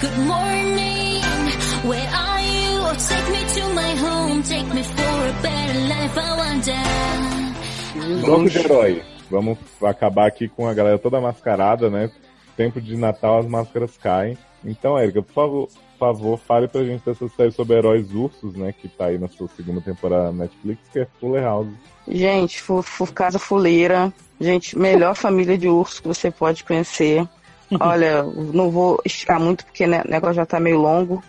Good morning. Where are you? Take me to my home. Take me for a better life. I wonder. Bloco de herói. Vamos acabar aqui com a galera toda mascarada, né? Tempo de Natal, as máscaras caem. Então, Érica, por favor, por favor, fale pra gente dessa série sobre heróis ursos, né? Que tá aí na sua segunda temporada na Netflix, que é Fuller House. Gente, fu, fu- Casa Fuleira. Gente, melhor família de urso que você pode conhecer. [LAUGHS] Olha, não vou esticar muito porque né, o negócio já tá meio longo.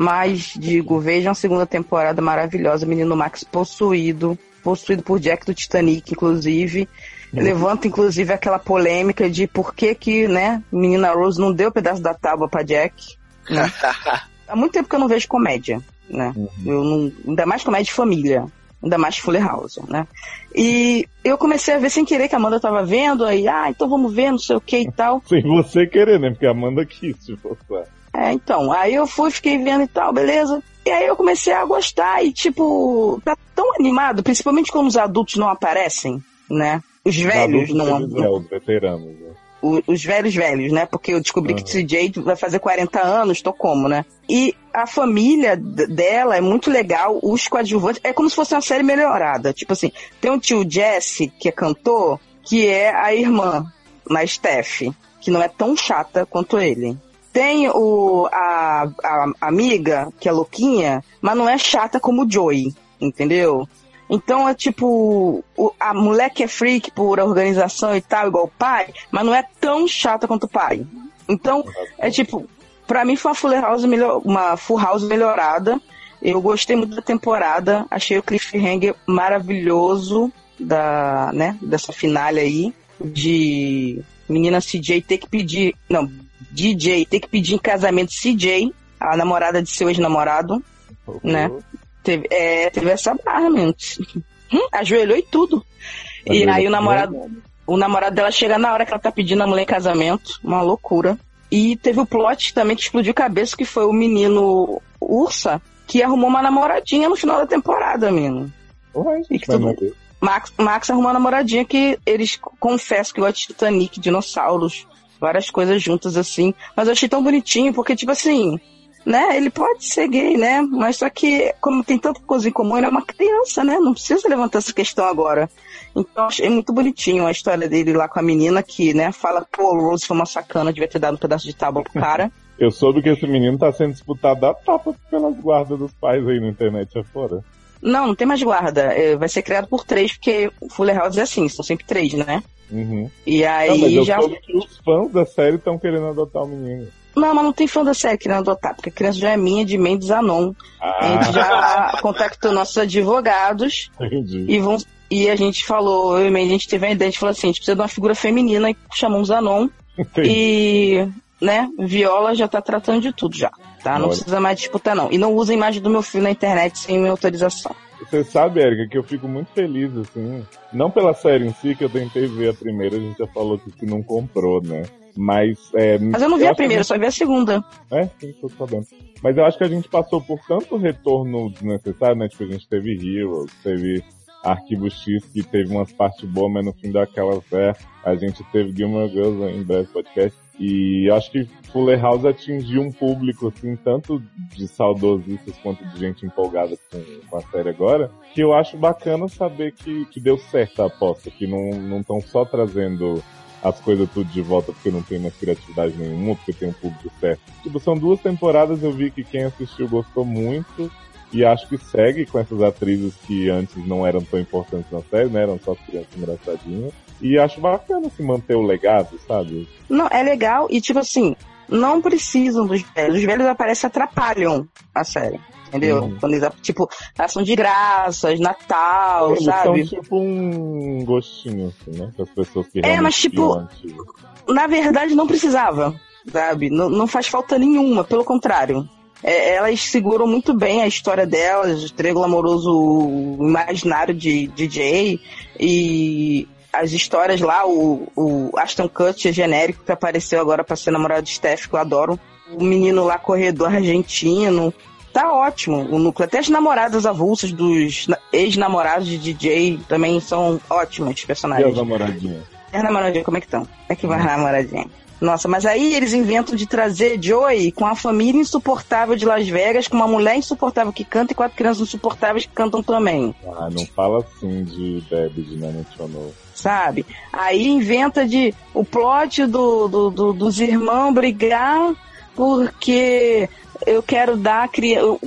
Mas digo, vejam a segunda temporada maravilhosa. Menino Max possuído. Possuído por Jack do Titanic, inclusive. Levanta, inclusive, aquela polêmica de por que que, né, menina Rose não deu o pedaço da tábua pra Jack. Né? [LAUGHS] Há muito tempo que eu não vejo comédia, né? Eu não, ainda mais comédia de família. Ainda mais Fuller House, né? E eu comecei a ver sem querer que a Amanda tava vendo, aí, ah, então vamos ver, não sei o que e [LAUGHS] tal. Sem você querer, né? Porque a Amanda quis te forçar. É, então, aí eu fui, fiquei vendo e tal, beleza. E aí eu comecei a gostar e, tipo, tá tão animado, principalmente quando os adultos não aparecem, né? Os velhos Adultos, não, é, os veteranos. Né? o- os velhos velhos, né? Porque eu descobri que CJ vai fazer 40 anos, tô como, né? E a família dela é muito legal, os coadjuvantes, é como se fosse uma série melhorada. Tipo assim, tem um tio Jesse, que é cantor, que é a irmã, na Steph, que não é tão chata quanto ele. Tem o, a, a amiga, que é louquinha, mas não é chata como o Joey, entendeu? Então é tipo, o- a mulher que é freak por organização e tal, igual o pai, mas não é tão chata quanto o pai. Então, é tipo, pra mim foi uma Fuller House melhor, uma Full House melhorada. Eu gostei muito da temporada, achei o cliffhanger maravilhoso. da, né, dessa finale aí, de menina CJ ter que pedir, não, DJ ter que pedir em casamento CJ, a namorada de seu ex-namorado, né? Teve, é, teve essa barra, mesmo. [LAUGHS] Hum, ajoelhou e tudo. E Ajoelhou aí o namorado, o namorado dela chega na hora que ela tá pedindo a mulher em casamento, uma loucura. E teve o plot também que explodiu a cabeça, que foi o menino Ursa, que arrumou uma namoradinha no final da temporada, menino. Ué, E que tudo- Max, Max arrumou uma namoradinha que eles confessam que gosta de Titanic, dinossauros, várias coisas juntas assim. Mas eu achei tão bonitinho, porque, tipo assim, né? Ele pode ser gay, né? Mas só que, como tem tanta coisa em comum, ele é uma criança, né? Não precisa levantar essa questão agora. Então, achei muito bonitinho a história dele lá com a menina que, né, fala, pô, o Rose foi uma sacana, devia ter dado um pedaço de tábua pro cara. [LAUGHS] Eu soube que esse menino tá sendo disputado a tapa pelas guardas dos pais aí na internet afora. Não, não tem mais guarda. É, Vai ser criado por três, porque o Fuller House é assim, são sempre três, né? Uhum. E aí Não, já. os fãs da série estão querendo adotar o menino. Não, mas não tem fã da série querendo adotar, porque a criança já é minha de Mendes Anon. A gente Ah, já contactou nossos advogados entendi. e, vão, e a gente falou, eu e Mendes, a gente teve a ideia, a gente falou assim, a gente precisa de uma figura feminina e chamamos Anon. E, né, Viola já tá tratando de tudo já, tá? Não Olha. precisa mais disputar não. E não usa a imagem do meu filho na internet sem minha autorização. Você sabe, Erika, que eu fico muito feliz, assim. Não pela série em si, que eu tentei ver a primeira, a gente já falou que, que não comprou, né? Mas. É, Mas eu não vi a acho que primeira, só vi a segunda. É, sim, tô sabendo. Mas eu acho que a gente passou por tanto retorno desnecessário, né? Tipo, a gente teve Heroes, teve Arquivo X, que teve umas partes boas, mas no fim daquelas, é, a gente teve Gilmore Girls em breve podcast. E acho que Fuller House atingiu um público, assim, tanto de saudosistas quanto de gente empolgada com, com a série agora, que eu acho bacana saber que, que deu certo a aposta, que não estão só trazendo as coisas tudo de volta porque não tem mais criatividade nenhuma, porque tem um público certo. Tipo, são duas temporadas, eu vi que quem assistiu gostou muito. E acho que segue com essas atrizes que antes não eram tão importantes na série, né? Eram só crianças engraçadinhas. E acho bacana se manter o legado, sabe? Não, é legal e tipo assim, não precisam dos velhos. Os velhos aparecem atrapalham a série. Entendeu? Uhum. Quando eles, tipo, ação de graças, Natal, Eles sabe? são tipo um gostinho, assim, né? Das pessoas que É, mas, tipo, antigo. Na verdade, não precisava, sabe? Não, não faz falta nenhuma, pelo contrário. É, elas seguram muito bem a história delas, o triângulo amoroso o imaginário de DJ e as histórias lá, o, o Aston Kutcher genérico que apareceu agora pra ser namorado de Steph, que eu adoro. O menino lá, corredor argentino. Tá ótimo o núcleo. Até as namoradas avulsas dos na- ex-namorados de DJ também são ótimas E as personagens. namoradinhas? E as namoradinhas, como é que estão? É que vai a namoradinha. Nossa, mas aí eles inventam de trazer Joey com a família insuportável de Las Vegas, com uma mulher insuportável que canta e quatro crianças insuportáveis que cantam também, Ah, não fala assim de Debbie de Nana Chonou. Sabe? Aí inventa de o plot do, do- do- dos irmãos brigar porque eu quero dar a criança.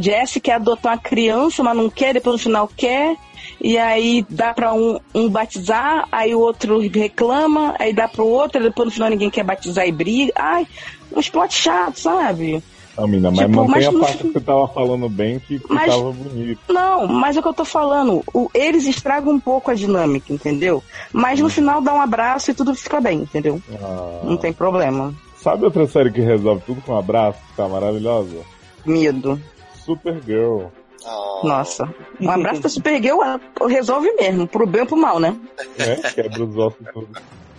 Jesse quer adotar uma criança, mas não quer, depois no final quer. E aí dá pra um, um batizar, aí o outro reclama, aí dá pro outro, depois no final ninguém quer batizar e briga. Ai, uns plot chato, sabe? Não, mina, mas Tipo, mantém mas a no parte fim- que você tava falando bem que Mas- ficava bonito. Não, mas é o que eu tô falando. O- eles estragam um pouco a dinâmica, entendeu? Mas no final dá um abraço e tudo fica bem, entendeu? Ah. Não tem problema. Sabe outra série que resolve tudo com um abraço? que Tá maravilhosa? Medo. Supergirl. Oh. Nossa. Um abraço pra Supergirl ah, resolve mesmo, pro bem ou pro mal, né? né? Quebra os ossos tudo.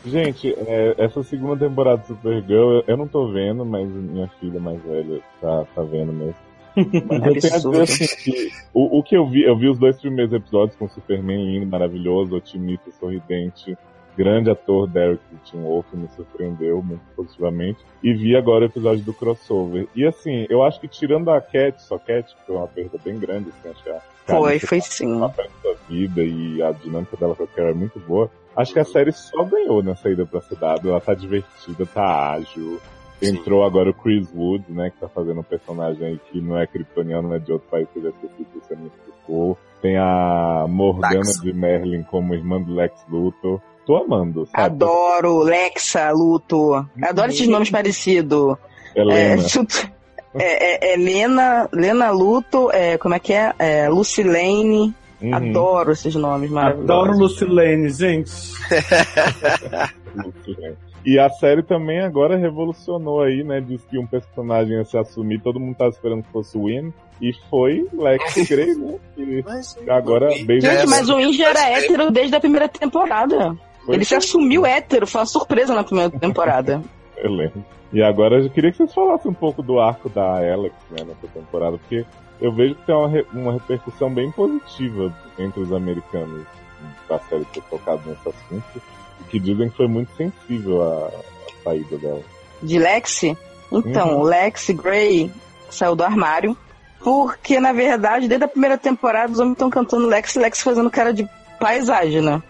Gente, é, essa segunda temporada de Supergirl, eu, eu não tô vendo, mas minha filha mais velha tá, tá vendo mesmo. [LAUGHS] Mas eu tenho a dizer assim que o, o que eu vi, eu vi os dois primeiros episódios com o Superman lindo, maravilhoso, otimista, sorridente, grande ator Derek Tim Wolf me surpreendeu muito positivamente. E vi agora o episódio do crossover. E assim, eu acho que tirando a Cat, só Cat, que foi uma perda bem grande, assim, acho que a Foi, foi sim. papel da vida e a dinâmica dela com a Carol é muito boa. Acho que a série só ganhou nessa ida pra cidade. Ela tá divertida, tá ágil. Sim. Entrou agora o Chris Wood, né, que tá fazendo um personagem aí que não é kryptoniano, não é de outro país que ele é esquecido, você me explicou. Tem a Morgana Dax. de Merlin como irmã do Lex Luthor. Tô amando, sabe? Adoro, Lexa, Luto. Adoro esses nomes parecidos. É, Helena. tudo- é, é, é Lena, Lena Luto, é, como é que é? é Lucilene. Uhum. Adoro esses nomes maravilhosos. Adoro Lucilene, gente. [LAUGHS] E a série também agora revolucionou aí, né? Diz que um personagem ia se assumir, todo mundo tava esperando que fosse o Win. E foi Lex [LAUGHS] Grey, né? E Mas, agora, bem Gente, mas o Inge era mas- hétero desde a primeira temporada. Foi Ele se assumiu hétero, foi uma surpresa na primeira temporada. [LAUGHS] Eu lembro. E agora eu queria que vocês falassem um pouco do arco da Alex, né, nessa temporada, porque eu vejo que tem uma, re- uma repercussão bem positiva entre os americanos da série ter tocado nesse assunto, e que dizem que foi muito sensível a, a saída dela. De Lexi? Então, Uhum. Lexi Gray saiu do armário. Porque, na verdade, desde a primeira temporada, os homens estão cantando Lexi Lexi fazendo cara de paisagem, né?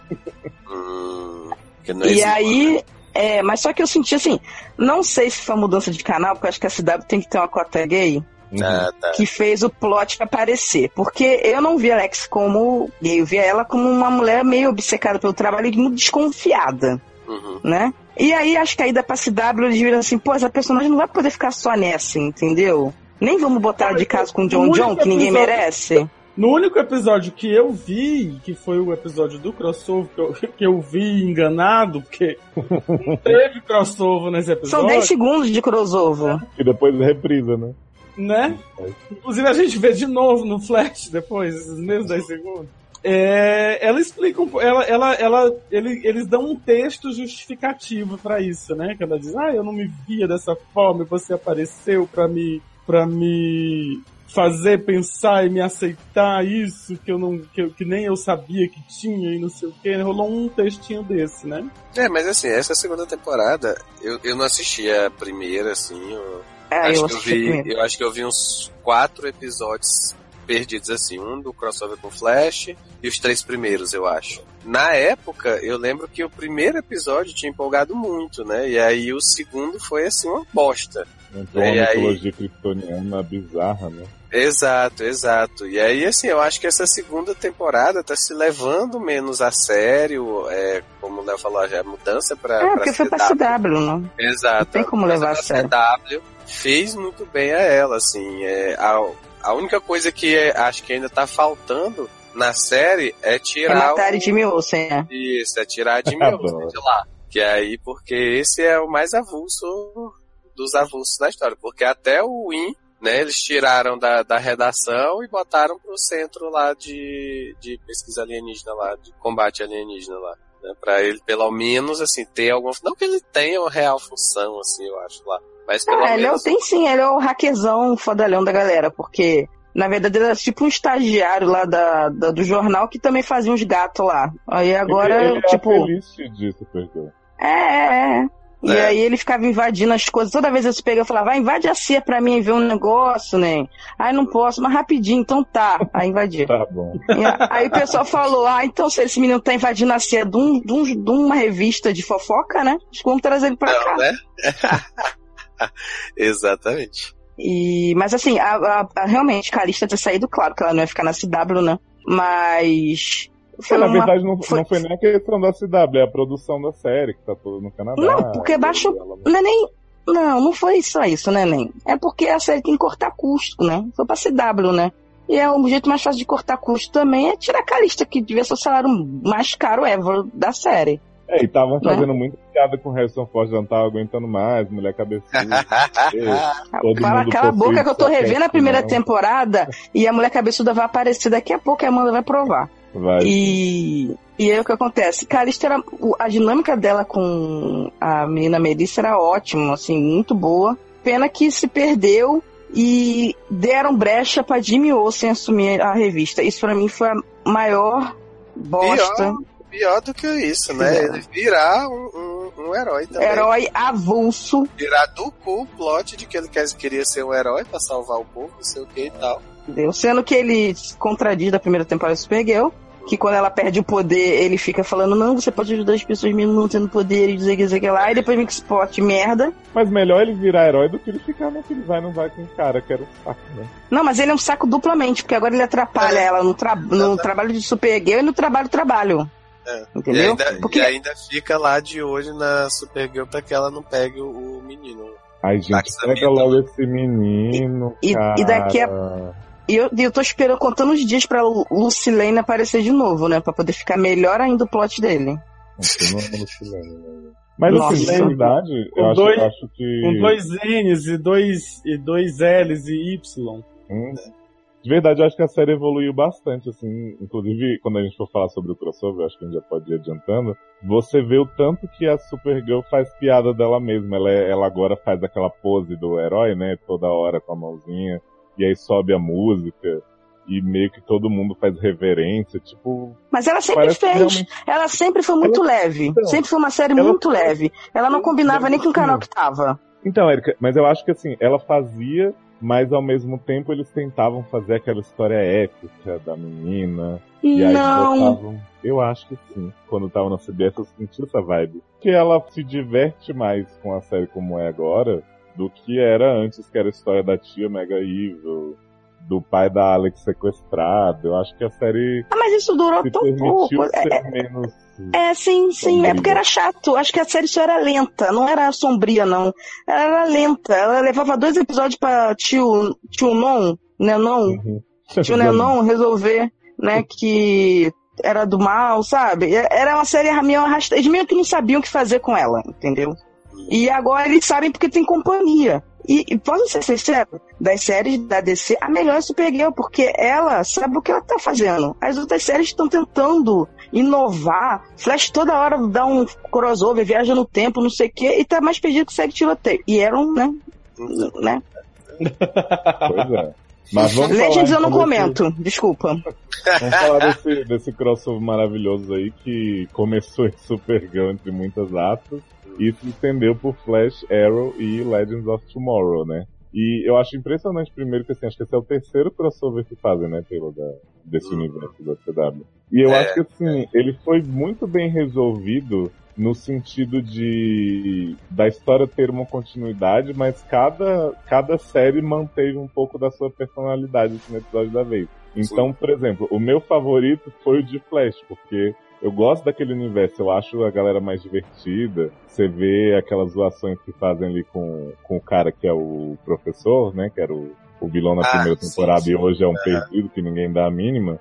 Hum, que não E existe. aí, é, mas só que eu senti assim, não sei se foi uma mudança de canal, porque eu acho que a CW tem que ter uma cota gay, Uhum. Ah, tá. que fez o plot aparecer. Porque eu não via a Alex como gay, eu via ela como uma mulher meio obcecada pelo trabalho e muito desconfiada, Uhum. né? E aí, acho que a ida pra CW, eles viram assim, pô, essa personagem não vai poder ficar só nessa, entendeu? Nem vamos botar de casa com o John John, que ninguém episódio- merece. No único episódio que eu vi, que foi o episódio do crossover, que eu, [LAUGHS] que eu vi enganado, porque não [LAUGHS] teve crossover nesse episódio. São 10 segundos de crossover. E depois reprisa, né? Né? Inclusive a gente vê de novo no Flash depois, esses mesmos 10 segundos. É, ela explica um ela, ela, ela, ele- eles dão um texto justificativo pra isso, né? Que ela diz, ah, eu não me via dessa forma, você apareceu pra me, para me fazer pensar e me aceitar isso que eu não, que, que nem eu sabia que tinha e não sei o que. Rolou um textinho desse, né? É, mas assim, essa segunda temporada, eu, eu não assisti a primeira, assim. Eu, Ah, acho eu que eu, vi, eu acho que eu vi uns quatro episódios perdidos, assim. Um do crossover com Flash e os três primeiros, eu acho. Na época, eu lembro que o primeiro episódio tinha empolgado muito, né? E aí o segundo foi, assim, uma bosta. Entrou uma E aí- mitologia kryptoniana bizarra, né? Exato, exato. E aí, assim, eu acho que essa segunda temporada tá se levando menos a sério, é, como o Léo falou, já é mudança pra, É, pra porque foi pra CW. CW, não? Exato. Não tem como levar a a sério. CW fez muito bem a ela, assim. É, a, a única coisa que é- acho que ainda tá faltando na série é É tirar matar o... Jimmy Olsen, né? Isso, é tirar a [LAUGHS] Jimmy Adoro. Olsen de lá. Que aí, porque esse é o mais avulso dos avulsos da história. Porque até o Win, né, eles tiraram da, da redação e botaram pro centro lá de, de pesquisa alienígena lá, de combate alienígena lá. Né, pra ele, pelo menos, assim, ter alguma... Não que ele tenha uma real função, assim, eu acho, lá. Mas pelo ele é, menos... tem sim, ele é o hackerzão fodalhão da galera, porque na verdade ele era tipo um estagiário lá da, da- do jornal que também fazia uns gatos lá. Aí agora, ele, ele tipo. é disso. É, é, é. E É. aí ele ficava invadindo as coisas. Toda vez eu se pega, eu falava, vai, invade a CIA pra mim ver um negócio, né? Aí não posso, mas rapidinho, então tá. Aí invadia. Tá bom. E aí o pessoal falou, ah, então se esse menino tá invadindo a CIA de, um- de um- de uma revista de fofoca, né? Vamos trazer ele pra cá. Não, né? [LAUGHS] [LAUGHS] Exatamente. E, mas assim, a, a- a- realmente, Calista ter saído, claro que ela não ia ficar na CW, né? Mas. Foi na uma- verdade, não foi- não foi nem a questão da CW, é a produção da série, que tá toda no Canadá. Não, porque baixou- ela não- Não é nem. Não, não foi só isso, né, nem? É porque a série tem que cortar custo, né? Foi pra CW, né? E é o jeito mais fácil de cortar custo também é tirar a Calista, que devia ser o salário mais caro ever da série. É, e estavam Né? fazendo muita piada com o Harrison Ford, já não tava aguentando mais, mulher cabeçuda. [LAUGHS] Todo Fala, mundo cala a boca que eu tô revendo a primeira não. temporada e a mulher cabeçuda vai aparecer daqui a pouco e a Amanda vai provar. Vai. E, e aí o que acontece? Calista era. A dinâmica dela com a menina Melissa era ótima, assim, muito boa. Pena que se perdeu e deram brecha pra Jimmy Olsen assumir a revista. Isso pra mim foi a maior bosta. Pior, pior do que isso, né? Ele virar um, um, um herói também. Herói avulso. Virar do cu o plot de que ele quer- queria ser um herói pra salvar o povo, não sei o que e tal. Entendeu? Sendo que ele se contradiz da primeira temporada do Supergirl. Que quando ela perde o poder, ele fica falando, não, você pode ajudar as pessoas mesmo não tendo poder e dizer que dizer que lá, e depois vem que spot merda. Mas melhor ele virar herói do que ele ficar naquele vai não vai com o cara, que era o saco, né? Não, mas ele é um saco duplamente, porque agora ele atrapalha É. ela no, tra no trabalho de Supergirl e no trabalho trabalho. É. Entendeu? E ainda, Porque e ainda fica lá de olho na Supergirl pra que ela não pegue o, menino. Ai, gente, pega logo esse menino, E- cara. e daqui E eu, e eu tô esperando, contando os dias pra Lu- Lucilene aparecer de novo, né? Pra poder ficar melhor ainda o plot dele. Lucilene, né? Mas Nossa. assim, na verdade, Com eu acho, dois- eu acho que. Com dois N's e dois, e dois L's e Y. Hum. De verdade, eu acho que a série evoluiu bastante, assim. Inclusive, quando a gente for falar sobre o crossover, eu acho que a gente já pode ir adiantando. Você vê o tanto que a Supergirl faz piada dela mesma. Ela, é- ela agora faz aquela pose do herói, né? Toda hora com a mãozinha. E aí sobe a música. E meio que todo mundo faz reverência. Tipo, Mas ela sempre fez. realmente. Ela sempre foi muito leve. Então, sempre foi uma série ela- muito leve. Ela não combinava nem com o canal que tava. Então, Erika, mas eu acho que assim, ela fazia, mas ao mesmo tempo eles tentavam fazer aquela história épica da menina. E aí Não. botavam. Eu acho que sim. Quando tava na CBS eu senti essa vibe. Que ela se diverte mais com a série como é agora do que era antes, que era a história da tia Mega Evil, do pai da Alex sequestrado. Eu acho que a série Ah, mas isso durou tão permitiu pouco. É, ser menos. É, sim, sim. É porque era chato. Acho que a série só era lenta. Não era sombria, não. Ela era lenta. Ela levava dois episódios pra tio, tio Non, Nenon, Uhum. tio Nenon resolver, né, que era do mal, sabe? Era uma série meio arrastada. Eles meio que não sabiam o que fazer com ela, entendeu? E agora eles sabem porque tem companhia. E, e posso ser sincero, das séries da DC, a melhor é a Supergirl, porque ela sabe o que ela tá fazendo. As outras séries estão tentando inovar. Flash toda hora dá um crossover, viaja no tempo, não sei o quê, e tá mais perdido que segue tiroteio. E eram, né? né? Pois é. Mas vamos Legends falar, eu não então, desse- comento, desculpa. Vamos [LAUGHS] falar desse, desse crossover maravilhoso aí que começou em Supergirl, entre muitas aspas, e se estendeu por Flash, Arrow e Legends of Tomorrow, né? E eu acho impressionante, primeiro, que assim, acho que esse é o terceiro crossover que fazem, né, Taylor, da, desse universo da CW. E eu É, acho que, assim, ele foi muito bem resolvido no sentido de da história ter uma continuidade, mas cada, cada série manteve um pouco da sua personalidade assim, no episódio da vez. Então, por exemplo, o meu favorito foi o de Flash, porque eu gosto daquele universo, eu acho a galera mais divertida. Você vê aquelas zoações que fazem ali com, com o cara que é o professor, né? Que era o, o vilão na Ah, primeira sim, temporada sim. e hoje é um perdido que ninguém dá a mínima.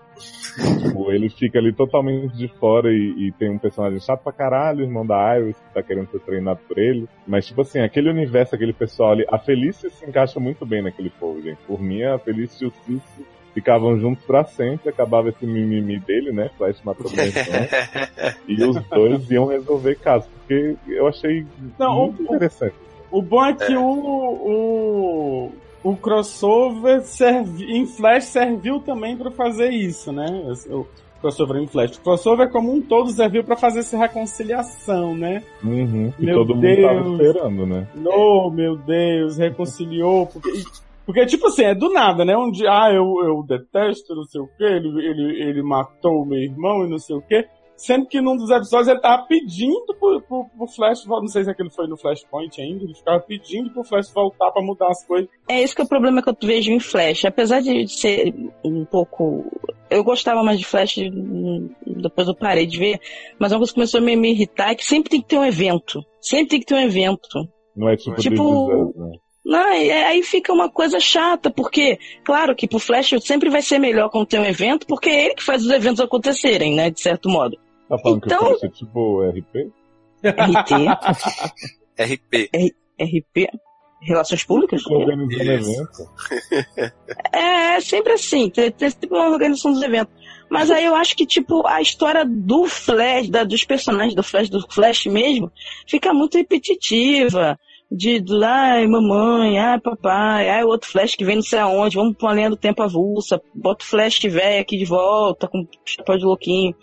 tipo, ele fica ali totalmente de fora e, e tem um personagem chato pra caralho, o irmão da Iris, que tá querendo ser treinado por ele. Mas, tipo assim, aquele universo, aquele pessoal ali, a Felicia se encaixa muito bem naquele povo, gente. Por mim, a Felicia e o Cisco ficavam juntos pra sempre, acabava esse mimimi dele, né? Flash matou [LAUGHS] e os dois iam resolver caso, porque eu achei Não, muito o- interessante. O bom é que o, o, o crossover servi, em Flash serviu também pra fazer isso, né? O crossover em Flash. O crossover como um todo serviu pra fazer essa reconciliação, né? Uhum, que Meu todo mundo tava Deus. esperando, né? Oh, meu Deus, reconciliou. Porque, porque, tipo assim, é do nada, né? Um dia, ah, eu, eu detesto, não sei o quê, ele, ele, ele matou o meu irmão e não sei o quê. Sendo que num dos episódios ele tava pedindo pro, pro, pro Flash, não sei se aquele foi no Flashpoint ainda, ele ficava pedindo pro Flash voltar pra mudar as coisas. É esse que é o problema que eu vejo em Flash. Apesar de ser um pouco. Eu gostava mais de Flash, depois eu parei de ver, mas uma coisa começou a me, me irritar é que sempre tem que ter um evento. Sempre tem que ter um evento. Não é tipo, Tipo, Is Us, né? Não, e aí fica uma coisa chata, porque, claro que pro Flash sempre vai ser melhor quando tem um evento, porque é ele que faz os eventos acontecerem, né, de certo modo. Tá falando Então- que o Flash é tipo RP? RT, [LAUGHS] RP. RP, Relações Públicas? Organizando evento. [LAUGHS] É, é sempre assim, tem, tem sempre uma organização dos eventos. Mas aí eu acho que, tipo, a história do Flash, da- dos personagens do Flash, do Flash mesmo, fica muito repetitiva. De, do, ai, mamãe, ai, papai, ai, o outro Flash que vem não sei aonde, vamos pra uma linha do tempo avulsa, bota o Flash velho aqui de volta, com chapéu de louquinho.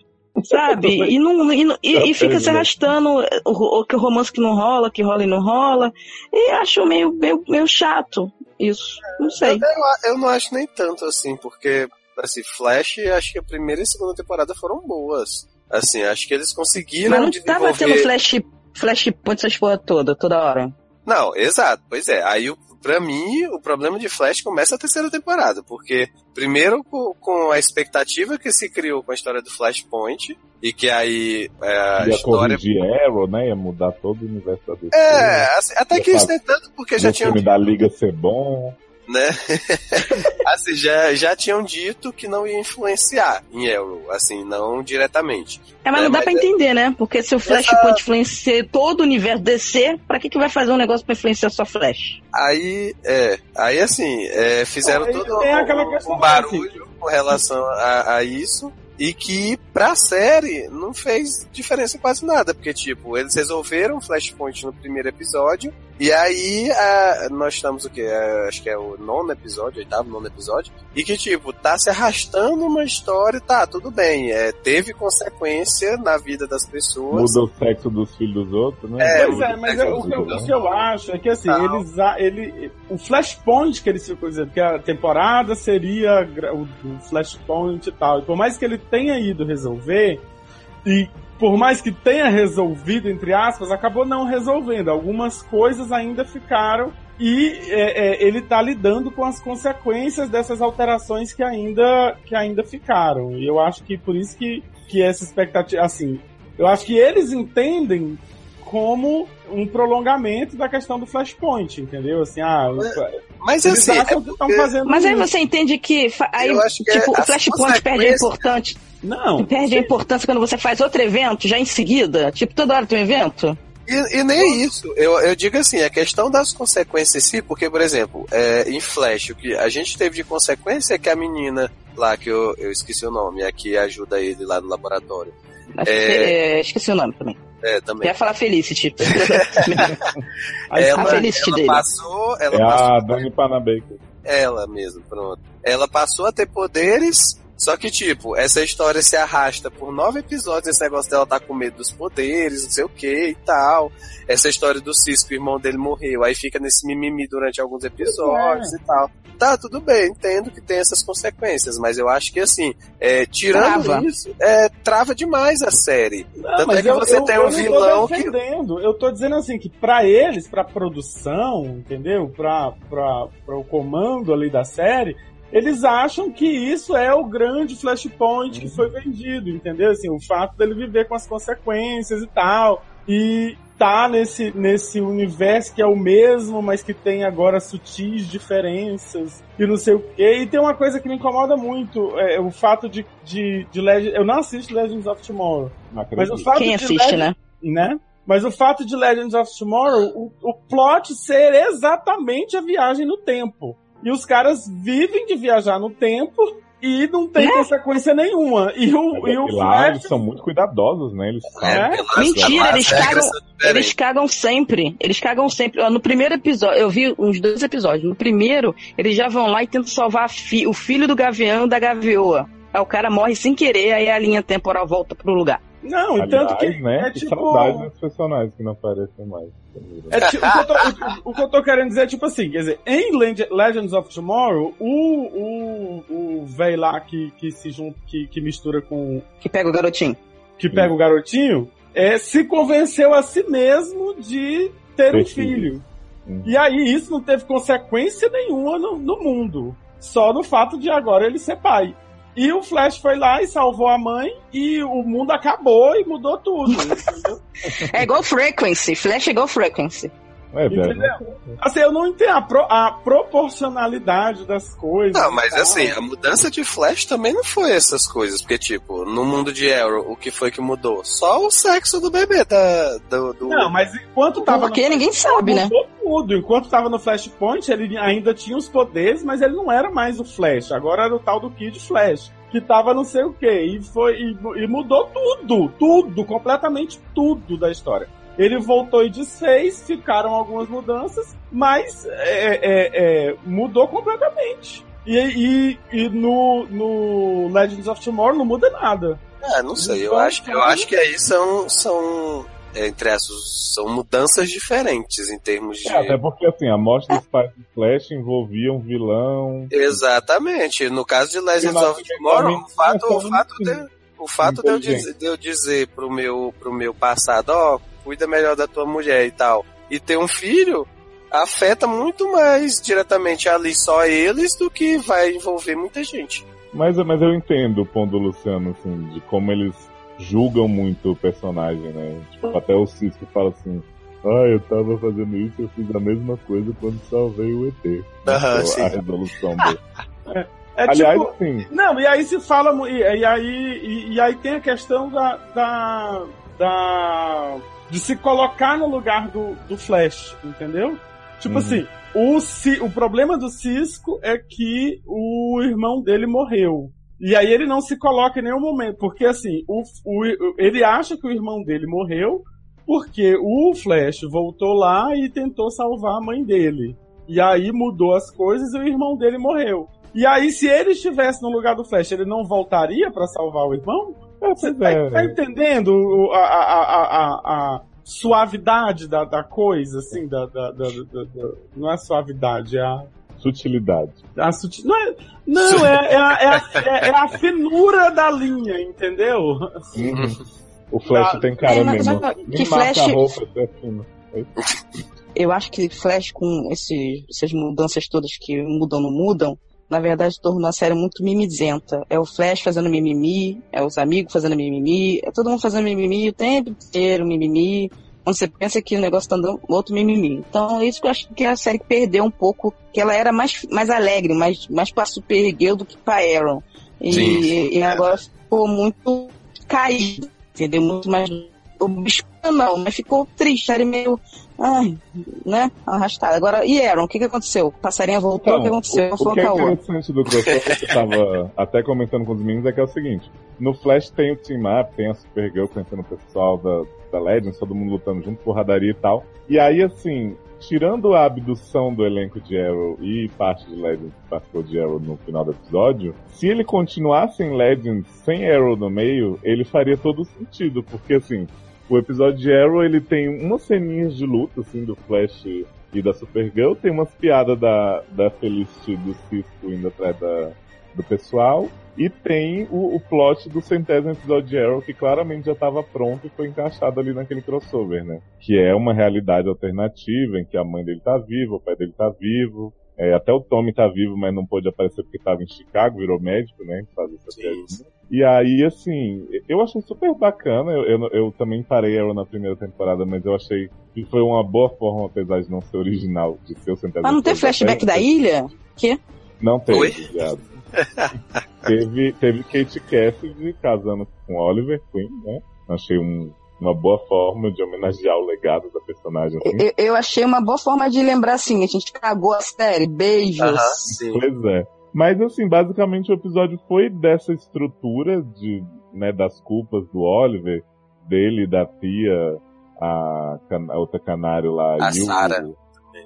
Sabe? [LAUGHS] E, não, e, e- e fica se arrastando o, o, romance que não rola, que rola e não rola. E acho meio, meio, meio chato isso. Não sei. Eu, eu não acho nem tanto assim, porque, assim, Flash, acho que a primeira e segunda temporada foram boas. Assim, acho que eles conseguiram Mas não desenvolver... tava tendo flash, flashpoint essas porra toda, toda hora. Não, exato, pois é. Aí, pra mim, o problema de Flash começa a terceira temporada, porque, primeiro, com, com a expectativa que se criou com a história do Flashpoint, e que aí é, a Ia história. corrigir Arrow, né? Ia mudar todo o universo da DC. É, assim, até que sabe. nem tanto, porque O já tinha. filme da Liga ser bom. Né? [LAUGHS] assim, já, já tinham dito que não ia influenciar em Arrow, assim, não diretamente. É, mas não É, dá mas pra é- entender, né? Porque se o Flashpoint influencia todo o universo DC, pra que que vai fazer um negócio pra influenciar só Flash? Aí, é, aí assim, é, fizeram Aí todo aquela o, questão, barulho com relação a, a isso. E que pra série não fez diferença em quase nada, porque tipo, eles resolveram o Flashpoint no primeiro episódio, e aí a- nós estamos o quê? É, acho que é o nono episódio, oitavo, nono episódio, e que tipo, tá se arrastando uma história, tá, tudo bem, é, teve consequência na vida das pessoas. Muda o sexo dos filhos dos outros, né? É, Pois é, mas eu- o, que eu, o que eu acho é que assim, Não. eles, ele, o Flashpoint que eles ficam dizendo que a temporada seria o, o Flashpoint e tal, e por mais que ele tenha ido resolver, e por mais que tenha resolvido, entre aspas, acabou não resolvendo. Algumas coisas ainda ficaram e é, é, ele tá lidando com as consequências dessas alterações que ainda, que ainda ficaram. E eu acho que por isso que, que essa expectativa, assim, eu acho que eles entendem como um prolongamento da questão do Flashpoint, entendeu? Assim, ah, Mas eles assim, é que estão porque- fazendo Mas aí isso. você entende que aí, Eu acho que tipo, é o as Flashpoint perde a importância. Não, Perde a importância quando você faz outro evento já em seguida? Tipo, toda hora tem um evento? E, e nem isso. Eu, eu digo assim, a questão das consequências em si, porque, por exemplo, é, em Flash, o que a gente teve de consequência é que a menina lá, que eu, eu esqueci o nome, a que ajuda ele lá no laboratório. Acho que- É. é, esqueci o nome também. É, Eu também. ia falar Felicity. [LAUGHS] Aí, a Felicity ela dele. passou, ela É passou a Dani Panabaker. ela mesmo, pronto. Ela passou a ter poderes, só que, tipo, essa história se arrasta por nove episódios, esse negócio dela tá com medo dos poderes, não sei o que e tal. Essa história do Cisco, o irmão dele morreu, aí fica nesse mimimi durante alguns episódios e tal. Tá, tudo bem, entendo que tem essas consequências, mas eu acho que, assim, é, tirando Trava. isso, é, trava demais a série. Não, Tanto mas é que eu, você eu, tem eu um não vilão tô que. Eu tô dizendo assim que pra eles, pra produção, entendeu? Pra, pra, pra o comando ali da série, eles acham que isso é o grande flashpoint que foi vendido, entendeu? Assim, o fato dele viver com as consequências e tal. E tá nesse, nesse universo que é o mesmo, mas que tem agora sutis diferenças e não sei o quê. E tem uma coisa que me incomoda muito, é o fato de, de, de Legend... Eu não assisto Legends of Tomorrow. Não Mas o fato Quem de assiste, Legend- né? né? Mas o fato de Legends of Tomorrow, o, o plot ser exatamente a viagem no tempo. E os caras vivem de viajar no tempo e não tem Né? consequência nenhuma. E o, Mas e o é lá Flash. eles são muito cuidadosos, né? Eles É? pelas- Mentira, eles regras cagam-. Eles cagam sempre. Eles cagam sempre. No primeiro episódio, eu vi uns dois episódios. No primeiro, eles já vão lá e tentam salvar fi- o filho do gavião da gavioa. Aí o cara morre sem querer, aí a linha temporal volta pro lugar. Não, e Aliás, tanto que né? é que tipo. saudade dos personagens que não aparecem mais. É ti- o, que eu tô, o- o que eu tô querendo dizer é tipo assim, quer dizer, em Leg- Legends of Tomorrow, o, o, o velho lá que, que se junta, que, que mistura com. Que pega o garotinho. que pega o garotinho, é, se convenceu a si mesmo de ter um filho. filho. Hum. E aí isso não teve consequência nenhuma no, no mundo. Só no fato de agora ele ser pai. E o Flash foi lá e salvou a mãe e o mundo acabou e mudou tudo. [LAUGHS] É igual Frequency. Flash é igual Frequency. É. Entendeu? assim, eu não entendo a, pro- a proporcionalidade das coisas. Não, mas tal. assim, a mudança de Flash também não foi essas coisas, porque, tipo, no mundo de Arrow, o que foi que mudou? Só o sexo do bebê, da, do, do- Não, mas enquanto tava Porque no ninguém sabe, né? mudou tudo. Enquanto tava no Flashpoint, ele ainda tinha os poderes, mas ele não era mais o Flash. Agora era o tal do Kid Flash. Que tava não sei o que. E, foi, e, e mudou tudo. Tudo. Completamente tudo da história. Ele voltou e desfez, ficaram algumas mudanças, mas é, é, é, mudou completamente. E, e, e no, no Legends of Tomorrow não muda nada. Ah, não sei, eu Então, acho, eu então- acho que aí são, são é, entre essas, são mudanças diferentes em termos de... É, até porque assim, a morte do Flash envolvia um vilão. Exatamente, no caso de Legends of Tomorrow, o fato, é o fato, de, o fato de, eu dizer, de eu dizer pro meu, pro meu passado, ó, cuida melhor da tua mulher e tal, e ter um filho, afeta muito mais diretamente ali só eles do que vai envolver muita gente. Mas, mas eu entendo o ponto do Luciano, assim, de como eles julgam muito o personagem, né? Tipo, até o Cisco fala assim. Ah, eu tava fazendo isso, eu fiz a mesma coisa quando salvei o ET. Aham, Então, sim. a resolução dele. É Aliás, tipo. assim, Não, e aí se fala. E, e aí, e, e aí tem a questão da, da, da. De se colocar no lugar do, do Flash, entendeu? Tipo Uhum. assim, o, o problema do Cisco é que o irmão dele morreu. E aí ele não se coloca em nenhum momento, porque assim, o, o- ele acha que o irmão dele morreu porque o Flash voltou lá e tentou salvar a mãe dele. E aí mudou as coisas e o irmão dele morreu. E aí, se ele estivesse no lugar do Flash, ele não voltaria pra salvar o irmão? Você tá, é. tá entendendo o- a, a- a- a- a suavidade da, da coisa, assim, da, da- da- da- da- não é suavidade, é a, sutilidade. a sutil... Não, é, não é, é, a, é, a, é- é a finura da linha, entendeu? O Flash Ah, tem cara é, mesmo. que marca Flash- a roupa, é fino. Eu acho que Flash, com esse, essas mudanças todas que mudam não mudam, na verdade tornou a série muito mimizenta. É o Flash fazendo mimimi, é os amigos fazendo mimimi, é todo mundo fazendo mimimi o tempo inteiro, mimimi. Quando você pensa que o negócio tá dando outro mimimi. Então, é isso que eu acho que a série perdeu um pouco, que ela era mais, mais alegre, mais, mais pra Supergirl do que pra Aaron. E, e agora ficou muito caída, entendeu? Muito mais. O bicho não, mas ficou triste, era meio. Ai, né? Arrastada. Agora, e Aaron, o que, que aconteceu? Passarinha voltou, o que aconteceu? Então, o, Foi o que é interessante do crossover, que eu tava até comentando com os meninos, é que é o seguinte: no Flash tem o Team Up, tem a Supergirl conhecendo o pessoal da, da Legends, todo mundo lutando junto, porradaria e tal. E aí, assim, tirando a abdução do elenco de Arrow e parte de Legends que participou de Arrow no final do episódio, se ele continuasse em Legends sem Arrow no meio, ele faria todo sentido, porque assim. O episódio de Arrow, ele tem umas ceninhas de luta, assim, do Flash e da Supergirl. Tem umas piadas da, da Felicity do Cisco indo atrás da, do pessoal. E tem o, o plot do centésimo episódio de Arrow, que claramente já estava pronto e foi encaixado ali naquele crossover, né? Que é uma realidade alternativa, em que a mãe dele tá viva, o pai dele tá vivo. É, até o Tommy tá vivo, mas não pôde aparecer porque tava em Chicago, virou médico, né? Fazer essa piadinha. E aí, assim, eu achei super bacana. Eu, eu, eu também parei Arrow na primeira temporada, mas eu achei que foi uma boa forma, apesar de não ser original, de ser o centésimo Mas não tem flashback da ilha? Que? Não teve, viado. teve, teve Kate Cassidy casando com Oliver Queen, né? Achei um- uma boa forma de homenagear o legado da personagem, assim. Eu, eu achei uma boa forma de lembrar assim, a gente cagou a série, beijos. Aham, sim. Pois é. Mas assim, basicamente o episódio foi dessa estrutura de, né, das culpas do Oliver, dele, da tia, a, can- a outra canário lá, A e Sarah.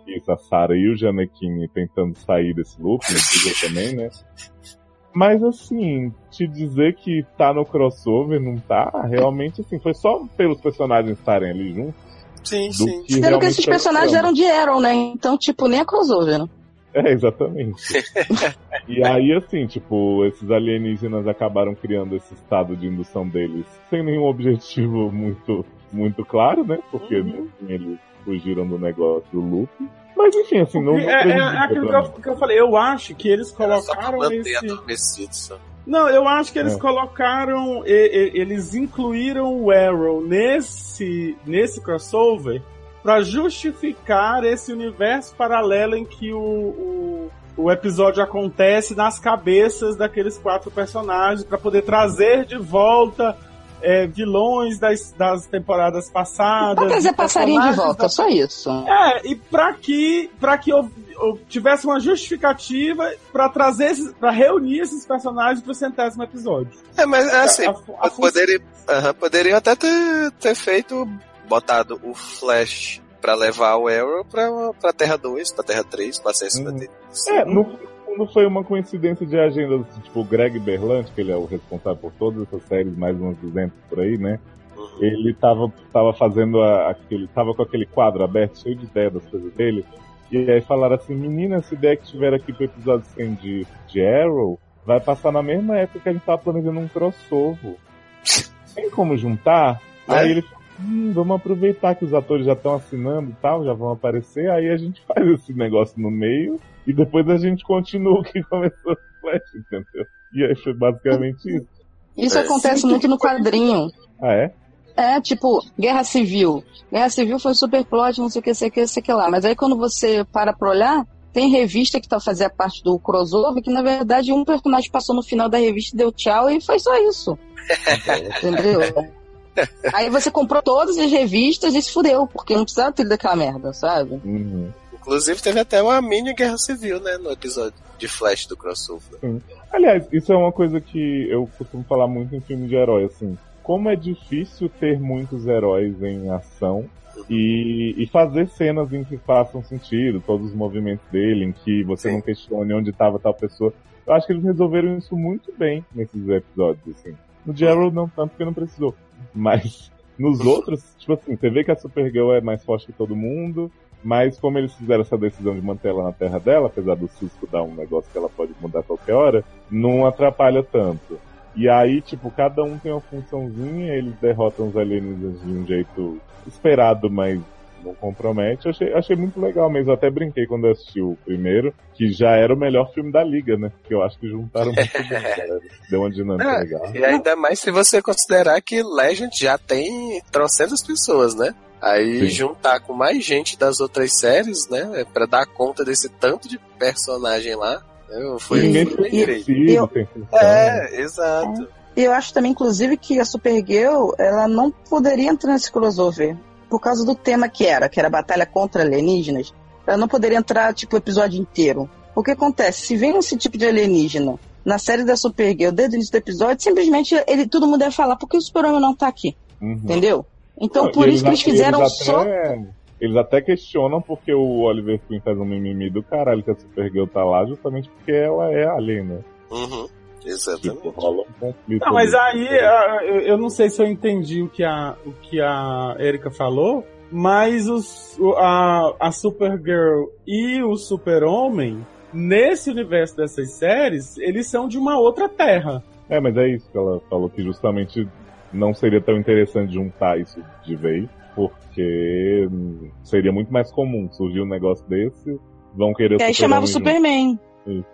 Isso, a Sarah e o Janequine tentando sair desse loop, no dia também, né? Mas assim, te dizer que tá no crossover, não tá, realmente assim, foi só pelos personagens estarem ali juntos. Sim, Do sim. que Sendo que esses personagens eram de Arrow, né? Então, tipo, nem é crossover, né? É, exatamente. [LAUGHS] e aí, assim, tipo, esses alienígenas acabaram criando esse estado de indução deles sem nenhum objetivo muito, muito claro, né? Porque Uhum. eles fugiram do negócio do loop. Mas enfim, assim, não. É, não é, é aquilo que eu, que eu falei, eu acho que eles colocaram manter esse. Não, eu acho que eles É. colocaram. e- e- eles incluíram o Arrow nesse, nesse crossover pra justificar esse universo paralelo em que o, o, o episódio acontece nas cabeças daqueles quatro personagens, pra poder trazer de volta é, vilões das, das temporadas passadas. Pra trazer passarinho de volta, da- só isso. é, e pra que, pra que eu, eu tivesse uma justificativa pra trazer, esses, pra reunir esses personagens pro centésimo episódio. É, mas é assim, A- a- a poderia, aham, poderiam até ter, ter feito, botado o Flash pra levar o Arrow pra, pra Terra 2, pra Terra 3, com acesso da Uhum. Terra É, no fundo foi uma coincidência de agendas, tipo, o Greg Berlanti, que ele é o responsável por todas essas séries, mais uns 200 por aí, né? Uhum. Ele tava, tava fazendo a- aquele, tava com aquele quadro aberto, cheio de ideia das coisas dele, e aí falaram assim, menina, essa ideia que tiver aqui pro episódio 100 de, de Arrow, vai passar na mesma época que a gente tava planejando um crossover. Tem como juntar? É. Aí ele hum, vamos aproveitar que os atores já estão assinando e tal, já vão aparecer, aí a gente [LAUGHS] faz esse negócio no meio, e depois a gente continua o que começou o Flash, entendeu? E aí foi basicamente isso. Isso É, acontece muito no quadrinho. Ah, é? É, tipo, Guerra Civil. Guerra Civil foi super plot, não sei o que, sei o que, sei o que lá. Mas aí quando você para pra olhar, tem revista que tá fazendo parte do crossover, que na verdade um personagem passou no final da revista, deu tchau e foi só isso. [LAUGHS] Entendeu? [LAUGHS] Aí você comprou todas as revistas e se fudeu, porque não precisava ter daquela merda, sabe? Uhum. Inclusive teve até uma mini guerra civil, né, no episódio de Flash do crossover. Aliás, isso é uma coisa que eu costumo falar muito em filme de herói, assim. Como é difícil ter muitos heróis em ação e, e fazer cenas em que façam sentido, todos os movimentos dele, em que você Sim. não questione onde estava tal pessoa. Eu acho que eles resolveram isso muito bem nesses episódios, assim. No Arrow não tanto porque não precisou. Mas nos outros, tipo assim, você vê que a Supergirl é mais forte que todo mundo, mas como eles fizeram essa decisão de manter ela na terra dela, apesar do Cisco dar um negócio que ela pode mudar a qualquer hora, não atrapalha tanto. E aí, tipo, cada um tem uma funçãozinha, eles derrotam os alienígenas de um jeito esperado, mas não compromete. Eu achei, achei muito legal mesmo. Eu até brinquei quando eu assisti o primeiro, que já era o melhor filme da Liga, né? Que eu acho que juntaram muito bem, [LAUGHS] galera. Deu uma dinâmica É, legal. E ainda mais se você considerar que Legend já tem trocentas pessoas, né? Aí Sim. juntar com mais gente das outras séries, né? Pra dar conta desse tanto de personagem lá. né, Foi, Ninguém foi esquecido, eu- função. É, exato. E eu acho também, inclusive, que a Supergirl, ela não poderia entrar nesse crossover. Por causa do tema que era, que era a batalha contra alienígenas. Ela não poderia entrar, tipo, o episódio inteiro. O que acontece? Se vem esse tipo de alienígena na série da Supergirl, desde o início do episódio, simplesmente ele, todo mundo ia falar, por que o super-homem não tá aqui? Uhum. Entendeu? Então, Não, por isso que eles fizeram eles só... até- Eles até questionam porque o Oliver Queen faz um mimimi do caralho que a Supergirl tá lá, justamente porque ela é alien, né? Uhum, Tipo, exatamente. rola um conflito. Não, mas ali. aí ah, eu, não sei se eu entendi o que a, o que a Erika falou, mas os, a, a Supergirl e o Super-Homem, nesse universo dessas séries, eles são de uma outra terra. É, mas é isso que ela falou, que justamente não seria tão interessante juntar isso de vez, porque seria muito mais comum surgir um negócio desse, vão querer E aí chamava o. Superman.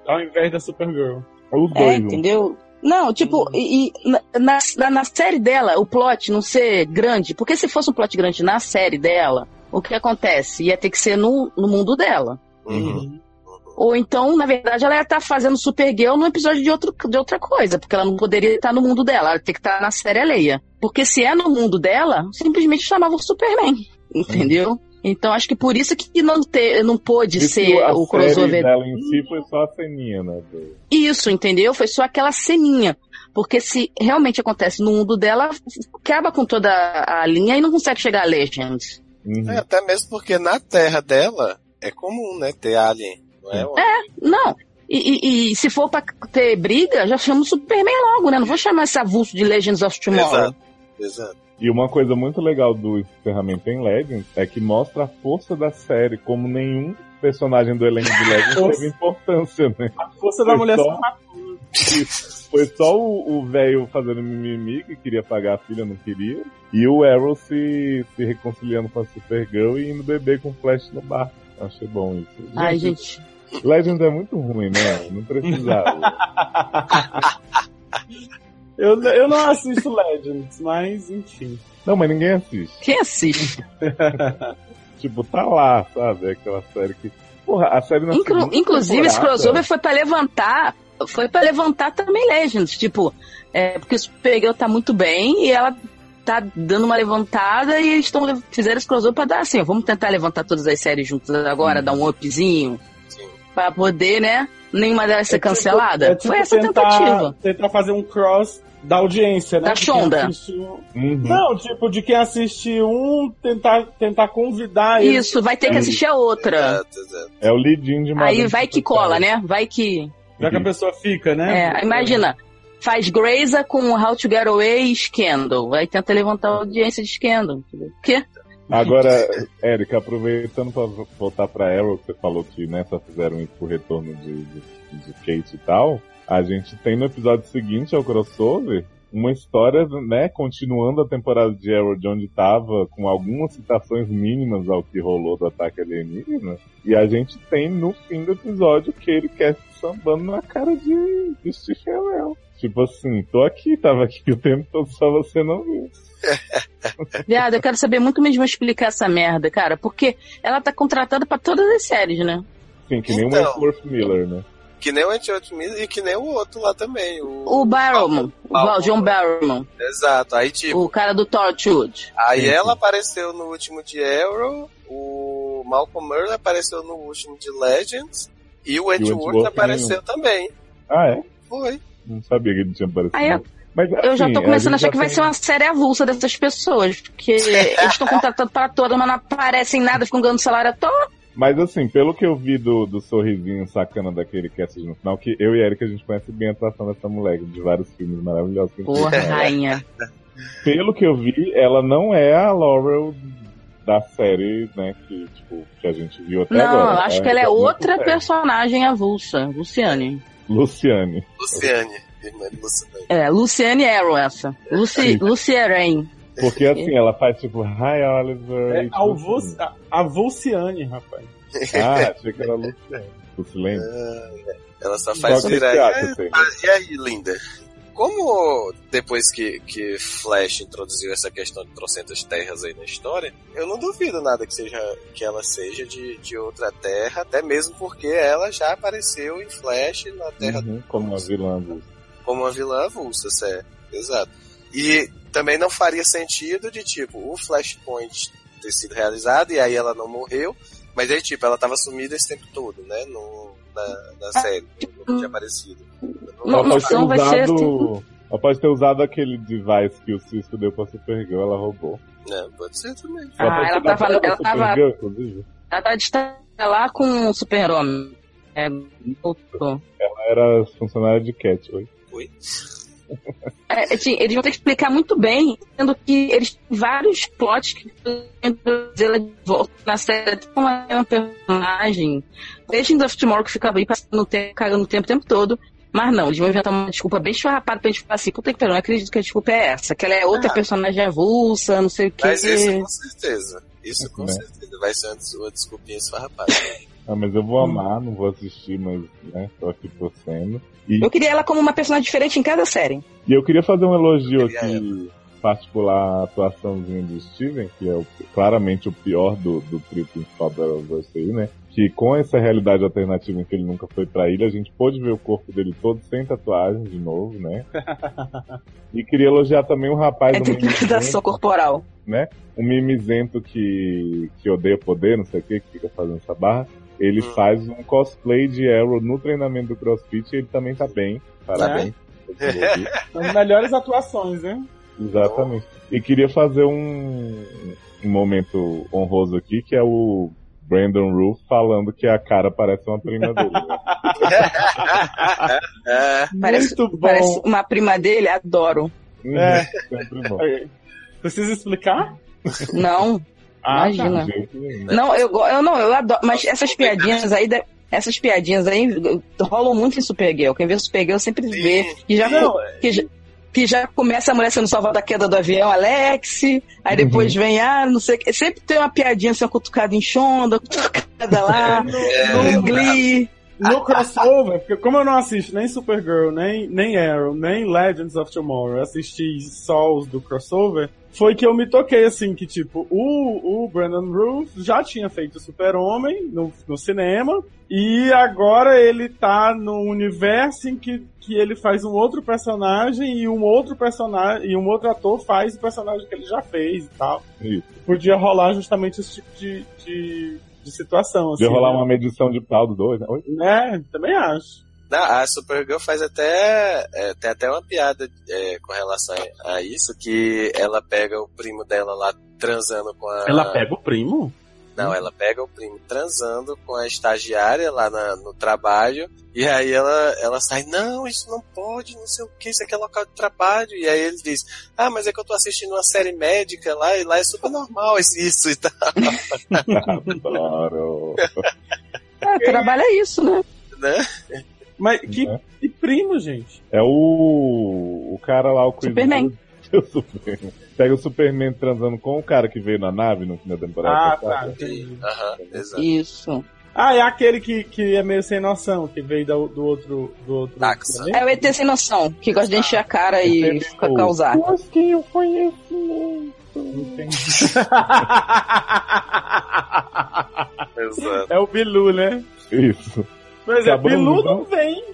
Ao invés da Supergirl. Os É, dois juntos. entendeu? Não, tipo, e, e na, na, na- série dela, o plot não ser grande, porque se fosse um plot grande na série dela, o que acontece? Ia ter que ser no, no mundo dela. Uhum. Ou então, na verdade, ela ia estar fazendo Supergirl num episódio de, outro, de outra coisa, porque ela não poderia estar no mundo dela, ela ia ter que estar na série alheia. Porque se é no mundo dela, simplesmente chamava o Superman, entendeu? Então acho que por isso que não, te, não pôde isso ser a o série crossover dela em si foi só a ceninha, né? Isso, entendeu? Foi só aquela ceninha. Porque se realmente acontece no mundo dela, acaba com toda a linha e não consegue chegar a Legends. Uhum. É, até mesmo porque na terra dela é comum, né? Ter alien. Não é? uma- Não. E, e- e se for pra ter briga, já chama o Superman logo, né? Não vou chamar esse avulso de Legends of Tomorrow. Exato. Exato. E uma coisa muito legal do encerramento em Legends é que mostra a força da série, como nenhum personagem do elenco de Legends Força. teve importância, né? A força da Foi mulher só-. Foi só o velho fazendo mimimi que queria pagar a filha, não queria. E o Arrow se, se reconciliando com a Supergirl e indo beber com o Flash no bar. Achei bom isso. Ai, gente. Legends é muito ruim, né? Não precisava. [LAUGHS] Eu, eu não assisto Legends, mas enfim. não, mas ninguém assiste. Quem assiste? [LAUGHS] Tipo, tá lá, sabe? Aquela série que. Porra, a série na Inclu- inclusive, esse crossover foi pra levantar. Foi pra levantar também Legends. Tipo, é, porque o Supergirl tá muito bem e ela tá dando uma levantada e eles tão, fizeram esse crossover pra dar assim, ó, vamos tentar levantar todas as séries juntas agora, dar um upzinho. Sim. Pra poder, né? Nenhuma delas ser É tipo- cancelada. é tipo Foi essa tentar, tentativa. Tentar fazer um cross da audiência, né? Da Shonda. assiste um- Uhum. Não, tipo, de quem assiste um, tentar, tentar convidar eles. Isso, vai ter que assistir a outra. Exato. É o lead-in de Aí vai que cola, né? Vai que. Já que a pessoa fica, né? É, imagina. Faz Greysa com How to Get Away e Scandal. Aí tenta levantar a audiência de Scandal. entendeu? Quê? Agora, Érica, aproveitando pra voltar pra Arrow, que você falou que né, só fizeram isso por retorno de, de, de Kate e tal. A gente tem no episódio seguinte ao crossover uma história, né, continuando a temporada de Arrow de onde tava, com algumas citações mínimas ao que rolou do ataque alienígena. E a gente tem no fim do episódio que ele quer se sambando na cara de, de Stephen. Tipo assim, tô aqui, tava aqui o tempo todo, só você não viu. [LAUGHS] Viado, eu quero saber muito mesmo explicar essa merda, cara. Porque ela tá contratada pra todas as séries, né? Sim, que nem o Então. Wentworth Miller, né? Que nem o Antioch Miller e que nem o outro lá também. O, O Barrowman, o. John Barrowman, Exato. Aí, tipo, o cara do Torchwood. aí Sim, sim. ela apareceu no último de Arrow, o Malcolm Murray apareceu no último de Legends e o Edgeworth apareceu também. Ah, é? Foi. Não sabia que ele tinha aparecido. Aí eu- Mas, Eu já assim, tô começando a achar que vai tem- ser uma série avulsa dessas pessoas, porque eles estão contratando para todas, mas não aparecem nada, ficam ganhando salário à toa. Mas assim, pelo que eu vi do, do sorrisinho sacana daquele cast no final, que eu e a Erika a gente conhece bem a atuação dessa moleque, de vários filmes maravilhosos que Porra, rainha. Pelo que eu vi, ela não é a Laurel da série, né, que, tipo, que a gente viu até Não, agora. eu acho que ela é muito outra séria. personagem avulsa, Luciane. Luciane. Luciane. Irmã de Luciane. É, Luciane Arrow essa. Luci, Lucy Rain. Porque assim, ela faz tipo, hi Oliver. É e, a a- a Vulciane, rapaz. Ah, achei que era Luciane. Lucilene. Ela só Qual faz que você virar. acha, É, Fê? ah, e aí, linda? Como depois que, que Flash introduziu essa questão de trocentas terras aí na história, eu não duvido nada que seja que ela seja de, de outra terra, até mesmo porque ela já apareceu em Flash na Terra Uhum, como uma vilã avulsa. como uma vilã avulsa, certo? Exato. E também não faria sentido de tipo o Flashpoint ter sido realizado e aí ela não morreu, mas aí tipo ela tava sumida esse tempo todo, né? No, na, na série, nunca tinha aparecido. Não, ela, pode ter não ser usado, ela pode ter usado aquele device que o Cisco deu pra Supergirl, ela roubou. Não, pode ser também. Ah, ela ser tava- ela tava- inclusive. Ela tá de lá com o Super-Homem. É, voltou. Ela era funcionária de Catway. Foi. É, assim, eles vão ter que explicar muito bem, sendo que eles têm vários plots que ela de volta na série como é uma personagem. Legends of Tomorrow que fica aí passando o tempo, cagando o tempo o tempo todo. Mas não, eles vão inventar uma desculpa bem esfarrapada pra gente falar assim, puta que pariu, não acredito que a desculpa é essa, que ela é outra Ah. personagem avulsa, não sei o que. Mas isso com certeza. Isso com Né? certeza. Vai ser uma, des- uma desculpinha esfarrapada. [LAUGHS] Ah, mas eu vou amar, não vou assistir, mas, né, tô aqui torcendo. E, Eu queria ela como uma personagem diferente em cada série. e eu queria fazer um elogio aqui, particular à atuaçãozinha do Steven, que é o- claramente o pior do, do trio principal da Arrowverse aí, né? Que com essa realidade alternativa em que ele nunca foi pra ilha, a gente pôde ver o corpo dele todo sem tatuagem de novo, né? [LAUGHS] e queria elogiar também o rapaz É do depilação corporal. né? Um mimizento que, que odeia poder, não sei o que, que fica fazendo essa barra. Ele Hum. faz um cosplay de Arrow no treinamento do CrossFit e ele também tá bem. Parabéns. [LAUGHS] São as melhores atuações, né? Exatamente. E queria fazer um, um momento honroso aqui, que é o Brandon Roof falando que a cara parece uma prima dele. né? É, [LAUGHS] Parece, Muito bom. parece uma prima dele, adoro. É. Sempre bom. [LAUGHS] Precisa explicar? Não, Ah, Imagina. De jeito nenhum. não, eu, eu não, eu adoro. Mas essas piadinhas aí, de- essas piadinhas aí rolam muito em Supergirl. Quem vê Supergirl sempre vê. Que já, Não, que já, que já começa a mulher sendo salvada da queda do avião, Alex. Aí depois vem, ah, não sei o que. Sempre tem uma piadinha assim, uma cutucada em Shonda, cutucada lá, [LAUGHS] no Glee. No crossover, porque como eu não assisto nem Supergirl, nem, nem Arrow, nem Legends of Tomorrow, eu assisti só os do crossover, foi que eu me toquei assim, que tipo, o, o Brandon Ruth já tinha feito Super-Homem no, no cinema, e agora ele tá no universo em que, que ele faz um outro personagem e um outro personagem, e um outro ator faz o personagem que ele já fez e tal. Isso. Podia rolar justamente esse tipo de, de, de situação. Assim, Podia rolar né? uma medição de pau do dois, né? Oi? É, também acho. Não, a Supergirl faz até. é, tem até uma piada é, com relação a isso, que ela pega o primo dela lá transando com a. Ela pega o primo? Não, ela pega o primo transando com a estagiária lá na- no trabalho. E aí ela, ela sai, não, isso não pode, não sei o que, isso aqui é local de trabalho. E aí ele diz, ah, mas é que eu tô assistindo uma série médica lá, e lá é super normal isso e tal. [LAUGHS] Adoro. [LAUGHS] É, trabalha isso, né? Né? Mas que, Né? que primo, gente? É o. O cara lá, o Chris Superman. Wood. [LAUGHS] O Superman. Pega o Superman transando com o cara que veio na nave no fim da temporada. Ah, tá. entendi. Aham, exato. Isso. Ah, é aquele que, que é meio sem noção, que veio do, do outro. Do outro? É o ET sem noção, que gosta de encher a cara e fica causar. Mas que eu conheço Entendi. [LAUGHS] exato. é o Bilu, né? Isso. Pois é, Bilu não vem,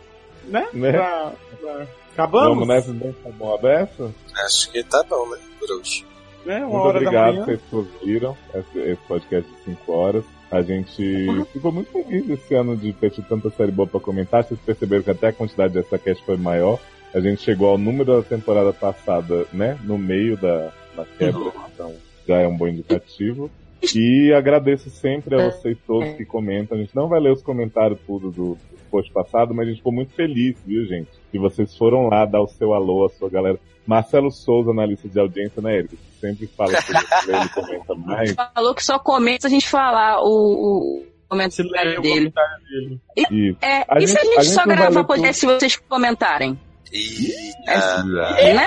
né? Né? Pra- pra- Acabamos? Vamos nessa então, tá bom aberta? Acho que tá bom, né? Por hoje. Uma Muito obrigado por vocês que ouviram esse, esse podcast de 5 horas. A gente [LAUGHS] ficou muito feliz esse ano de ter tido tanta série boa pra comentar. Vocês perceberam que até a quantidade dessa cast foi maior. A gente chegou ao número da temporada passada, né? No meio da, da quebra. Então já é um bom indicativo. E agradeço sempre a vocês todos que comentam. A gente não vai ler os comentários tudo do, post passado, mas a gente ficou muito feliz, viu, gente? Que vocês foram lá dar o seu alô, a sua galera. Marcelo Souza, na lista de audiência, né, Eric? Sempre fala que ele comenta [LAUGHS] mais. Falou que só comenta se a gente falar o, o comentário o dele. comentário dele. E É, A e se a gente- gente, a gente só gravar podcast se vocês comentarem? E Né?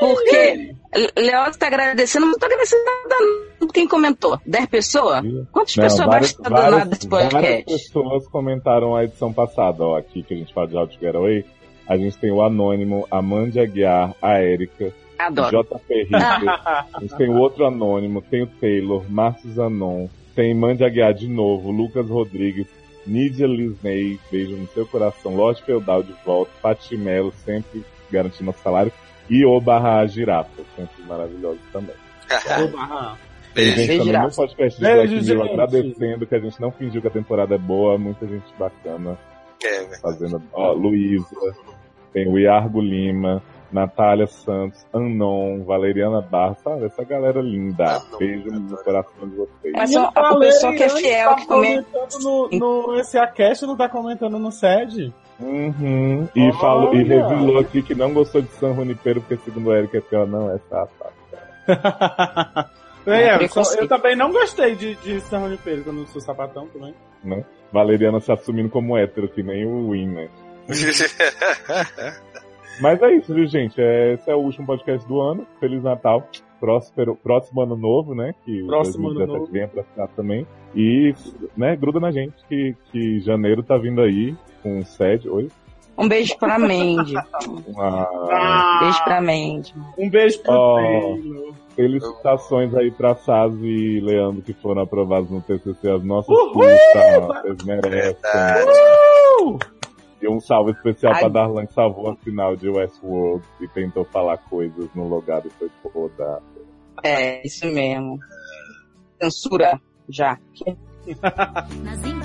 Porque Leoz tá agradecendo, não tô agradecendo nada quem comentou. 10 pessoas? Quantas Não, pessoas várias, baixam do nada várias, desse várias podcast? pessoas comentaram a edição passada, ó, aqui que a gente fala de How to Get Away. A gente tem o Anônimo, a Mandy Aguiar, a Erika, o Adoro. JP Ritter, [LAUGHS] a gente tem o outro Anônimo, tem o Taylor, Márcio Zanon, tem Mandy Aguiar de novo, Lucas Rodrigues, Nídia Lisney, beijo no seu coração, Lote Feudal de volta, Pati Melo, sempre garantindo nosso salário, e o Barra Girafa, sempre maravilhoso também. Oba, Tem Beijo. gente Beijo, também no Girafa. podcast de Beijo, Black Mirror gente. agradecendo que a gente não fingiu que a temporada é boa, muita gente bacana É, velho. fazendo. Ó, Luísa, tem o Iargo Lima, Natália Santos, Anon, Valeriana Barra, sabe? Essa galera linda. Anon, Beijo no coração de vocês. Mas só a pessoa que é fiel, que comenta. tá comentando no, no esse Acast não tá comentando no SED. Uhum. E, Olha. falou, e revelou aqui que não gostou de San Junipero, porque segundo o Eric, é ela não é safada. [LAUGHS] É, É, eu, só- eu também não gostei de, de San Junipero, que eu não sou sapatão também. Né? Valeriana se assumindo como hétero, que nem o Win, né? [LAUGHS] Mas é isso, viu, gente? É, esse é o último podcast do ano. Feliz Natal. Próspero, próximo ano novo, né? Que o Próximo ano 2017 novo. venha pra cá também. E, né, gruda na gente que, que janeiro tá vindo aí com sede. Oi? Um beijo pra Mandy. [LAUGHS] Uma... Ah, Beijo pra Mandy. Um beijo pro Oh. Felicitações aí pra Saz e Leandro que foram aprovados no TCC. As nossas Uhul! putas, vocês merecem. Verdade. E um salve especial Ai. pra Darlan que salvou a final de Westworld e tentou falar coisas no lugar e foi rodar. É, isso mesmo. Censura, já. [LAUGHS]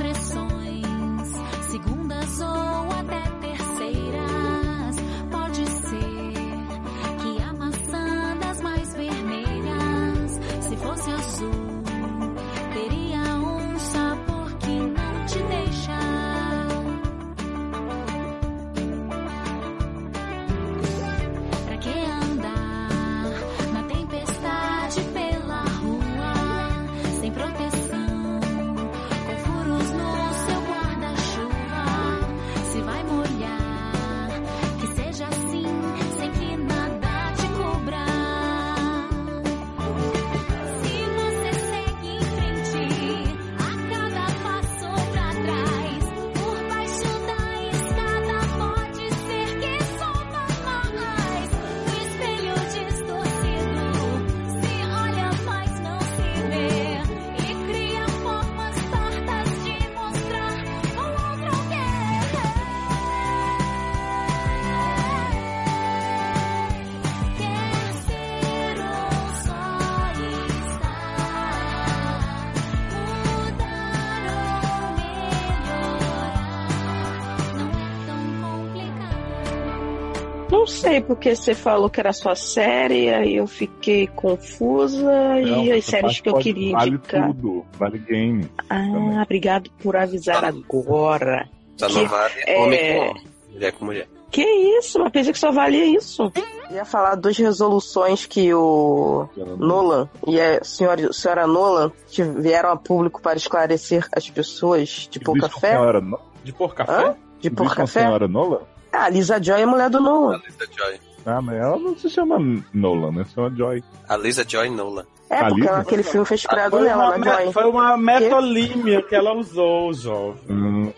Não porque você falou que era sua série, aí eu fiquei confusa e as séries que eu queria vale indicar. tudo, vale game. Ah, obrigado por avisar agora. Só não Que- vale é- homem com homem, mulher com mulher. Que isso? Mas pensei que só valia isso. Eu ia falar duas resoluções que o Nolan e a senhora, senhora Nolan vieram a público para esclarecer as pessoas de pouca fé. De pôr café? Hã? De uma fé? senhora Nola? Ah, Lisa Joy é a mulher do Nolan. A Lisa Joy. Ah, mas ela não se chama Nolan, né? Se chama Joy. A Lisa Joy Nolan. É, A porque Lisa? ela- aquele filme foi inspirado Foi nela, uma, na Joy. foi uma metolímia que ela usou, jovem. Hum.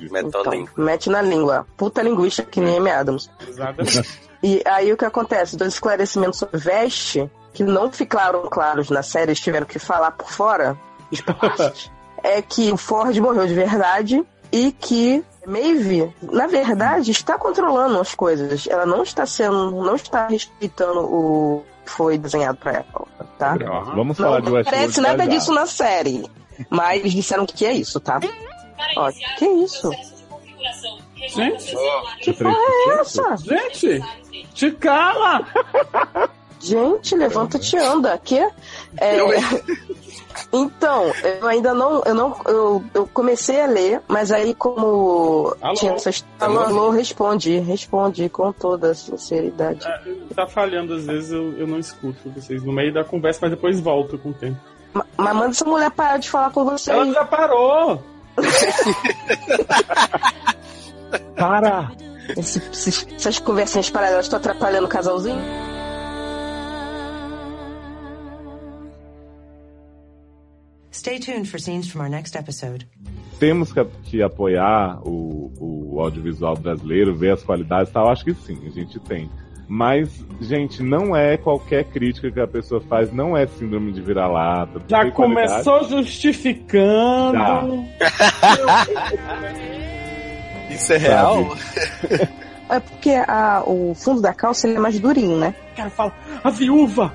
Então, mete na língua. Puta linguista que nem Amy Adams. Exatamente. [LAUGHS] E aí o que acontece? Dois esclarecimentos sobre veste, que não ficaram claros na série, eles tiveram que falar por fora, [LAUGHS] é que o Ford morreu de verdade e que Maeve, na verdade, está controlando as coisas. Ela não está sendo, não está respeitando o que foi desenhado para ela, tá? Vamos Não, falar de não Westworld parece nada já disso na série. Mas eles disseram que é isso, tá? Ó, que isso? Gente, Que porra é essa? gente, te cala! [LAUGHS] Gente, levanta-te e anda. Que? É, [LAUGHS] Então, eu ainda não. Eu, não eu, eu comecei a ler, mas aí, como Alô? tinha essas. Alô, alô, responde, responde com toda a sinceridade. Tá falhando, às vezes eu, eu não escuto vocês no meio da conversa, mas depois volto com o tempo. Ma- Mas manda essa mulher parar de falar com você. Ela já parou! Para! Esse- essas conversinhas paralelas estão atrapalhando o casalzinho? Stay tuned for scenes from our next episode. Temos que, que apoiar o, o audiovisual brasileiro, ver as qualidades e tal. Acho que sim, a gente tem. Mas, gente, não é qualquer crítica que a pessoa faz, não é síndrome de vira-lata. Já tem qualidade. começou justificando. Já. [LAUGHS] Isso é real? É porque a- o fundo da calça ele é mais durinho, né? O cara fala, a viúva!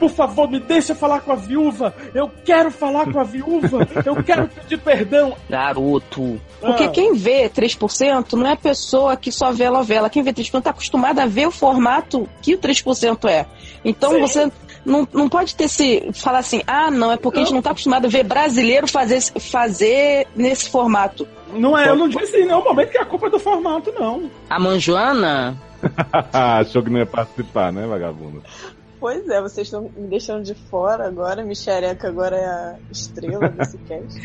Por favor, me deixa falar com a viúva! Eu quero falar com a viúva! Eu quero pedir perdão! Garoto. Porque Ah. quem vê 3% não é a pessoa que só vê a novela. Quem vê 3% tá acostumado a ver o formato que o 3% é. Então Sim. você não, não pode ter se. falar assim, ah, não, é porque a gente não tá acostumado a ver brasileiro fazer, fazer nesse formato. Não é, eu não disse em nenhum momento que a culpa é do formato, não. A Manjoana? [LAUGHS] Achou que não ia participar, né, vagabundo? Pois é, vocês estão me deixando de fora agora. Michereca agora é a estrela desse cast.